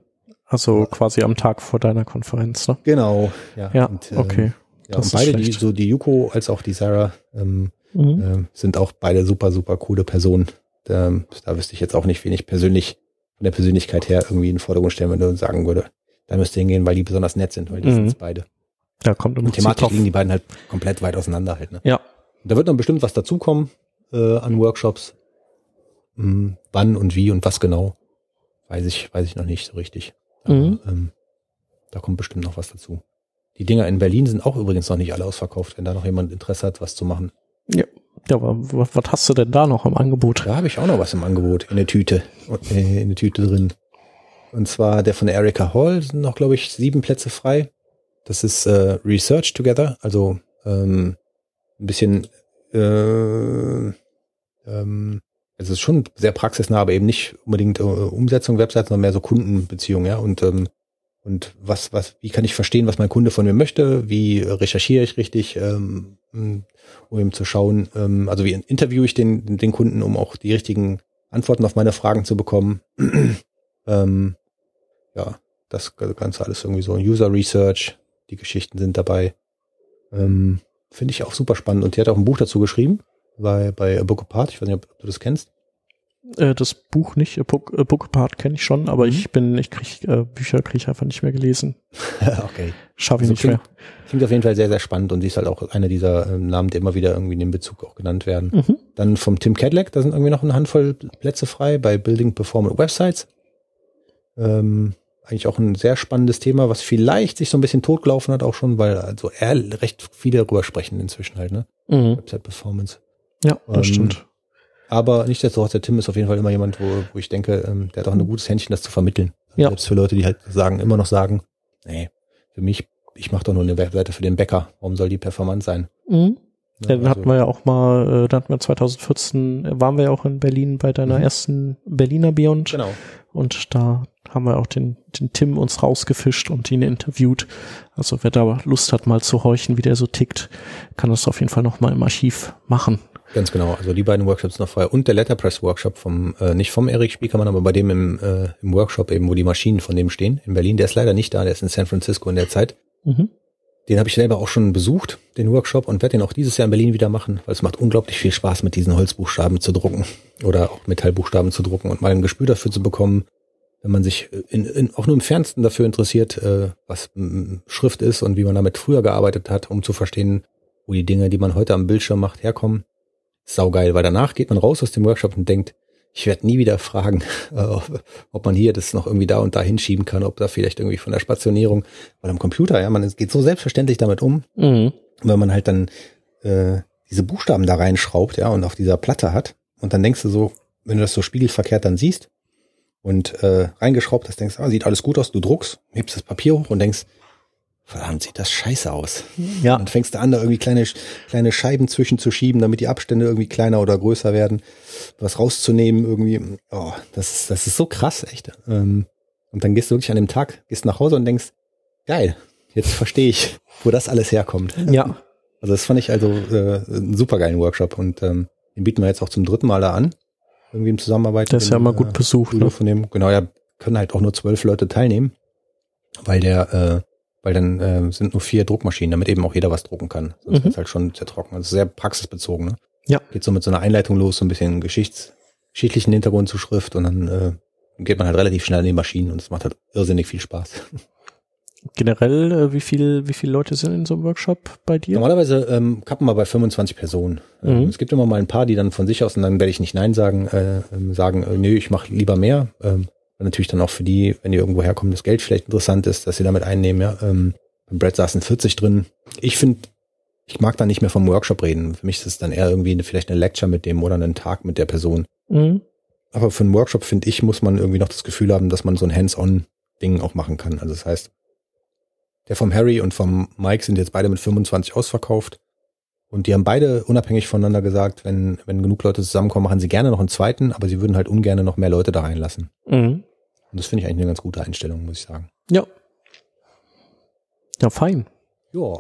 Also quasi am Tag vor deiner Konferenz, ne? Genau, ja. Ja, und, ähm, okay. Ja, und beide, die, so die Yuko als auch die Sarah, ähm, mhm. äh, sind auch beide super, super coole Personen. Da, da wüsste ich jetzt auch nicht, wen ich persönlich von der Persönlichkeit her irgendwie in den Vordergrund stellen würde und sagen würde, da müsst ihr hingehen, weil die besonders nett sind, weil die mhm. sind beide. Ja, kommt und thematisch liegen die beiden halt komplett weit auseinander halt, ne? Ja. Und da wird dann bestimmt was dazukommen äh, an Workshops. Hm, wann und wie und was genau, weiß ich, weiß ich noch nicht so richtig. Mhm. ähm, da kommt bestimmt noch was dazu. Die Dinger in Berlin sind auch übrigens noch nicht alle ausverkauft, wenn da noch jemand Interesse hat, was zu machen. Ja. Ja, aber was, was hast du denn da noch im Angebot? Da habe ich auch noch was im Angebot, in der Tüte, äh, in der Tüte drin. Und zwar der von Erika Hall sind noch, glaube ich, sieben Plätze frei. Das ist äh, Research Together, also ähm, ein bisschen äh, ähm, es ist schon sehr praxisnah, aber eben nicht unbedingt äh, Umsetzung Websites, sondern mehr so Kundenbeziehung, ja. Und ähm, und was was wie kann ich verstehen, was mein Kunde von mir möchte? Wie recherchiere ich richtig, ähm, um eben zu schauen, ähm, also wie interviewe ich den den Kunden, um auch die richtigen Antworten auf meine Fragen zu bekommen. ähm, ja, das Ganze alles irgendwie so User Research, die Geschichten sind dabei. Ähm, Finde ich auch super spannend. Und die hat auch ein Buch dazu geschrieben bei, bei A Book Apart. Ich weiß nicht, ob du das kennst. Äh, das Buch nicht, A Book, A Book Apart kenne ich schon, aber mhm. ich bin, ich krieg äh, Bücher kriege ich einfach nicht mehr gelesen. okay. Schaffe ich also nicht klingt, mehr. Klingt auf jeden Fall sehr, sehr spannend und sie ist halt auch einer dieser äh, Namen, die immer wieder irgendwie in dem Bezug auch genannt werden. Mhm. Dann vom Tim Cadillac, da sind irgendwie noch eine Handvoll Plätze frei bei Building Performant Websites. Ähm, eigentlich auch ein sehr spannendes Thema, was vielleicht sich so ein bisschen totgelaufen hat auch schon, weil also er recht viele darüber sprechen inzwischen halt, ne? Mhm. Website Performance. Ja, das ähm, stimmt. Aber nichtsdestotrotz, der Tim ist auf jeden Fall immer jemand, wo, wo ich denke, ähm, der hat auch ein gutes Händchen, das zu vermitteln. Ja. Selbst für Leute, die halt sagen, immer noch sagen, nee, für mich, ich mache doch nur eine Webseite für den Bäcker. Warum soll die performant sein? Mhm. Ja, dann also, hatten wir ja auch mal, äh, da hatten wir 2014, äh, waren wir ja auch in Berlin bei deiner mhm. ersten Berliner Beyond. Genau. Und da haben wir auch den, den Tim uns rausgefischt und ihn interviewt. Also wer da Lust hat, mal zu horchen, wie der so tickt, kann das auf jeden Fall noch mal im Archiv machen. Ganz genau. Also die beiden Workshops noch frei. Und der Letterpress Workshop vom, äh, nicht vom Erik Spiekermann, aber bei dem im, äh, im Workshop eben, wo die Maschinen von dem stehen, in Berlin. Der ist leider nicht da, der ist in San Francisco in der Zeit. Mhm. Den habe ich selber auch schon besucht, den Workshop, und werde den auch dieses Jahr in Berlin wieder machen, weil es macht unglaublich viel Spaß, mit diesen Holzbuchstaben zu drucken oder auch Metallbuchstaben zu drucken und mal ein Gespür dafür zu bekommen, wenn man sich in, in, auch nur im Fernsten dafür interessiert, äh, was m, Schrift ist und wie man damit früher gearbeitet hat, um zu verstehen, wo die Dinge, die man heute am Bildschirm macht, herkommen. Saugeil, weil danach geht man raus aus dem Workshop und denkt, ich werde nie wieder fragen, äh, ob man hier das noch irgendwie da und da hinschieben kann, ob da vielleicht irgendwie von der Spationierung, weil am Computer, ja, man geht so selbstverständlich damit um, mhm. wenn man halt dann äh, diese Buchstaben da reinschraubt, ja, und auf dieser Platte hat, und dann denkst du so, wenn du das so spiegelverkehrt dann siehst und äh, reingeschraubt hast, denkst, ah, sieht alles gut aus, du druckst, hebst das Papier hoch und denkst, verdammt, sieht das scheiße aus. Ja. Und fängst du an, da irgendwie kleine, kleine Scheiben zwischenzuschieben, damit die Abstände irgendwie kleiner oder größer werden, was rauszunehmen irgendwie. Oh, das, das ist so krass, echt. Ähm, und dann gehst du wirklich an dem Tag, gehst nach Hause und denkst, geil, jetzt verstehe ich, wo das alles herkommt. Ja. Also das fand ich also äh, einen supergeilen Workshop und ähm, den bieten wir jetzt auch zum dritten Mal da an. Irgendwie in Zusammenarbeit. Das ist ja mal gut äh, besucht. Ne? Von dem, genau, ja, können halt auch nur zwölf Leute teilnehmen, weil der äh, weil dann äh, sind nur vier Druckmaschinen, damit eben auch jeder was drucken kann. Sonst mhm. ist halt schon sehr trocken. Also sehr praxisbezogen. Ne? Ja. Geht so mit so einer Einleitung los, so ein bisschen Geschichts geschichtlichen Hintergrund zu Schrift und dann äh, geht man halt relativ schnell an die Maschinen und es macht halt irrsinnig viel Spaß. Generell, äh, wie viel, wie viele Leute sind in so einem Workshop bei dir? Normalerweise ähm, kappen wir bei 25 Personen. Ähm, mhm. es gibt immer mal ein paar, die dann von sich aus und dann werde ich nicht Nein sagen, äh, ähm, sagen, äh, nö, ich mache lieber mehr. Ähm, natürlich dann auch für die, wenn die irgendwo herkommen, das Geld vielleicht interessant ist, dass sie damit einnehmen, ja. Ähm, beim Brad saßen 40 drin. Ich finde, ich mag da nicht mehr vom Workshop reden. Für mich ist es dann eher irgendwie eine, vielleicht eine Lecture mit dem oder einen Tag mit der Person. Mhm. Aber für einen Workshop, finde ich, muss man irgendwie noch das Gefühl haben, dass man so ein Hands-on-Ding auch machen kann. Also das heißt, der vom Harry und vom Mike sind jetzt beide mit 25 ausverkauft. Und die haben beide unabhängig voneinander gesagt, wenn, wenn genug Leute zusammenkommen, machen sie gerne noch einen zweiten, aber sie würden halt ungern noch mehr Leute da reinlassen. Mhm. Und das finde ich eigentlich eine ganz gute Einstellung, muss ich sagen. Ja. Ja, fein. Ja.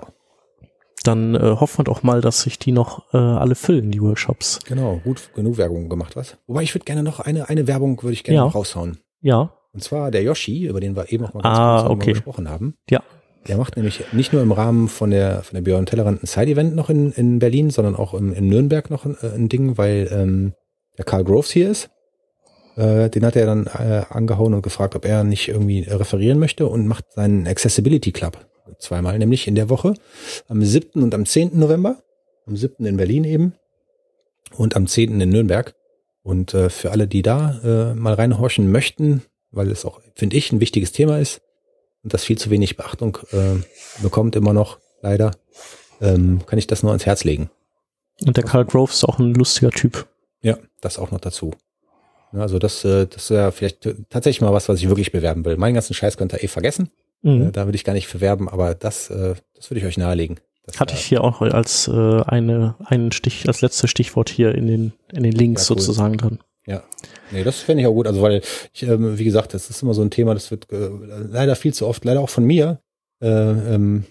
Dann äh, hoffen wir doch mal, dass sich die noch äh, alle füllen, die Workshops. Genau, gut, genug Werbung gemacht, was? Wobei ich würde gerne noch eine, eine Werbung würde ich gerne ja. noch raushauen. Ja. Und zwar der Yoshi, über den wir eben auch mal ganz ah, kurz okay. gesprochen haben. Ja. Der macht nämlich nicht nur im Rahmen von der von der Björn Tellerrand ein Side-Event noch in, in Berlin, sondern auch im, in Nürnberg noch ein, äh, ein Ding, weil ähm, der Karl Groves hier ist. Äh, den hat er dann äh, angehauen und gefragt, ob er nicht irgendwie referieren möchte und macht seinen Accessibility Club zweimal, nämlich in der Woche am 7. und am 10. November. Am 7. in Berlin eben und am 10. in Nürnberg. Und äh, für alle, die da äh, mal reinhorchen möchten, weil es auch, finde ich, ein wichtiges Thema ist, und das viel zu wenig Beachtung äh, bekommt immer noch, leider, ähm, kann ich das nur ans Herz legen. Und der Karl Groves ist auch ein lustiger Typ. Ja, das auch noch dazu. Also das, äh, das wäre vielleicht tatsächlich mal was, was ich wirklich bewerben will. Meinen ganzen Scheiß könnt ihr eh vergessen. Mhm. Äh, da würde ich gar nicht verwerben, aber das, äh, das würde ich euch nahelegen. Das Hatte ich hier auch als äh, eine, einen Stich, als letztes Stichwort hier in den, in den Links ja, cool. sozusagen drin. Ja, nee, das fände ich auch gut. Also weil ich, ähm, wie gesagt, das ist immer so ein Thema, das wird äh, leider viel zu oft, leider auch von mir, äh, ähm,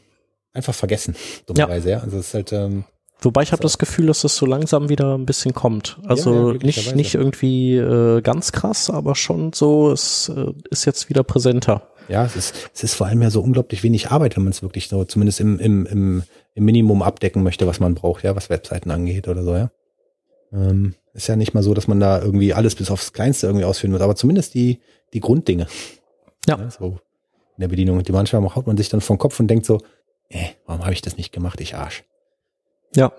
einfach vergessen, dummerweise, ja. ja. Also es ist halt, ähm, Wobei ich habe das Gefühl, dass das so langsam wieder ein bisschen kommt. Also ja, ja, nicht, nicht irgendwie äh, ganz krass, aber schon so, es äh, ist jetzt wieder präsenter. Ja, es ist, es ist vor allem ja so unglaublich wenig Arbeit, wenn man es wirklich so zumindest im, im, im, im Minimum abdecken möchte, was man braucht, ja, was Webseiten angeht oder so, ja. Ähm, ist ja nicht mal so, dass man da irgendwie alles bis aufs Kleinste irgendwie ausführen wird, aber zumindest die, die Grunddinge. Ja. ja so in der Bedienung. Die manchmal haut man sich dann vom Kopf und denkt so, äh, warum habe ich das nicht gemacht, ich Arsch. Ja.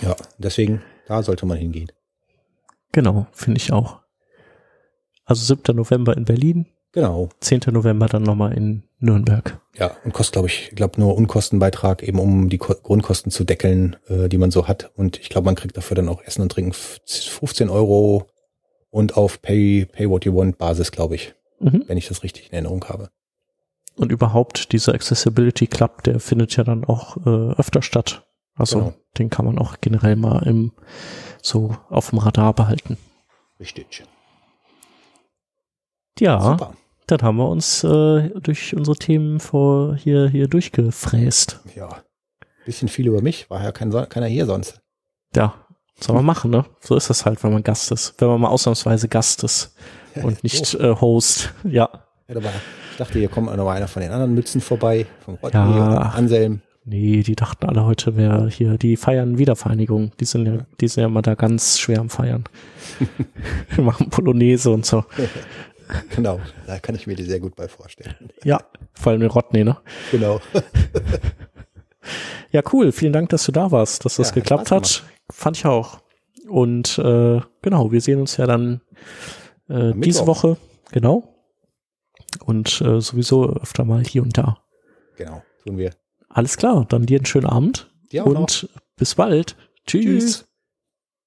Ja, deswegen, da sollte man hingehen. Genau, finde ich auch. Also 7. November in Berlin. Genau. 10. November dann nochmal in Nürnberg. Ja, und kostet, glaube ich, glaube nur Unkostenbeitrag, eben um die Ko Grundkosten zu deckeln, äh, die man so hat. Und ich glaube, man kriegt dafür dann auch Essen und Trinken 15 Euro und auf Pay, Pay What You Want Basis, glaube ich, mhm. wenn ich das richtig in Erinnerung habe. Und überhaupt dieser Accessibility Club, der findet ja dann auch äh, öfter statt. Also genau. den kann man auch generell mal im so auf dem Radar behalten. Richtig. Ja. Super. Dann haben wir uns äh, durch unsere Themen vor hier, hier durchgefräst. Ja. Bisschen viel über mich, war ja kein, keiner hier sonst. Ja, soll man machen, ne? So ist das halt, wenn man Gast ist. Wenn man mal ausnahmsweise Gast ist und nicht äh, Host. Ja. Mal dachte, hier kommt noch einer von den anderen Mützen vorbei, von Rodney ja, Anselm. Nee, die dachten alle heute wäre hier, die feiern Wiedervereinigung. Die sind ja, die sind ja immer da ganz schwer am Feiern. machen Polonaise und so. genau, da kann ich mir die sehr gut bei vorstellen. Ja, vor allem den Rodney, ne? Genau. ja, cool. Vielen Dank, dass du da warst, dass das ja, geklappt hat. Fand ich auch. Und äh, genau, wir sehen uns ja dann äh, diese Woche. Genau. Und äh, sowieso öfter mal hier und da. Genau, tun wir. Alles klar, dann dir einen schönen Abend dir und noch. bis bald. Tschüss. Tschüss.